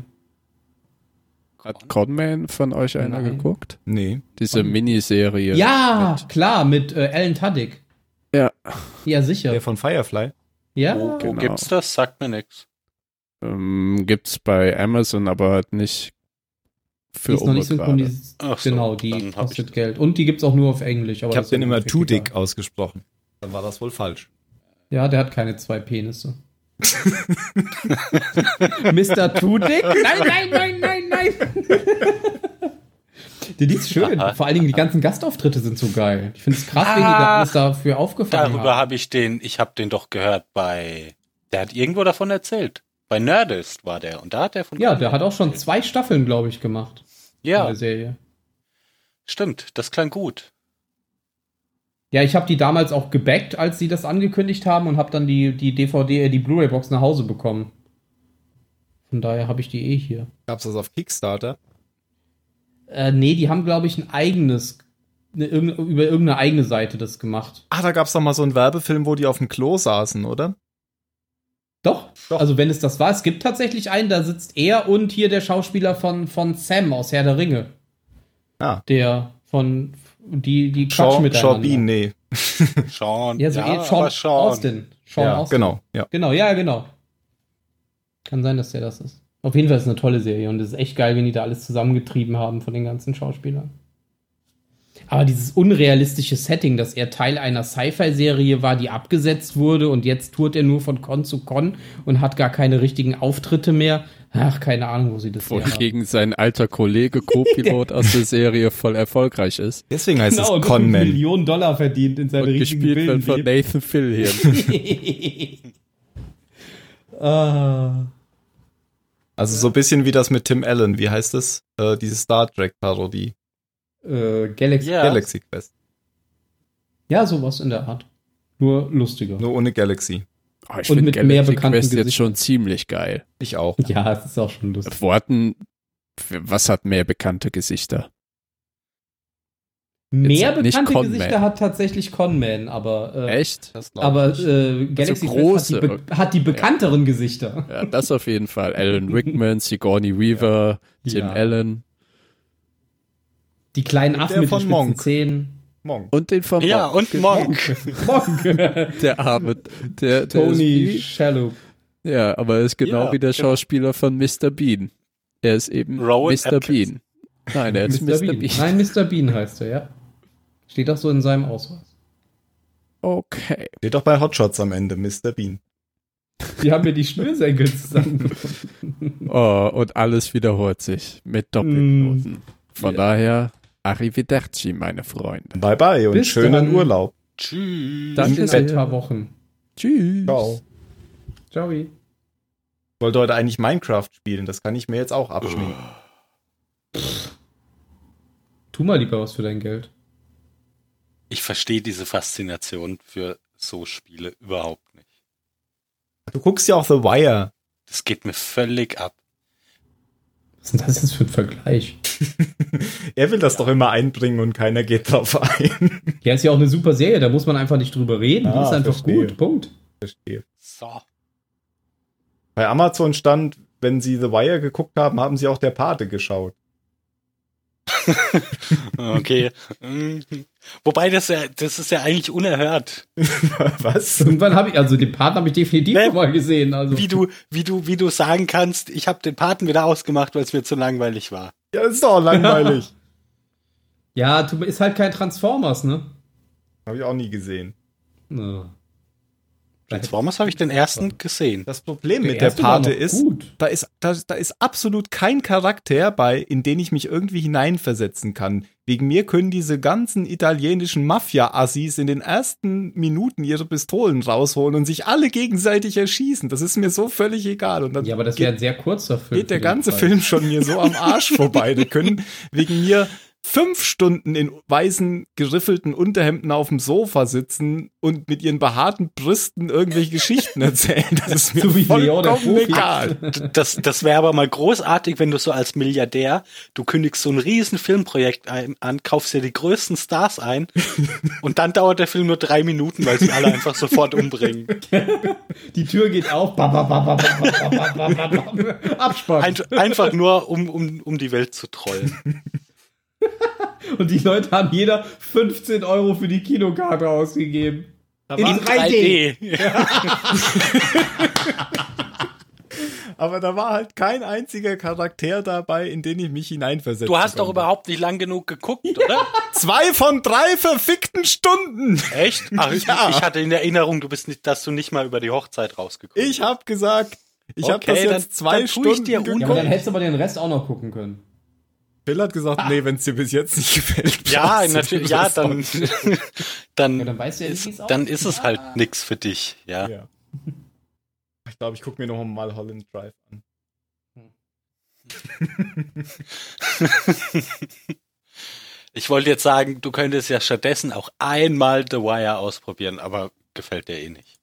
Hat Conman von euch einer Nein. geguckt? Nee. Diese Miniserie. Ja, Mit, klar, mit äh, Alan Tudyk. Ja. Ja, sicher. Der von Firefly. ja, Wo, wo Genau. gibt's das? Sagt mir nix. Ähm, gibt's bei Amazon, aber halt nicht für die ist noch nicht synchronisiert. Ach so, genau, die kostet. Geld. Und die gibt's auch nur auf Englisch. Aber Ich habe den immer too dick egal. ausgesprochen. Dann war das wohl falsch. Ja, der hat keine zwei Penisse. Mr. Tudik? Nein, nein, nein, nein, nein. Die, die ist schön. Vor allen Dingen die ganzen Gastauftritte sind so geil. Ich finde es krass, wie die da Ah, alles dafür aufgefangen Darüber haben. habe ich den, ich habe den doch gehört bei, der hat irgendwo davon erzählt. Bei Nerdist war der und da hat er von. Ja, der hat auch schon zwei Staffeln, glaube ich, gemacht. in Ja, der Serie. stimmt, das klang gut. Ja, ich habe die damals auch gebackt, als sie das angekündigt haben und habe dann die, die DVD, äh, die Blu-ray-Box nach Hause bekommen. Von daher habe ich die eh hier. Gab's das auf Kickstarter? Äh, nee, die haben, glaube ich, ein eigenes, eine, irgende- über irgendeine eigene Seite das gemacht. Ah, da gab's doch mal so einen Werbefilm, wo die auf dem Klo saßen, oder? Doch, Doch. also wenn es das war, es gibt tatsächlich einen, da sitzt er und hier der Schauspieler von, von Sam aus Herr der Ringe. Ah. Der von, die, die Sean, quatschen miteinander. Sean Bean, nee. Sean, Ja, so eh, Sean, aber Sean. Austin. Sean ja, Austin. genau. Ja. Genau, ja, genau. Kann sein, dass der das ist. Auf jeden Fall ist es eine tolle Serie und es ist echt geil, wenn die da alles zusammengetrieben haben von den ganzen Schauspielern. Aber dieses unrealistische Setting, dass er Teil einer Sci-Fi-Serie war, die abgesetzt wurde und jetzt tourt er nur von Con zu Con und hat gar keine richtigen Auftritte mehr. Ach, keine Ahnung, wo sie das haben. Wogegen sein alter Kollege Co-Pilot aus der Serie voll erfolgreich ist. Deswegen heißt Genau, und es Conman. Millionen Dollar verdient in seinen Und richtigen gespielt wird von. Nathan Fillion. ah. Also so ein bisschen wie das mit Tim Allen. Wie heißt es? Äh, diese Star Trek-Parodie. äh, Galaxy. Ja. Galaxy Quest. Ja, sowas in der Art. Nur lustiger. Nur ohne Galaxy. Oh, ich Und finde mit mehr Galaxy bekannten Quest jetzt Gesichtern. schon ziemlich geil. Ich auch. Ja, es ist auch schon lustig. Worten, was hat mehr bekannte Gesichter? Mehr bekannte Man. Gesichter hat tatsächlich Conman, aber äh, Echt? Aber äh, Galaxy Quest große. hat, die hat die bekannteren Gesichter. Ja, das auf jeden Fall. Alan Rickman, Sigourney Weaver, Tim Ja. Allen Die kleinen Und Affen mit den von spitzen Monk. Zähnen. Monk. und den von Ja, Monk. und Monk. Monk. der arme, der, der Tony wie, ja, aber er ist genau Ja, wie der genau. Schauspieler von Mr. Bean. Er ist eben Rowan Mr. Atkins. Bean. Nein, er ist Mr. Bean. Nein, Mr. Bean heißt er, ja. Steht auch so in seinem Ausweis. Okay. Steht doch bei Hotshots am Ende, Mr. Bean. Die haben mir die Schnürsenkel zusammengefunden. Oh, und alles wiederholt sich mit Doppelknoten. Von Ja. daher, arrivederci, meine Freunde. Bye bye und Bis schönen dann. Urlaub. Tschüss. Danke In sehr. ein paar Wochen. Tschüss. Ciao. Ciao. Ich wollte heute eigentlich Minecraft spielen. Das kann ich mir jetzt auch abschminken. Tu mal lieber was für dein Geld. Ich verstehe diese Faszination für so Spiele überhaupt nicht. Du guckst ja auch The Wire. Das geht mir völlig ab. Was ist denn das jetzt für ein Vergleich? Er will das doch immer einbringen und keiner geht drauf ein. Ja, ist ja auch eine super Serie, da muss man einfach nicht drüber reden. Die Ah, ist einfach verstehe. gut. Punkt. Verstehe. So. Bei Amazon stand, wenn sie The Wire geguckt haben, haben sie auch der Pate geschaut. Okay. Wobei das ja, das ist ja eigentlich unerhört. Was? Irgendwann habe ich, also den Part habe ich definitiv schon mal gesehen. Also. Wie du, wie du, wie du sagen kannst, ich habe den Paten wieder ausgemacht, weil es mir zu langweilig war. Ja, ist doch langweilig. Ja, ist halt kein Transformers, ne? Habe ich auch nie gesehen. Ja. Transformers habe ich den ersten gesehen. Das Problem Der mit der Pate ist, gut. da ist, da, da ist absolut kein Charakter bei, in den ich mich irgendwie hineinversetzen kann. Wegen mir können diese ganzen italienischen Mafia-Assis in den ersten Minuten ihre Pistolen rausholen und sich alle gegenseitig erschießen. Das ist mir so völlig egal. Und dann Ja, aber das geht, wäre ein sehr kurzer Film. geht der ganze Preis. Film schon mir so am Arsch vorbei. Die können wegen mir fünf Stunden in weißen, geriffelten Unterhemden auf dem Sofa sitzen und mit ihren behaarten Brüsten irgendwelche Geschichten erzählen. Das ist mir so vollkommen egal. Das, das wäre aber mal großartig, wenn du so als Milliardär, du kündigst so ein riesen Filmprojekt ein, an, kaufst dir die größten Stars ein und dann dauert der Film nur drei Minuten, weil sie alle einfach sofort umbringen. Die Tür geht auf. Abspann. Ein, einfach nur, um, um, um die Welt zu trollen. Und die Leute haben jeder 15 Euro für die Kinokarte ausgegeben. In war 3D. 3D. Aber da war halt kein einziger Charakter dabei, in den ich mich hineinversetze. Du hast doch überhaupt nicht lang genug geguckt, oder? zwei von drei verfickten Stunden. Echt? Ach, ich, Ja. ich hatte in Erinnerung, du bist nicht, dass du nicht mal über die Hochzeit rausgekommen Ich hab gesagt, ich hab Okay, das dann- jetzt zwei dann tu ich Stunden dir Ja, aber dann hättest du aber den Rest auch noch gucken können. Phil hat gesagt, nee, wenn es dir bis jetzt nicht gefällt. Ja, natürlich, ja, dann, dann, Ja, dann weißt du ja, ist, dann ist es halt nix für dich, ja. Ja. Ich glaube, ich gucke mir noch mal Holland Drive an. Ich wollte jetzt sagen, du könntest ja stattdessen auch einmal The Wire ausprobieren, aber gefällt dir eh nicht.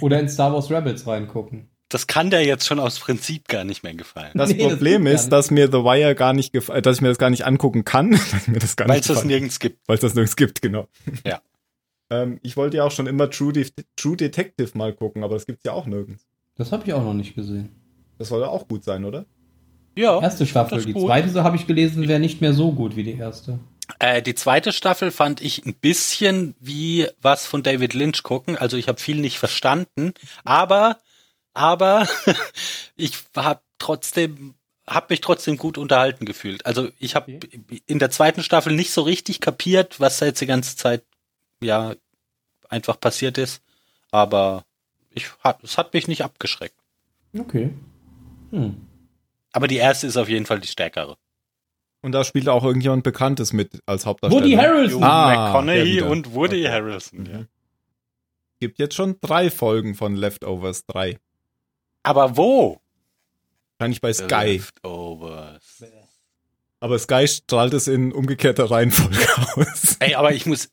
Oder in Star Wars Rebels reingucken. Das kann dir jetzt schon aus Prinzip gar nicht mehr gefallen. Das Nee, das Problem gar ist, dass mir The Wire gar nicht gefällt, dass ich mir das gar nicht angucken kann, dass mir das gar Weil es das nirgends gibt. Weil es das nirgends gibt, genau. Ja. ähm, ich wollte ja auch schon immer True, De True Detective mal gucken, aber das gibt's ja auch nirgends. Das habe ich auch noch nicht gesehen. Das soll ja auch gut sein, oder? Ja. Erste Staffel. das Die gut. zweite, so habe ich gelesen, wäre nicht mehr so gut wie die erste. Äh, die zweite Staffel fand ich ein bisschen wie was von David Lynch gucken. Also ich habe viel nicht verstanden, aber aber ich habe trotzdem habe mich trotzdem gut unterhalten gefühlt. Also ich habe in der zweiten Staffel nicht so richtig kapiert, was da jetzt die ganze Zeit ja einfach passiert ist, aber ich hat es hat mich nicht abgeschreckt. Okay. Hm. Aber die erste ist auf jeden Fall die stärkere. Und da spielt auch irgendjemand Bekanntes mit als Hauptdarsteller. Woody Harrelson. Ah, McConaughey und Woody Okay. Harrelson. Ja. Mhm. Gibt jetzt schon drei Folgen von Leftovers 3. Aber wo? Wahrscheinlich bei Sky. Leftovers. Aber Sky strahlt es in umgekehrter Reihenfolge aus. Ey, aber ich muss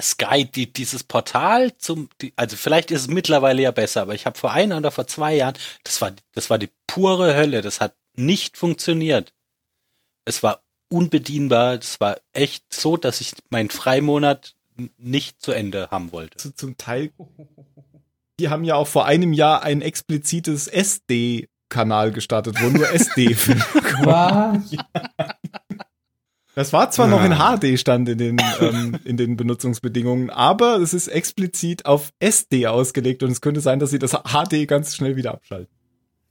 Sky, die, dieses Portal zum, die, also vielleicht ist es mittlerweile ja besser, aber ich habe vor ein oder vor zwei Jahren, das war, das war die pure Hölle. Das hat nicht funktioniert. Es war unbedienbar. Das war echt so, dass ich meinen Freimonat nicht zu Ende haben wollte. Zu- Zum Teil. Die haben ja auch vor einem Jahr ein explizites SD-Kanal gestartet, wo nur SD-Filme Was? Das war zwar noch in. HD stand in den, ähm, in den Benutzungsbedingungen, aber es ist explizit auf SD ausgelegt und es könnte sein, dass sie das HD ganz schnell wieder abschalten.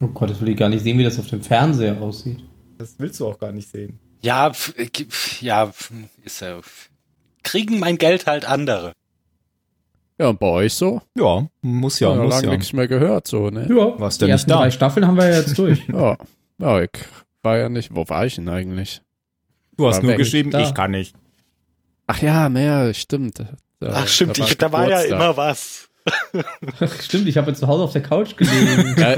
Oh Gott, das will ich gar nicht sehen, wie das auf dem Fernseher aussieht. Das willst du auch gar nicht sehen. Ja, ja, ist ja, kriegen mein Geld halt andere. Ja, und bei euch so? Ja, muss ja, muss lange ja. nichts mehr gehört, so, ne? Ja, Warst die ja nicht ersten da. drei Staffeln haben wir ja jetzt durch. Ja. Ja, ich war ja nicht, wo war ich denn eigentlich? Du hast War nur geschrieben, Da. ich kann nicht. Ach ja, naja, stimmt. Da, Ach stimmt, ich, da war ja immer was. Stimmt, ich habe jetzt zu Hause auf der Couch gelegen. Ja,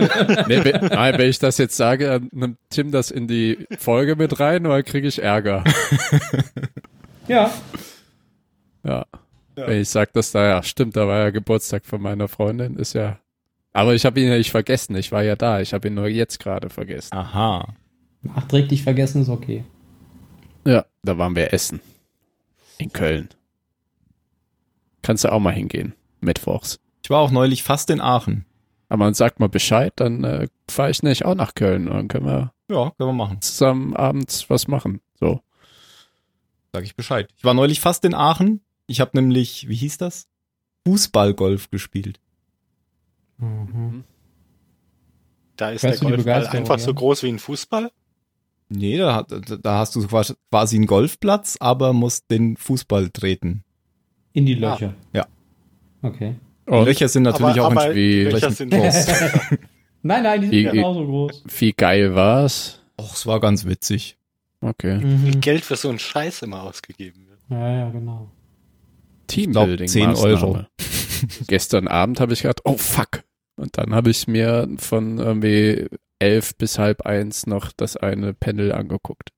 nee, wenn, nein, wenn ich das jetzt sage, dann nimmt Tim das in die Folge mit rein oder kriege ich Ärger? ja. Ja. Wenn ich sage, dass da ja stimmt, da war ja Geburtstag von meiner Freundin, ist ja. Aber ich habe ihn ja nicht vergessen, ich war ja da, ich habe ihn nur jetzt gerade vergessen. Aha. Nachträglich vergessen ist okay. Ja, da waren wir essen. In Köln. Kannst du auch mal hingehen, mittwochs. Ich war auch neulich fast in Aachen. Aber man sagt mal Bescheid, dann äh, fahre ich nicht auch nach Köln und dann können wir Ja, können wir machen. zusammen abends was machen. So. Sag ich Bescheid. Ich war neulich fast in Aachen. Ich habe nämlich, wie hieß das? Fußballgolf gespielt. Da ist Weißt der Golfball einfach so ja? groß wie ein Fußball. Nee, da, da hast du quasi einen Golfplatz, aber musst den Fußball treten. In die Löcher. ja. Okay. Und Löcher sind natürlich auch aber in wie- Löcher sind Trost. Nein, nein, die sind Wie- genauso groß. wie geil war's? Och, es war ganz witzig. Okay. Mhm. Geld für so einen Scheiß immer ausgegeben wird. Ja, ja, genau. Teambuilding. 10 Euro. Gestern Abend habe ich gedacht, oh fuck. Und dann habe ich mir von irgendwie elf bis halb eins noch das eine Panel angeguckt.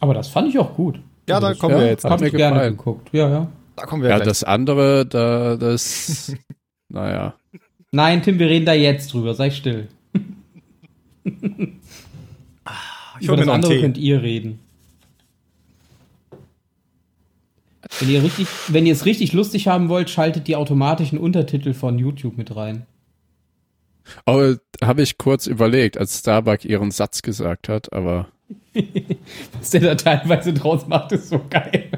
Aber das fand ich auch gut. Ja, Also da das kommen wir jetzt. Hab mir ich gerne gefallen. geguckt. Ja, ja. Da kommen wir Ja, gleich. das andere, da, das, naja. Nein, Tim, wir reden da jetzt drüber. Sei still. ich Über das andere Tee. könnt ihr reden. Wenn ihr, richtig, wenn ihr es richtig lustig haben wollt, schaltet die automatischen Untertitel von YouTube mit rein. Aber habe ich kurz überlegt, als Starbuck ihren Satz gesagt hat, aber Was der da teilweise draus macht, ist so geil.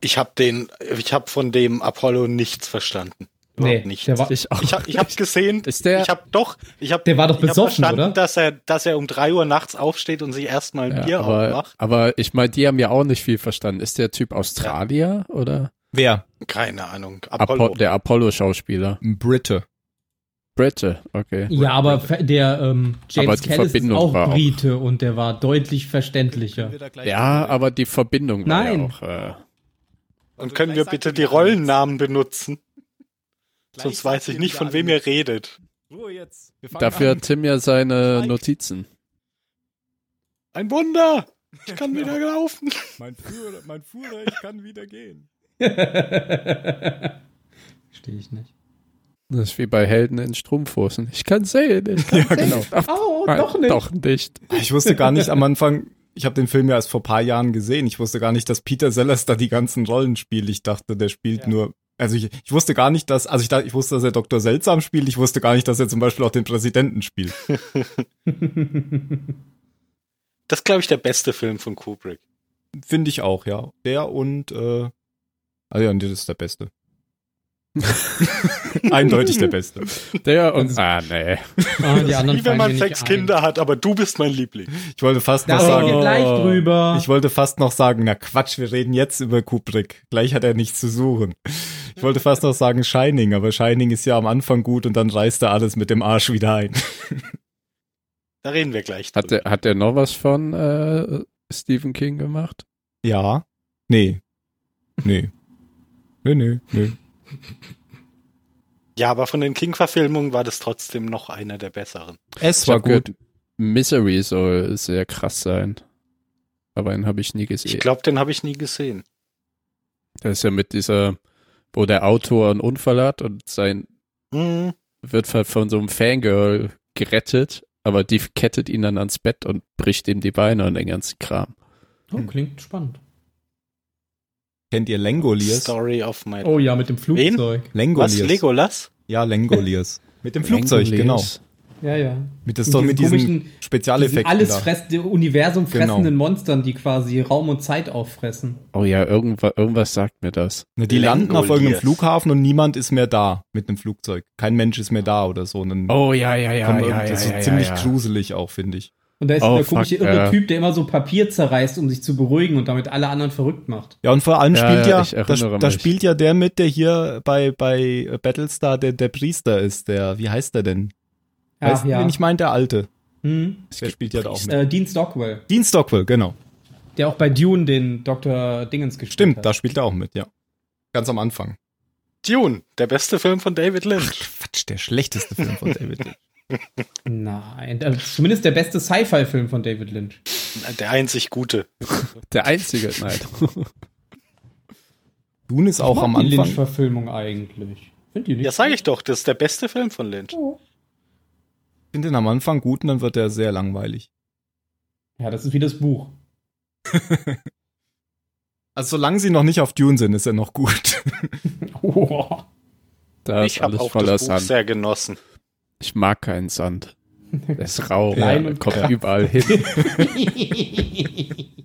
Ich habe den, ich habe von dem Apollo nichts verstanden. Nee, nichts. der war- ich auch. ich habe ich hab gesehen, Ist der- ich habe doch, ich habe Der war doch ich hab besoffen, verstanden, oder? dass er, dass er um drei Uhr nachts aufsteht und sich erstmal ein ja, Bier aber, aufmacht. aber ich meine, die haben ja auch nicht viel verstanden. Ist der Typ Australier oder Wer? Keine Ahnung. Apollo. Apollo. der Apollo-Schauspieler? Ein Brite. Brite, okay. Ja, aber der ähm, Aber James die Callis ist Verbindung auch war auch- Brite und der war deutlich verständlicher. Ja, aber die Verbindung war Nein. ja auch. Äh, Und können wir bitte die Rollennamen benutzen? Sonst weiß ich nicht, von wem ihr redet. Ruhe jetzt. Dafür an. hat Tim ja seine Schweigt. Notizen. Ein Wunder! Ich kann Genau. wieder laufen. Mein Führer, mein Führer, ich kann wieder gehen. Verstehe ich nicht. Das ist wie bei Helden in Strumpfhosen. Ich kann sehen, ich kann Ja, sehen. genau. Ach, Oh, nein, doch nicht. Doch nicht. Ich wusste gar nicht am Anfang, ich habe den Film ja erst vor paar Jahren gesehen. Ich wusste gar nicht, dass Peter Sellers da die ganzen Rollen spielt. Ich dachte, der spielt nur. Also ich, ich wusste gar nicht, dass, also ich dachte, ich wusste, dass er Dr. Seltsam spielt. Ich wusste gar nicht, dass er zum Beispiel auch den Präsidenten spielt. Das ist, glaube ich, der beste Film von Kubrick. Finde ich auch, ja. Der und, äh, also ja, das ist der Beste. Eindeutig der Beste. Der und. Ah, nee. Ah, die anderen Wie wenn man sechs ein. Kinder hat, aber du bist mein Liebling. Ich wollte fast Da noch sagen, wir gleich drüber. Ich wollte fast noch sagen, na Quatsch, wir reden jetzt über Kubrick. Gleich hat er nichts zu suchen. Ich wollte fast noch sagen Shining, aber Shining ist ja am Anfang gut und dann reißt er alles mit dem Arsch wieder ein. Da reden wir gleich Hat der, hat der noch was von äh, Stephen King gemacht? Ja. Nee. Nee. Nee, nee, nee. Ja, aber von den King-Verfilmungen war das trotzdem noch einer der besseren. Es Ich war gut. gehört, Misery soll sehr krass sein. Aber den habe ich nie Ich gesehen. glaube, den habe ich nie gesehen. Das ist ja mit dieser, wo der Autor einen Unfall hat und sein Hm, wird halt von so einem Fangirl gerettet, aber die kettet ihn dann ans Bett und bricht ihm die Beine und den ganzen Kram. Oh, klingt spannend. Kennt ihr Langoliers? Story of my Oh ja, mit dem Flugzeug. Was? Langoliers. Legolas? Ja, Langoliers. Mit dem Flugzeug, Langoliers. genau. Ja, ja. Mit, das doch mit diesen Spezialeffekten alles da. fressende, Universum Genau. fressenden Monstern, die quasi Raum und Zeit auffressen. Oh ja, irgendwas, irgendwas sagt mir das. Ne, die landen auf irgendeinem Flughafen und niemand ist mehr da mit einem Flugzeug. Kein Mensch ist mehr da oder so. Und dann Oh ja, ja, ja, ja, das ist ja, ziemlich ja. gruselig auch, finde ich. Und da ist Oh, der komische fuck, irre ja. Typ, der immer so Papier zerreißt, um sich zu beruhigen und damit alle anderen verrückt macht. Ja, und vor allem Ja, spielt ja, ja, ich da, spielt ja der mit, der hier bei, bei Battlestar der, der Priester ist, der, wie heißt der denn? Ja, weißt du, ja. wen ich meine, der Alte. Hm? Der spielt ja da auch mit. Äh, Dean Stockwell, Dean Stockwell, genau. der auch bei Dune den Dr. Dingens gespielt Stimmt, hat. da spielt er auch mit, ja. Ganz am Anfang. Dune, der beste Film von David Lynch. Quatsch, der schlechteste Film von David Lynch. Nein, also zumindest der beste Sci-Fi-Film von David Lynch. Der einzig gute. Der einzige, nein. Dune ist auch am die Anfang. Lynch-Verfilmung eigentlich. Find die nicht Ja, sage ich doch, das ist der beste Film von Lynch. Ich finde den am Anfang gut und dann wird er sehr langweilig. Ja, das ist wie das Buch. Also solange sie noch nicht auf Dune sind, ist er noch gut. Oh. Da ich ist habe alles auch voller das Buch Sand. sehr genossen. Ich mag keinen Sand. Der ist rau, der und kommt krass. überall hin.